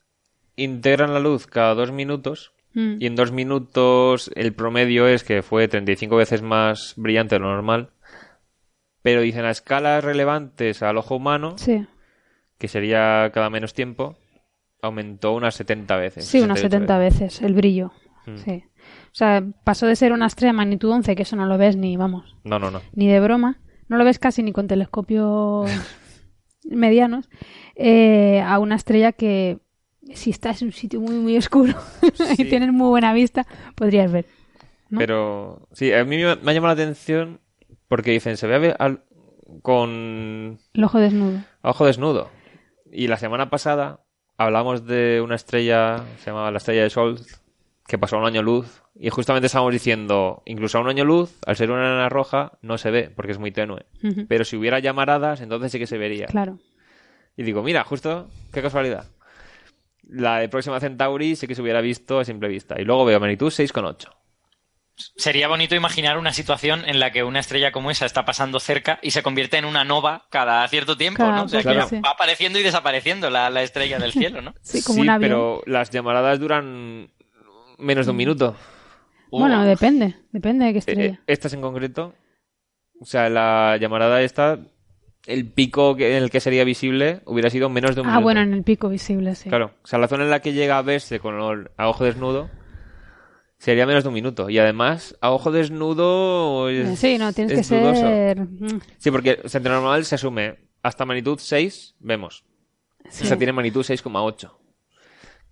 integran la luz cada dos minutos Mm. Y en dos minutos el promedio es que fue 35 veces más brillante de lo normal. Pero dicen a escalas relevantes al ojo humano, que sería cada menos tiempo, aumentó unas 70 veces. Sí, unas 70 veces. el brillo. Mm. Sí. O sea, pasó de ser una estrella de magnitud 11, que eso no lo ves ni, vamos. No, no, no. Ni de broma. No lo ves casi ni con telescopios medianos. Eh, a una estrella que si estás en un sitio muy, muy oscuro y tienes muy buena vista, podrías ver. Pero sí, a mí me, ha llamado la atención porque dicen, se ve al, con... El ojo desnudo. Ojo desnudo. Y la semana pasada hablamos de una estrella, se llamaba la estrella de Sol, que pasó a un año luz. Y justamente estábamos diciendo, incluso a un año luz, al ser una enana roja, no se ve, porque es muy tenue. Pero si hubiera llamaradas, entonces sí que se vería. Claro. Y digo, mira, justo, qué casualidad la de Próxima Centauri sí que se hubiera visto a simple vista. Y luego veo magnitud 6,8. Sería bonito imaginar una situación en la que una estrella como esa está pasando cerca y se convierte en una nova cada cierto tiempo, ¿no? O sea, que va apareciendo y desapareciendo la, estrella del cielo, ¿no? Sí, como sí pero las llamaradas duran menos de un minuto. Bueno, depende, depende de qué estrella. Eh, estas en concreto, o sea, la llamarada esta el pico en el que sería visible hubiera sido menos de un ah, minuto. Ah, bueno, en el pico visible, sí. Claro, o sea, la zona en la que llega a verse con el, a ojo desnudo sería menos de un minuto. Y además, a ojo desnudo. sí, no, tienes que ser. Mm. Sí, porque o sea, normal se asume hasta magnitud 6, vemos. O sea, tiene magnitud 6,8.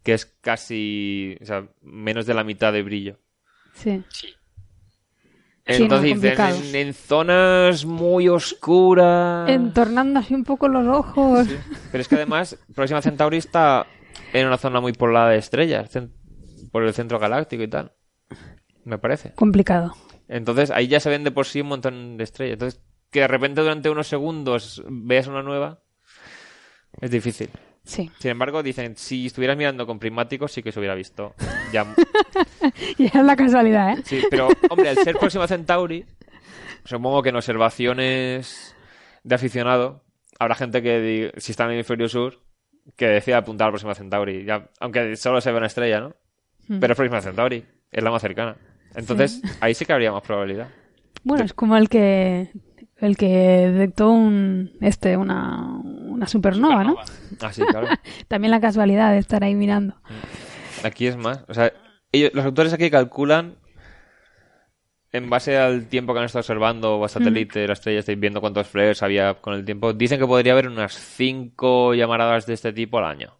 Que es casi. O sea, menos de la mitad de brillo. Sí. sí. Entonces dicen, en, zonas muy oscuras. Entornando así un poco los ojos. Pero es que además, Próxima Centauri está en una zona muy poblada de estrellas, por el centro galáctico y tal. Me parece. Complicado. Entonces ahí ya se ven de por sí un montón de estrellas. Entonces, que de repente durante unos segundos veas una nueva, es difícil. Sí. Sin embargo, dicen, si estuvieras mirando con prismáticos, sí que se hubiera visto. Ya... es la casualidad, ¿eh? Sí, pero, hombre, al ser Próxima Centauri, supongo que en observaciones de aficionado, habrá gente que, si está en el hemisferio sur, que decida apuntar a Próxima Centauri. Ya, aunque solo se ve una estrella, ¿no? Hmm. Pero es Próxima Centauri, es la más cercana. Entonces, ahí sí que habría más probabilidad. Bueno, es como el que el que detectó un este una, una supernova, ¿no? Ah, sí, claro. También la casualidad de estar ahí mirando. Mm. Aquí es más, o sea, ellos, los autores aquí calculan en base al tiempo que han estado observando o a satélite, la estrella, estáis viendo cuántos flares había con el tiempo, dicen que podría haber unas cinco llamaradas de este tipo al año.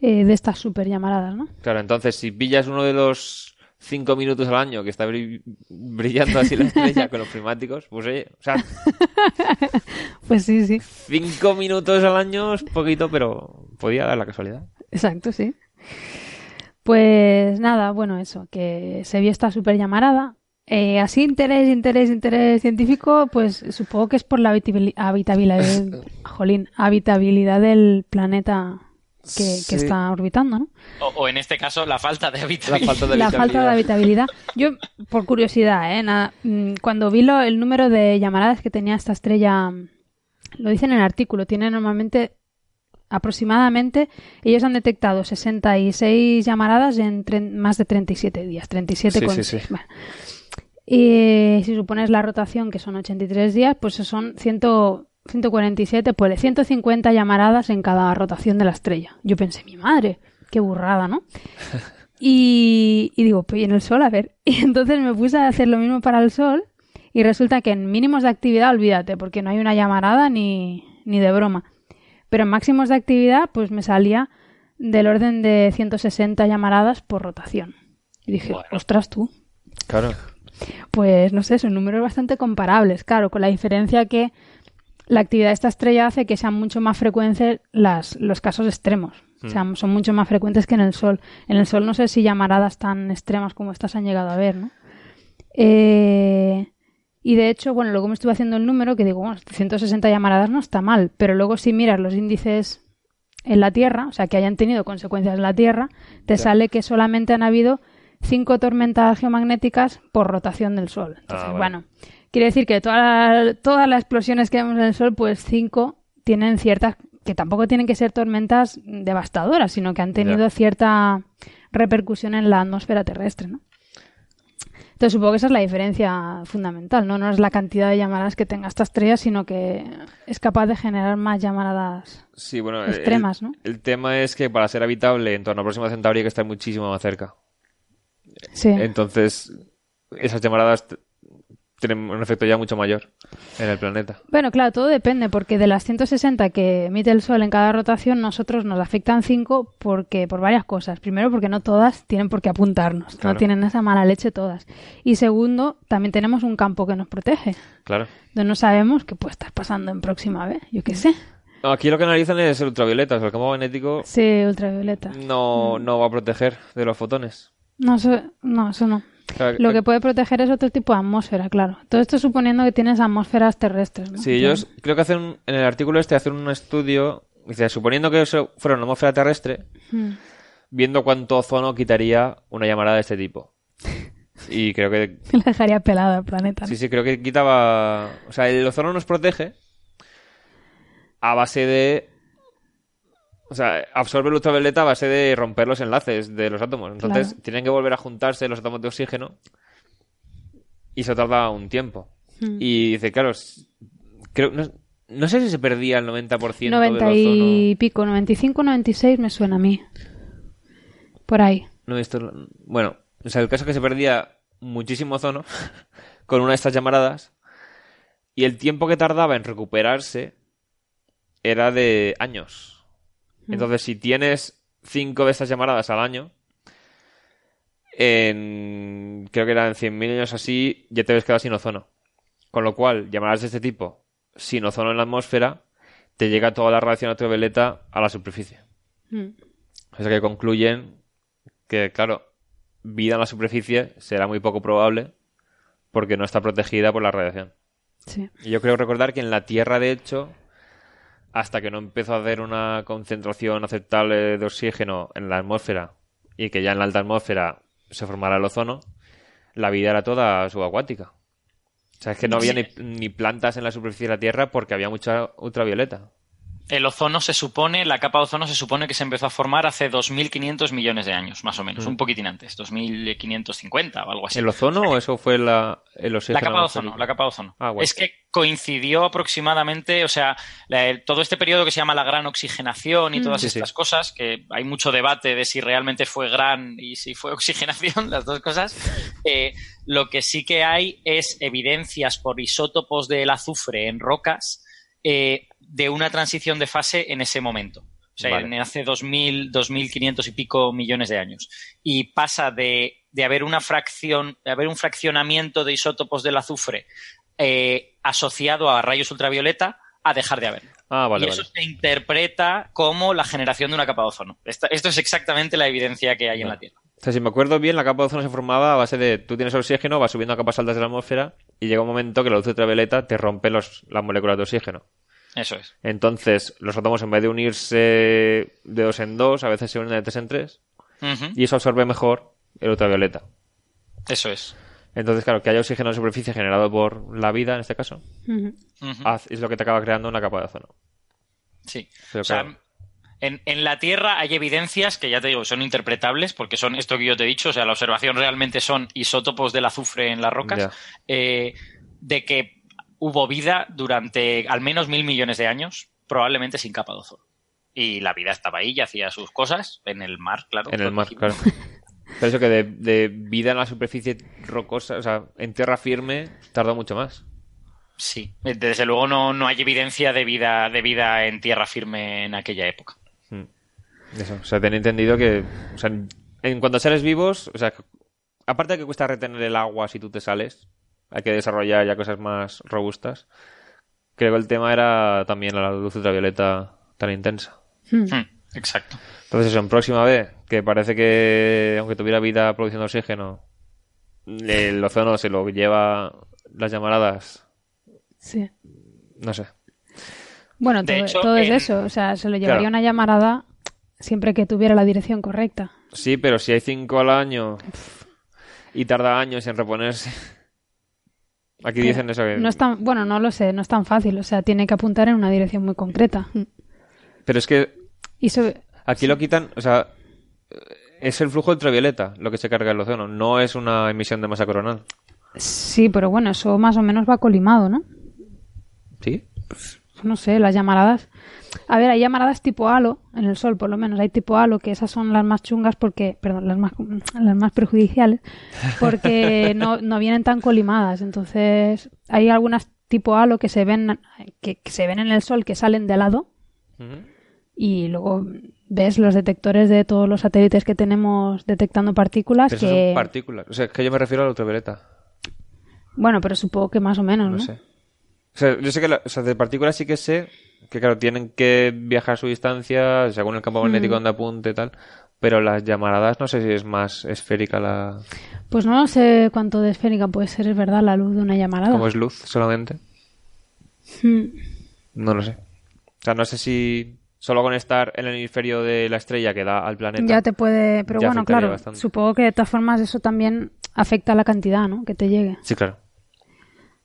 Eh, de estas super llamaradas, ¿no? Claro, entonces si pillas uno de los cinco minutos al año que está brillando así la estrella con los prismáticos, pues oye, o sea... pues sí, sí. Cinco minutos al año es poquito, pero podía dar la casualidad. Exacto, sí. Pues nada, bueno, eso, que se vio esta super llamarada. Eh, así, interés, interés, interés científico, pues supongo que es por la habitabilidad, jolín, habitabilidad del planeta que, está orbitando, ¿no? O, en este caso, la falta de habitabilidad. La falta de, habitabilidad. Yo, por curiosidad, ¿eh? Mm, cuando vi lo, el número de llamaradas que tenía esta estrella, lo dicen en el artículo, tiene normalmente aproximadamente, ellos han detectado 66 llamaradas en más de 37 días, 37 con... Sí, Y si supones la rotación, que son 83 días, pues son 100, 147, pues 150 llamaradas en cada rotación de la estrella. Yo pensé, mi madre, qué burrada, ¿no? y, digo, pues en el Sol, a ver. Y entonces me puse a hacer lo mismo para el Sol y resulta que en mínimos de actividad, olvídate, porque no hay una llamarada ni, ni de broma. Pero en máximos de actividad, pues me salía del orden de 160 llamaradas por rotación. Y dije, ostras tú. Claro. Pues no sé, son números bastante comparables, claro, con la diferencia que la actividad de esta estrella hace que sean mucho más frecuentes las, los casos extremos. O sea, hmm. son mucho más frecuentes que en el Sol. En el Sol no sé si llamaradas tan extremas como estas han llegado a ver, ¿no? Eh, y de hecho, bueno, luego me estuve haciendo el número que digo, bueno, 160 llamaradas no está mal, pero luego si miras los índices en la Tierra, o sea, que hayan tenido consecuencias en la Tierra, te sale que solamente han habido cinco tormentas geomagnéticas por rotación del Sol. Entonces, ah, bueno. Quiere decir que todas las explosiones que vemos en el Sol, pues cinco tienen ciertas, que tampoco tienen que ser tormentas devastadoras, sino que han tenido cierta repercusión en la atmósfera terrestre, ¿no? Entonces supongo que esa es la diferencia fundamental, ¿no? No es la cantidad de llamadas que tenga esta estrella, sino que es capaz de generar más llamadas extremas, el, ¿no? El tema es que para ser habitable en torno a Próxima Centauri hay que estar muchísimo más cerca. Sí. Entonces, esas llamaradas tienen un efecto ya mucho mayor en el planeta. Bueno, claro, todo depende, porque de las 160 que emite el Sol en cada rotación, nosotros nos afectan 5 porque, por varias cosas. Primero, porque no todas tienen por qué apuntarnos, no tienen esa mala leche todas. Y segundo, también tenemos un campo que nos protege. Claro. Entonces no sabemos qué puede estar pasando en próxima vez, yo qué sé. Aquí lo que analizan es el ultravioleta, el campo magnético. Sí, ultravioleta. No, mm. no va a proteger de los fotones. No, no, eso no lo que puede proteger es otro tipo de atmósfera, claro. Todo esto suponiendo que tienes atmósferas terrestres. ¿no? Sí, ellos creo que hacen en el artículo este hacen un estudio, dice, suponiendo que eso fuera una atmósfera terrestre, hmm. viendo cuánto ozono quitaría una llamarada de este tipo. Y creo que... Le dejaría pelado al planeta. Sí, sí, creo que quitaba... O sea, el ozono nos protege a base de o sea, absorbe el ultravioleta a base de romper los enlaces de los átomos. Entonces, tienen que volver a juntarse los átomos de oxígeno y eso tarda un tiempo. Hmm. Y dice, claro, creo, no, sé si se perdía el 90% 90 del y pico, 95, 96 me suena a mí. Por ahí. No visto... Bueno, o sea, el caso es que se perdía muchísimo ozono con una de estas llamaradas y el tiempo que tardaba en recuperarse era de años. Mm. Entonces, si tienes cinco de estas llamaradas al año, en, creo que eran 100.000 años así, ya te ves quedado sin ozono. Con lo cual, llamadas de este tipo, sin ozono en la atmósfera, te llega toda la radiación ultravioleta a la superficie. Mm. O sea que concluyen que, claro, vida en la superficie será muy poco probable porque no está protegida por la radiación. Sí. Y yo creo recordar que en la Tierra, de hecho, hasta que no empezó a haber una concentración aceptable de oxígeno en la atmósfera y que ya en la alta atmósfera se formara el ozono, la vida era toda subacuática. O sea, es que no había ni, ni, plantas en la superficie de la Tierra porque había mucha ultravioleta el ozono se supone, la capa de ozono se supone que se empezó a formar hace 2.500 millones de años, más o menos, un mm. poquitín antes, 2.550 o algo así. ¿El ozono o eso fue la, el La capa de ozono, la capa de ozono. Ah, es que coincidió aproximadamente, o sea, todo este periodo que se llama la gran oxigenación y mm. todas estas cosas, que hay mucho debate de si realmente fue gran y si fue oxigenación, las dos cosas, eh, lo que sí que hay es evidencias por isótopos del azufre en rocas eh, de una transición de fase en ese momento. O sea, hace 2.000, 2.500 y pico millones de años. Y pasa de, haber una fracción, de haber un fraccionamiento de isótopos del azufre eh, asociado a rayos ultravioleta a dejar de haber. Ah, y eso se interpreta como la generación de una capa de ozono. Esto, es exactamente la evidencia que hay en la Tierra. O sea, si me acuerdo bien, la capa de ozono se formaba a base de tú tienes oxígeno, vas subiendo a capas altas de la atmósfera y llega un momento que la luz ultravioleta te rompe los, las moléculas de oxígeno. Eso es. Entonces, los átomos en vez de unirse de dos en dos, a veces se unen de tres en tres. Y eso absorbe mejor el ultravioleta. Eso es. Entonces, claro, que haya oxígeno en superficie generado por la vida, en este caso, es lo que te acaba creando una capa de ozono. Sí. o sea, en, la Tierra hay evidencias que ya te digo, son interpretables, porque son esto que yo te he dicho, o sea, la observación realmente son isótopos del azufre en las rocas, eh, de que hubo vida durante al menos mil millones de años, probablemente sin capa de ozono. Y la vida estaba ahí y hacía sus cosas, en el mar, claro. En el mar, claro. Pero eso que de, vida en la superficie rocosa, o sea, en tierra firme, tardó mucho más. Sí, desde luego no, no hay evidencia de vida, de vida en tierra firme en aquella época. Eso, o sea, ten entendido que, o sea, en cuanto a seres vivos, o sea, aparte de que cuesta retener el agua si tú te sales, hay que desarrollar ya cosas más robustas. Creo que el tema era también la luz ultravioleta tan intensa. Hmm. Hmm, exacto. Entonces, eso, en próxima vez, que parece que aunque tuviera vida produciendo oxígeno, el ozono se lo lleva las llamaradas. Sí. No sé. Bueno, todo, es eso. O sea, se lo llevaría una llamarada siempre que tuviera la dirección correcta. Sí, pero si hay cinco al año y tarda años en reponerse. Aquí dicen eso que... No es tan, bueno, no lo sé, no es tan fácil. O sea, tiene que apuntar en una dirección muy concreta. Pero es que... Y Aquí lo quitan, o sea, es el flujo ultravioleta lo que se carga el océano, no es una emisión de masa coronal. Sí, pero bueno, eso más o menos va colimado, ¿no? ¿Sí? Pues, no sé, las llamaradas. A ver, hay llamaradas tipo halo en el sol, por lo menos. Hay tipo halo, que esas son las más chungas porque, perdón, las más, las más perjudiciales, porque no, no vienen tan colimadas. Entonces, hay algunas tipo halo que se ven, que, se ven en el sol, que salen de lado. Y luego ves los detectores de todos los satélites que tenemos detectando partículas. que... son partículas. O sea, es que yo me refiero a la ultravioleta. Bueno, pero supongo que más o menos, ¿no? No sé. O sea, yo sé que o sea, de partículas sí que sé que, claro, tienen que viajar su distancia según el campo magnético mm. donde apunte y tal. Pero las llamaradas no sé si es más esférica la... Pues no sé cuánto de esférica puede ser, es verdad, la luz de una llamarada. ¿Cómo es luz solamente? Hmm. No lo sé. O sea, no sé si solo con estar en el hemisferio de la estrella que da al planeta. Ya te puede. Pero bueno, claro, supongo que de todas formas eso también afecta a la cantidad, ¿no? Que te llegue. Sí, claro.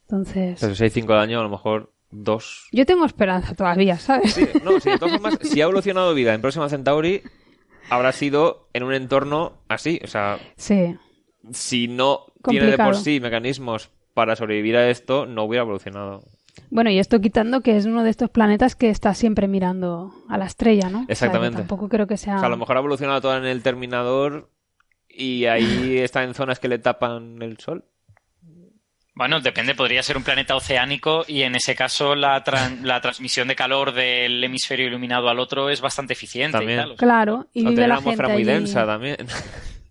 Entonces. Pero si hay cinco año, a lo mejor dos. Yo tengo esperanza todavía, ¿sabes? Sí, no, sí, de todas formas, si ha evolucionado vida en Próxima Centauri, habrá sido en un entorno así. O sea. Sí. Si no tiene de por sí mecanismos para sobrevivir a esto, no hubiera evolucionado. Bueno, y esto quitando que es uno de estos planetas que está siempre mirando a la estrella, ¿no? Exactamente. tampoco creo que sea. O sea, a lo mejor ha evolucionado todo en el terminador y ahí está en zonas que le tapan el sol. Bueno, depende, podría ser un planeta oceánico y en ese caso la, la transmisión de calor del hemisferio iluminado al otro es bastante eficiente. También. Claro, y vive la una atmósfera muy densa también.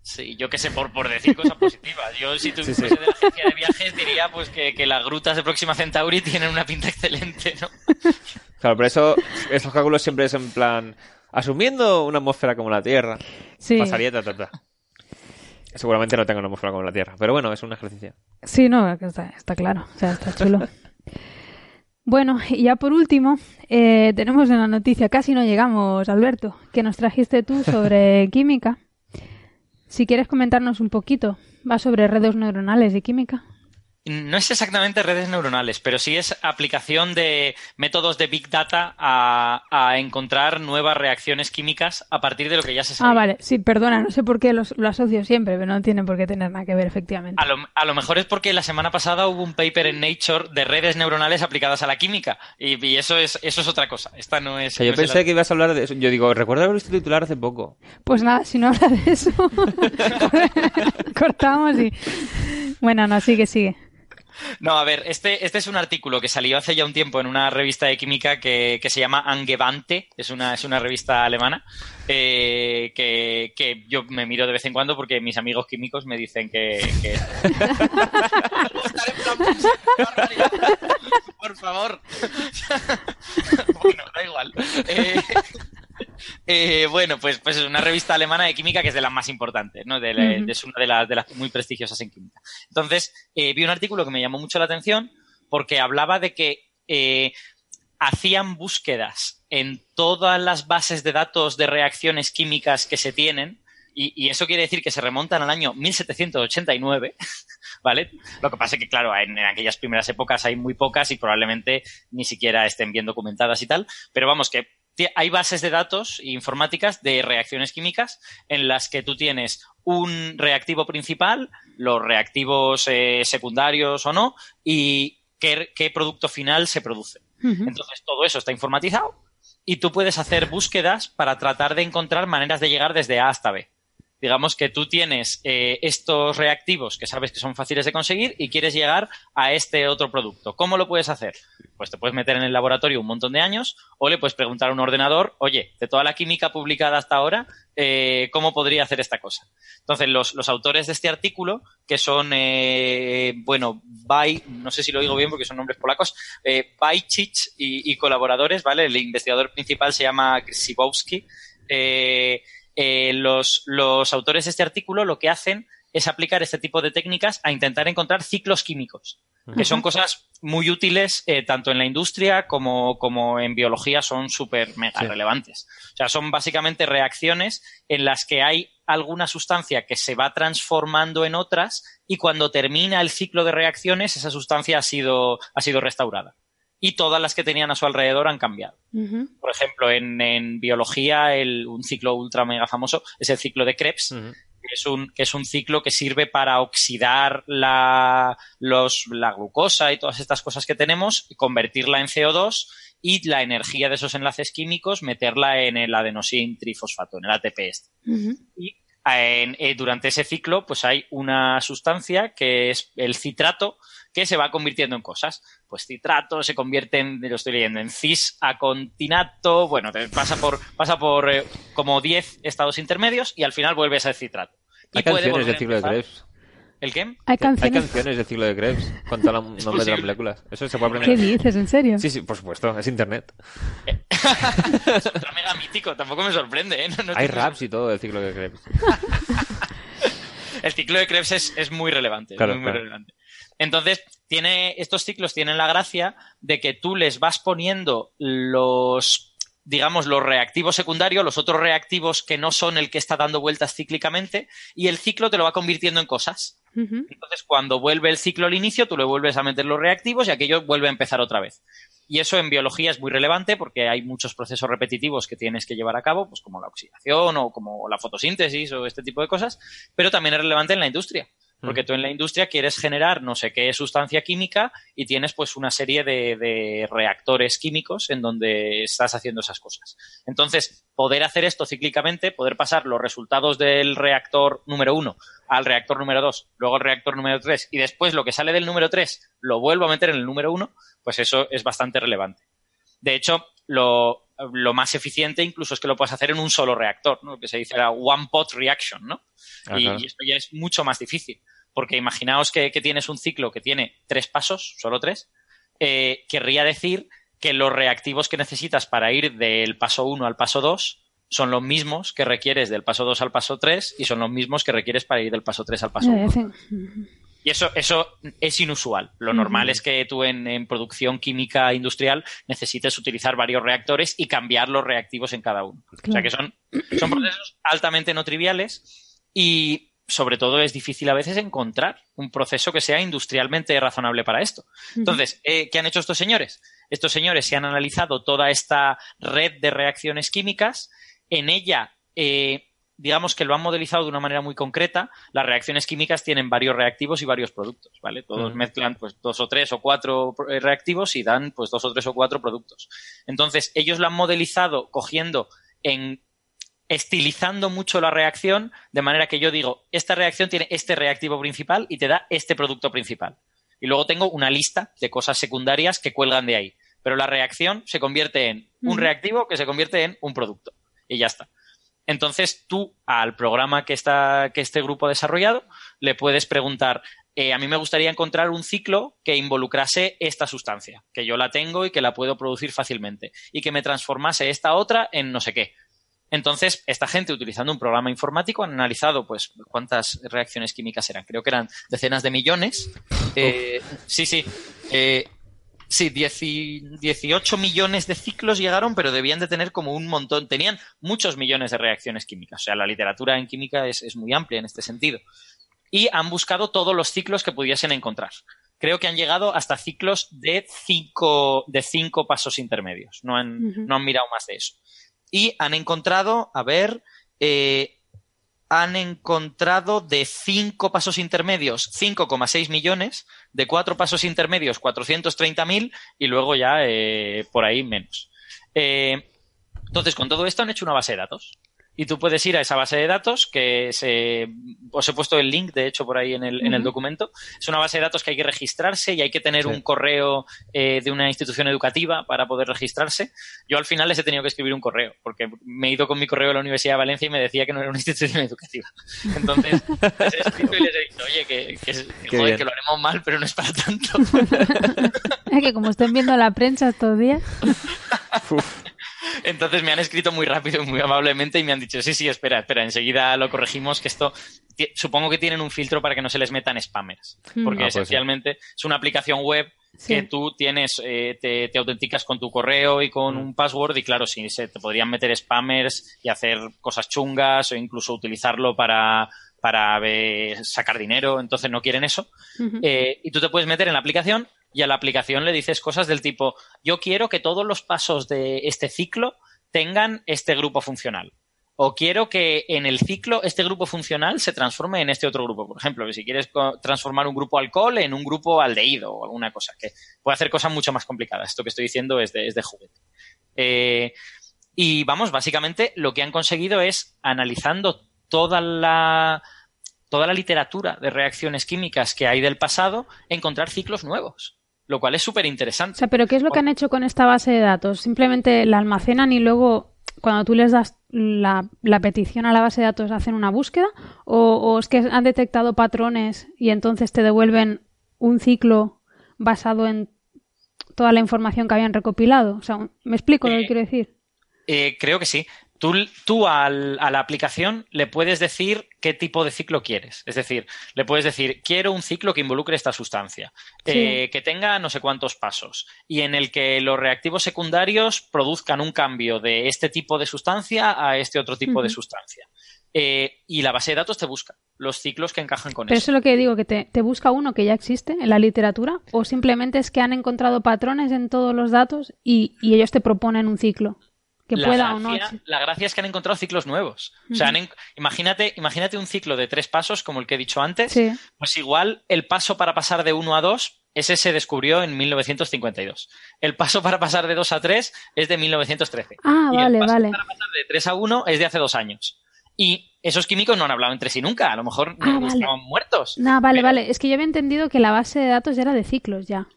Sí, yo qué sé, por, por decir cosas positivas. Yo, si tuviese de la agencia de viajes, diría pues que, que, las grutas de Próxima Centauri tienen una pinta excelente, ¿no? Claro, por eso esos cálculos siempre es en plan, asumiendo una atmósfera como la Tierra, sí. pasaría ta, ta, ta. Seguramente no tenga una atmósfera como la Tierra, pero bueno, es un ejercicio. Sí, no, está, está claro, o sea, está chulo. Bueno, y ya por último, eh, tenemos una noticia, casi no llegamos, Alberto, que nos trajiste tú sobre química. Si quieres comentarnos un poquito, va sobre redes neuronales y química. No es exactamente redes neuronales, pero sí es aplicación de métodos de Big Data a, encontrar nuevas reacciones químicas a partir de lo que ya se sabe. Ah, vale. Sí, perdona, no sé por qué lo asocio siempre, pero no tiene por qué tener nada que ver, efectivamente. A lo, mejor es porque la semana pasada hubo un paper en Nature de redes neuronales aplicadas a la química y, eso es eso es otra cosa. Esta no es... yo pensé que ibas a hablar de eso. Yo digo, recuerdo haber visto titular hace poco. Pues nada, si no habla de eso, cortamos y... Bueno, no, sigue, sigue. No, a ver, este, este es un artículo que salió hace ya un tiempo en una revista de química que, se llama Angewandte, es una, es una revista alemana, eh, que, yo me miro de vez en cuando porque mis amigos químicos me dicen que... Por favor. bueno, da igual. Eh, eh, bueno, pues, pues es una revista alemana de química que es de las más importantes, ¿no? Es una de las, de las muy prestigiosas en química. Entonces, eh, vi un artículo que me llamó mucho la atención porque hablaba de que eh, hacían búsquedas en todas las bases de datos de reacciones químicas que se tienen, y, eso quiere decir que se remontan al año 1789, ¿vale? Lo que pasa es que, claro, en, aquellas primeras épocas hay muy pocas y probablemente ni siquiera estén bien documentadas y tal, pero vamos, que hay bases de datos informáticas de reacciones químicas en las que tú tienes un reactivo principal, los reactivos eh, secundarios o no, y qué, producto final se produce. Entonces, todo eso está informatizado y tú puedes hacer búsquedas para tratar de encontrar maneras de llegar desde A hasta B digamos que tú tienes eh, estos reactivos que sabes que son fáciles de conseguir y quieres llegar a este otro producto. ¿Cómo lo puedes hacer? Pues te puedes meter en el laboratorio un montón de años o le puedes preguntar a un ordenador, oye, de toda la química publicada hasta ahora, eh, ¿cómo podría hacer esta cosa? Entonces, los, autores de este artículo, que son, eh, bueno, By, no sé si lo digo bien porque son nombres polacos, eh, y, colaboradores, ¿vale? El investigador principal se llama Grzybowski. Eh, eh, los, autores de este artículo lo que hacen es aplicar este tipo de técnicas a intentar encontrar ciclos químicos, que son cosas muy útiles eh, tanto en la industria como, como en biología, son súper mega relevantes. O sea, son básicamente reacciones en las que hay alguna sustancia que se va transformando en otras y cuando termina el ciclo de reacciones esa sustancia ha sido, ha sido restaurada y todas las que tenían a su alrededor han cambiado. Por ejemplo, en, biología, el, un ciclo ultra mega famoso es el ciclo de Krebs, que, es un, que es un ciclo que sirve para oxidar la, los, la glucosa y todas estas cosas que tenemos, y convertirla en CO2 y la energía de esos enlaces químicos meterla en el adenosín trifosfato, en el ATP este. Y eh, durante ese ciclo, pues hay una sustancia que es el citrato, que se va convirtiendo en cosas. Pues citrato se convierte en, lo estoy leyendo, en cis acontinato, bueno, pasa por, pasa por eh, como 10 estados intermedios y al final vuelve a ser citrato. Hay canciones del ciclo de Krebs. ¿El qué? Hay canciones. Hay canciones del ciclo de Krebs con todo el nombre de las moléculas. Eso se puede aprender. ¿Qué dices? ¿En serio? Sí, sí, por supuesto. Es internet. es otro mega mítico. Tampoco me sorprende, ¿eh? Hay raps y todo del ciclo de Krebs. el ciclo de Krebs es, muy relevante. muy relevante. Entonces, tiene, estos ciclos tienen la gracia de que tú les vas poniendo los digamos, los reactivos secundarios, los otros reactivos que no son el que está dando vueltas cíclicamente, y el ciclo te lo va convirtiendo en cosas. Entonces, cuando vuelve el ciclo al inicio, tú le vuelves a meter los reactivos y aquello vuelve a empezar otra vez. Y eso en biología es muy relevante porque hay muchos procesos repetitivos que tienes que llevar a cabo, pues como la oxidación o como la fotosíntesis o este tipo de cosas, pero también es relevante en la industria. Porque tú en la industria quieres generar no sé qué sustancia química y tienes pues una serie de, reactores químicos en donde estás haciendo esas cosas. Entonces, poder hacer esto cíclicamente, poder pasar los resultados del reactor número uno al reactor número dos, luego al reactor número tres y después lo que sale del número tres lo vuelvo a meter en el número uno, pues eso es bastante relevante. De hecho, lo, lo más eficiente incluso es que lo puedas hacer en un solo reactor, ¿no? Lo que se dice la one pot reaction, ¿no? y, esto ya es mucho más difícil. Porque imaginaos que, tienes un ciclo que tiene tres pasos, solo tres, eh, querría decir que los reactivos que necesitas para ir del paso 1 al paso 2 son los mismos que requieres del paso 2 al paso 3 y son los mismos que requieres para ir del paso 3 al paso 1. Y eso, eso es inusual. Lo normal es que tú en, producción química industrial necesites utilizar varios reactores y cambiar los reactivos en cada uno. O sea que son, son procesos altamente no triviales y sobre todo es difícil a veces encontrar un proceso que sea industrialmente razonable para esto. Entonces, eh, ¿qué han hecho estos señores? Estos señores se han analizado toda esta red de reacciones químicas. En ella eh, digamos que lo han modelizado de una manera muy concreta. Las reacciones químicas tienen varios reactivos y varios productos, ¿vale? Todos mezclan pues dos o tres o cuatro eh, reactivos y dan pues dos o tres o cuatro productos. Entonces, ellos lo han modelizado cogiendo en estilizando mucho la reacción, de manera que yo digo, esta reacción tiene este reactivo principal y te da este producto principal. Y luego tengo una lista de cosas secundarias que cuelgan de ahí. Pero la reacción se convierte en un reactivo que se convierte en un producto. Y ya está. Entonces tú al programa que, está, que este grupo ha desarrollado le puedes preguntar, eh, a mí me gustaría encontrar un ciclo que involucrase esta sustancia, que yo la tengo y que la puedo producir fácilmente, y que me transformase esta otra en no sé qué. Entonces, esta gente, utilizando un programa informático, han analizado, pues, cuántas reacciones químicas eran. Creo que eran decenas de millones. Eh, sí, sí. Eh, Sí, 18 millones de ciclos llegaron, pero debían de tener como un montón. Tenían muchos millones de reacciones químicas. O sea, la literatura en química es, muy amplia en este sentido. Y han buscado todos los ciclos que pudiesen encontrar. Creo que han llegado hasta ciclos de cinco, de cinco pasos intermedios. No han, no han mirado más de eso. Y han encontrado, a ver, eh, han encontrado de cinco pasos intermedios 5,6 millones, de cuatro pasos intermedios 430.000 y luego ya eh, por ahí menos. Eh, entonces, con todo esto han hecho una base de datos y tú puedes ir a esa base de datos que se, os he puesto el link, de hecho, por ahí en el, en el documento. Es una base de datos que hay que registrarse y hay que tener un correo eh, de una institución educativa para poder registrarse. Yo al final les he tenido que escribir un correo porque me he ido con mi correo a la Universidad de Valencia y me decía que no era una institución educativa. Entonces, les he escrito y les he dicho, oye, que, que, joder, que lo haremos mal, pero no es para tanto. es que como estén viendo la prensa estos días. Entonces me han escrito muy rápido y muy amablemente y me han dicho, sí, sí, espera, espera, enseguida lo corregimos, que esto supongo que tienen un filtro para que no se les metan spammers, mm. porque ah, pues esencialmente es una aplicación web que tú tienes, eh, te, autenticas con tu correo y con mm. un password y claro, sí, se te podrían meter spammers y hacer cosas chungas o incluso utilizarlo para, para sacar dinero, entonces no quieren eso. Eh, y tú te puedes meter en la aplicación y a la aplicación le dices cosas del tipo, yo quiero que todos los pasos de este ciclo tengan este grupo funcional. O quiero que en el ciclo este grupo funcional se transforme en este otro grupo. Por ejemplo, que si quieres transformar un grupo alcohol en un grupo aldehído o alguna cosa, que puede hacer cosas mucho más complicadas. Esto que estoy diciendo es de, juguete. Eh, y vamos, básicamente lo que han conseguido es, analizando toda la, toda la literatura de reacciones químicas que hay del pasado, encontrar ciclos nuevos lo cual es súper interesante. O sea, pero ¿qué es lo que han hecho con esta base de datos? Simplemente la almacenan y luego cuando tú les das la, petición a la base de datos hacen una búsqueda o, es que han detectado patrones y entonces te devuelven un ciclo basado en toda la información que habían recopilado. O sea, ¿me explico lo que eh, quiero decir? Eh, creo que sí. Tú, tú a la aplicación le puedes decir qué tipo de ciclo quieres. Es decir, le puedes decir, quiero un ciclo que involucre esta sustancia, eh, que tenga no sé cuántos pasos y en el que los reactivos secundarios produzcan un cambio de este tipo de sustancia a este otro tipo de sustancia. Eh, y la base de datos te busca los ciclos que encajan con Pero eso. eso es lo que digo, que te, busca uno que ya existe en la literatura o simplemente es que han encontrado patrones en todos los datos y ellos te proponen un ciclo que la pueda gracia, o no. La gracia es que han encontrado ciclos nuevos. O sea, imagínate, imagínate un ciclo de tres pasos, como el que he dicho antes. Pues igual el paso para pasar de uno a dos, ese se descubrió en 1952. El paso para pasar de dos a tres es de 1913. Ah, y vale, el paso vale. para pasar de tres a uno es de hace dos años. Y esos químicos no han hablado entre sí nunca. A lo mejor ah, estaban muertos. No, vale, vale. Es que yo había entendido que la base de datos era de ciclos ya.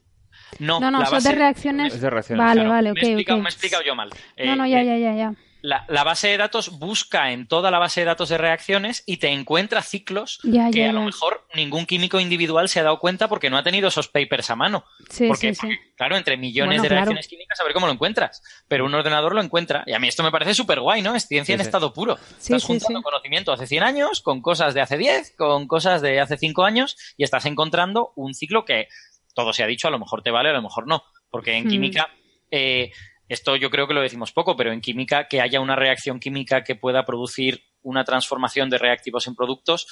No, no, son de reacciones. Vale, vale, ok. Me he, explicado, yo mal. no, no, ya, eh, ya, ya, ya. La, base de datos busca en toda la base de datos de reacciones y te encuentra ciclos que a lo mejor ningún químico individual se ha dado cuenta porque no ha tenido esos papers a mano. Sí, porque, sí, claro, entre millones de reacciones químicas a ver cómo lo encuentras. Pero un ordenador lo encuentra. Y a mí esto me parece súper guay, ¿no? Es ciencia en estado puro. Estás juntando conocimiento hace 100 años con cosas de hace 10, con cosas de hace 5 años y estás encontrando un ciclo que todo se ha dicho, a lo mejor te vale, a lo mejor no. Porque en hmm. química, eh, esto yo creo que lo decimos poco, pero en química, que haya una reacción química que pueda producir una transformación de reactivos en productos,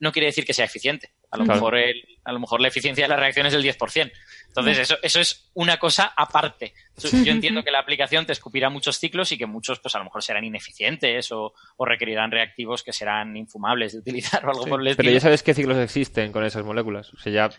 no quiere decir que sea eficiente. A lo, mejor, a lo mejor la eficiencia de la reacción es del 10%. Entonces, eso, eso es una cosa aparte. Yo entiendo que la aplicación te escupirá muchos ciclos y que muchos, pues a lo mejor serán ineficientes o, requerirán reactivos que serán infumables de utilizar o algo por el estilo. Pero ya sabes qué ciclos existen con esas moléculas. O sea, ya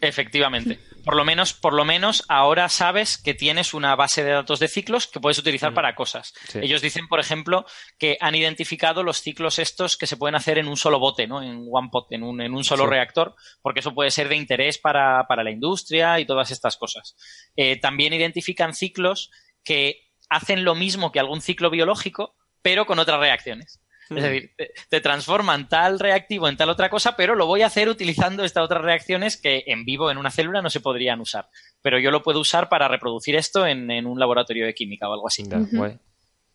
Efectivamente. Por lo menos, por lo menos ahora sabes que tienes una base de datos de ciclos que puedes utilizar para cosas. Ellos dicen, por ejemplo, que han identificado los ciclos estos que se pueden hacer en un solo bote, ¿no? En one pot, en un, en un solo reactor, porque eso puede ser de interés para, la industria y todas estas cosas. Eh, también identifican ciclos que hacen lo mismo que algún ciclo biológico, pero con otras reacciones. Es decir, te, transforman tal reactivo en tal otra cosa, pero lo voy a hacer utilizando estas otras reacciones que en vivo en una célula no se podrían usar. Pero yo lo puedo usar para reproducir esto en, un laboratorio de química o algo así.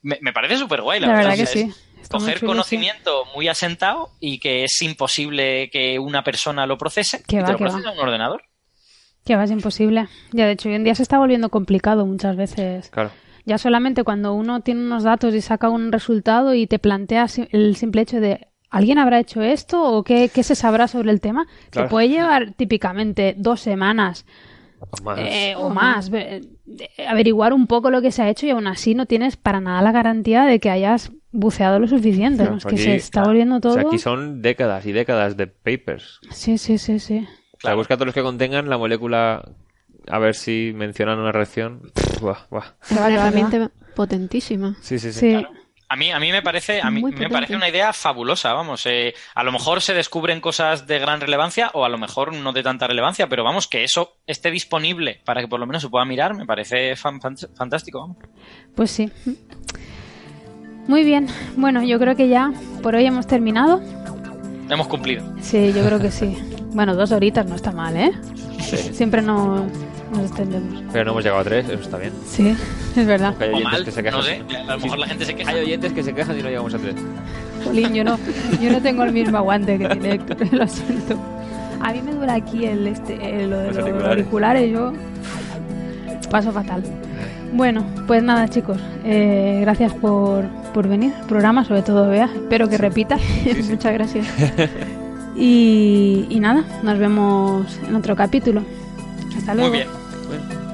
me, parece súper guay, la, verdad. que sí. coger conocimiento muy asentado y que es imposible que una persona lo procese que va, lo procese un ordenador. Que va, es imposible. Ya, de hecho, hoy en día se está volviendo complicado muchas veces. Claro ya solamente cuando uno tiene unos datos y saca un resultado y te planteas el simple hecho de ¿alguien habrá hecho esto o qué, se sabrá sobre el tema? Que puede llevar típicamente dos semanas o más, eh, averiguar un poco lo que se ha hecho y aún así no tienes para nada la garantía de que hayas buceado lo suficiente. ¿no? Es que se está volviendo todo. aquí son décadas y décadas de papers. Sí, sí, sí, sí. O busca todos los que contengan la molécula a ver si mencionan una reacción. Buah, buah. Realmente potentísima. Sí, sí, sí. A mí, a mí me parece, a mí me parece una idea fabulosa, vamos. Eh, a lo mejor se descubren cosas de gran relevancia o a lo mejor no de tanta relevancia, pero vamos, que eso esté disponible para que por lo menos se pueda mirar, me parece fantástico, vamos. Pues sí. Muy bien. Bueno, yo creo que ya por hoy hemos terminado. Hemos cumplido. Sí, yo creo que sí. Bueno, dos horitas no está mal, ¿eh? Siempre no nos extendemos. Pero no hemos llegado a tres, eso está bien. Sí, es verdad. Hay oyentes que se quejan. No sé, a lo mejor la gente se queja. Hay oyentes que se quejan y no llegamos a tres. Jolín, yo no, yo no tengo el mismo aguante que tiene Héctor, lo siento. A mí me dura aquí el, este, lo de los, auriculares. yo paso fatal. Bueno, pues nada chicos, eh, gracias por, por venir al programa, sobre todo Bea, espero que repita, muchas gracias. Y, y, nada, nos vemos en otro capítulo. Hasta luego. Muy bien.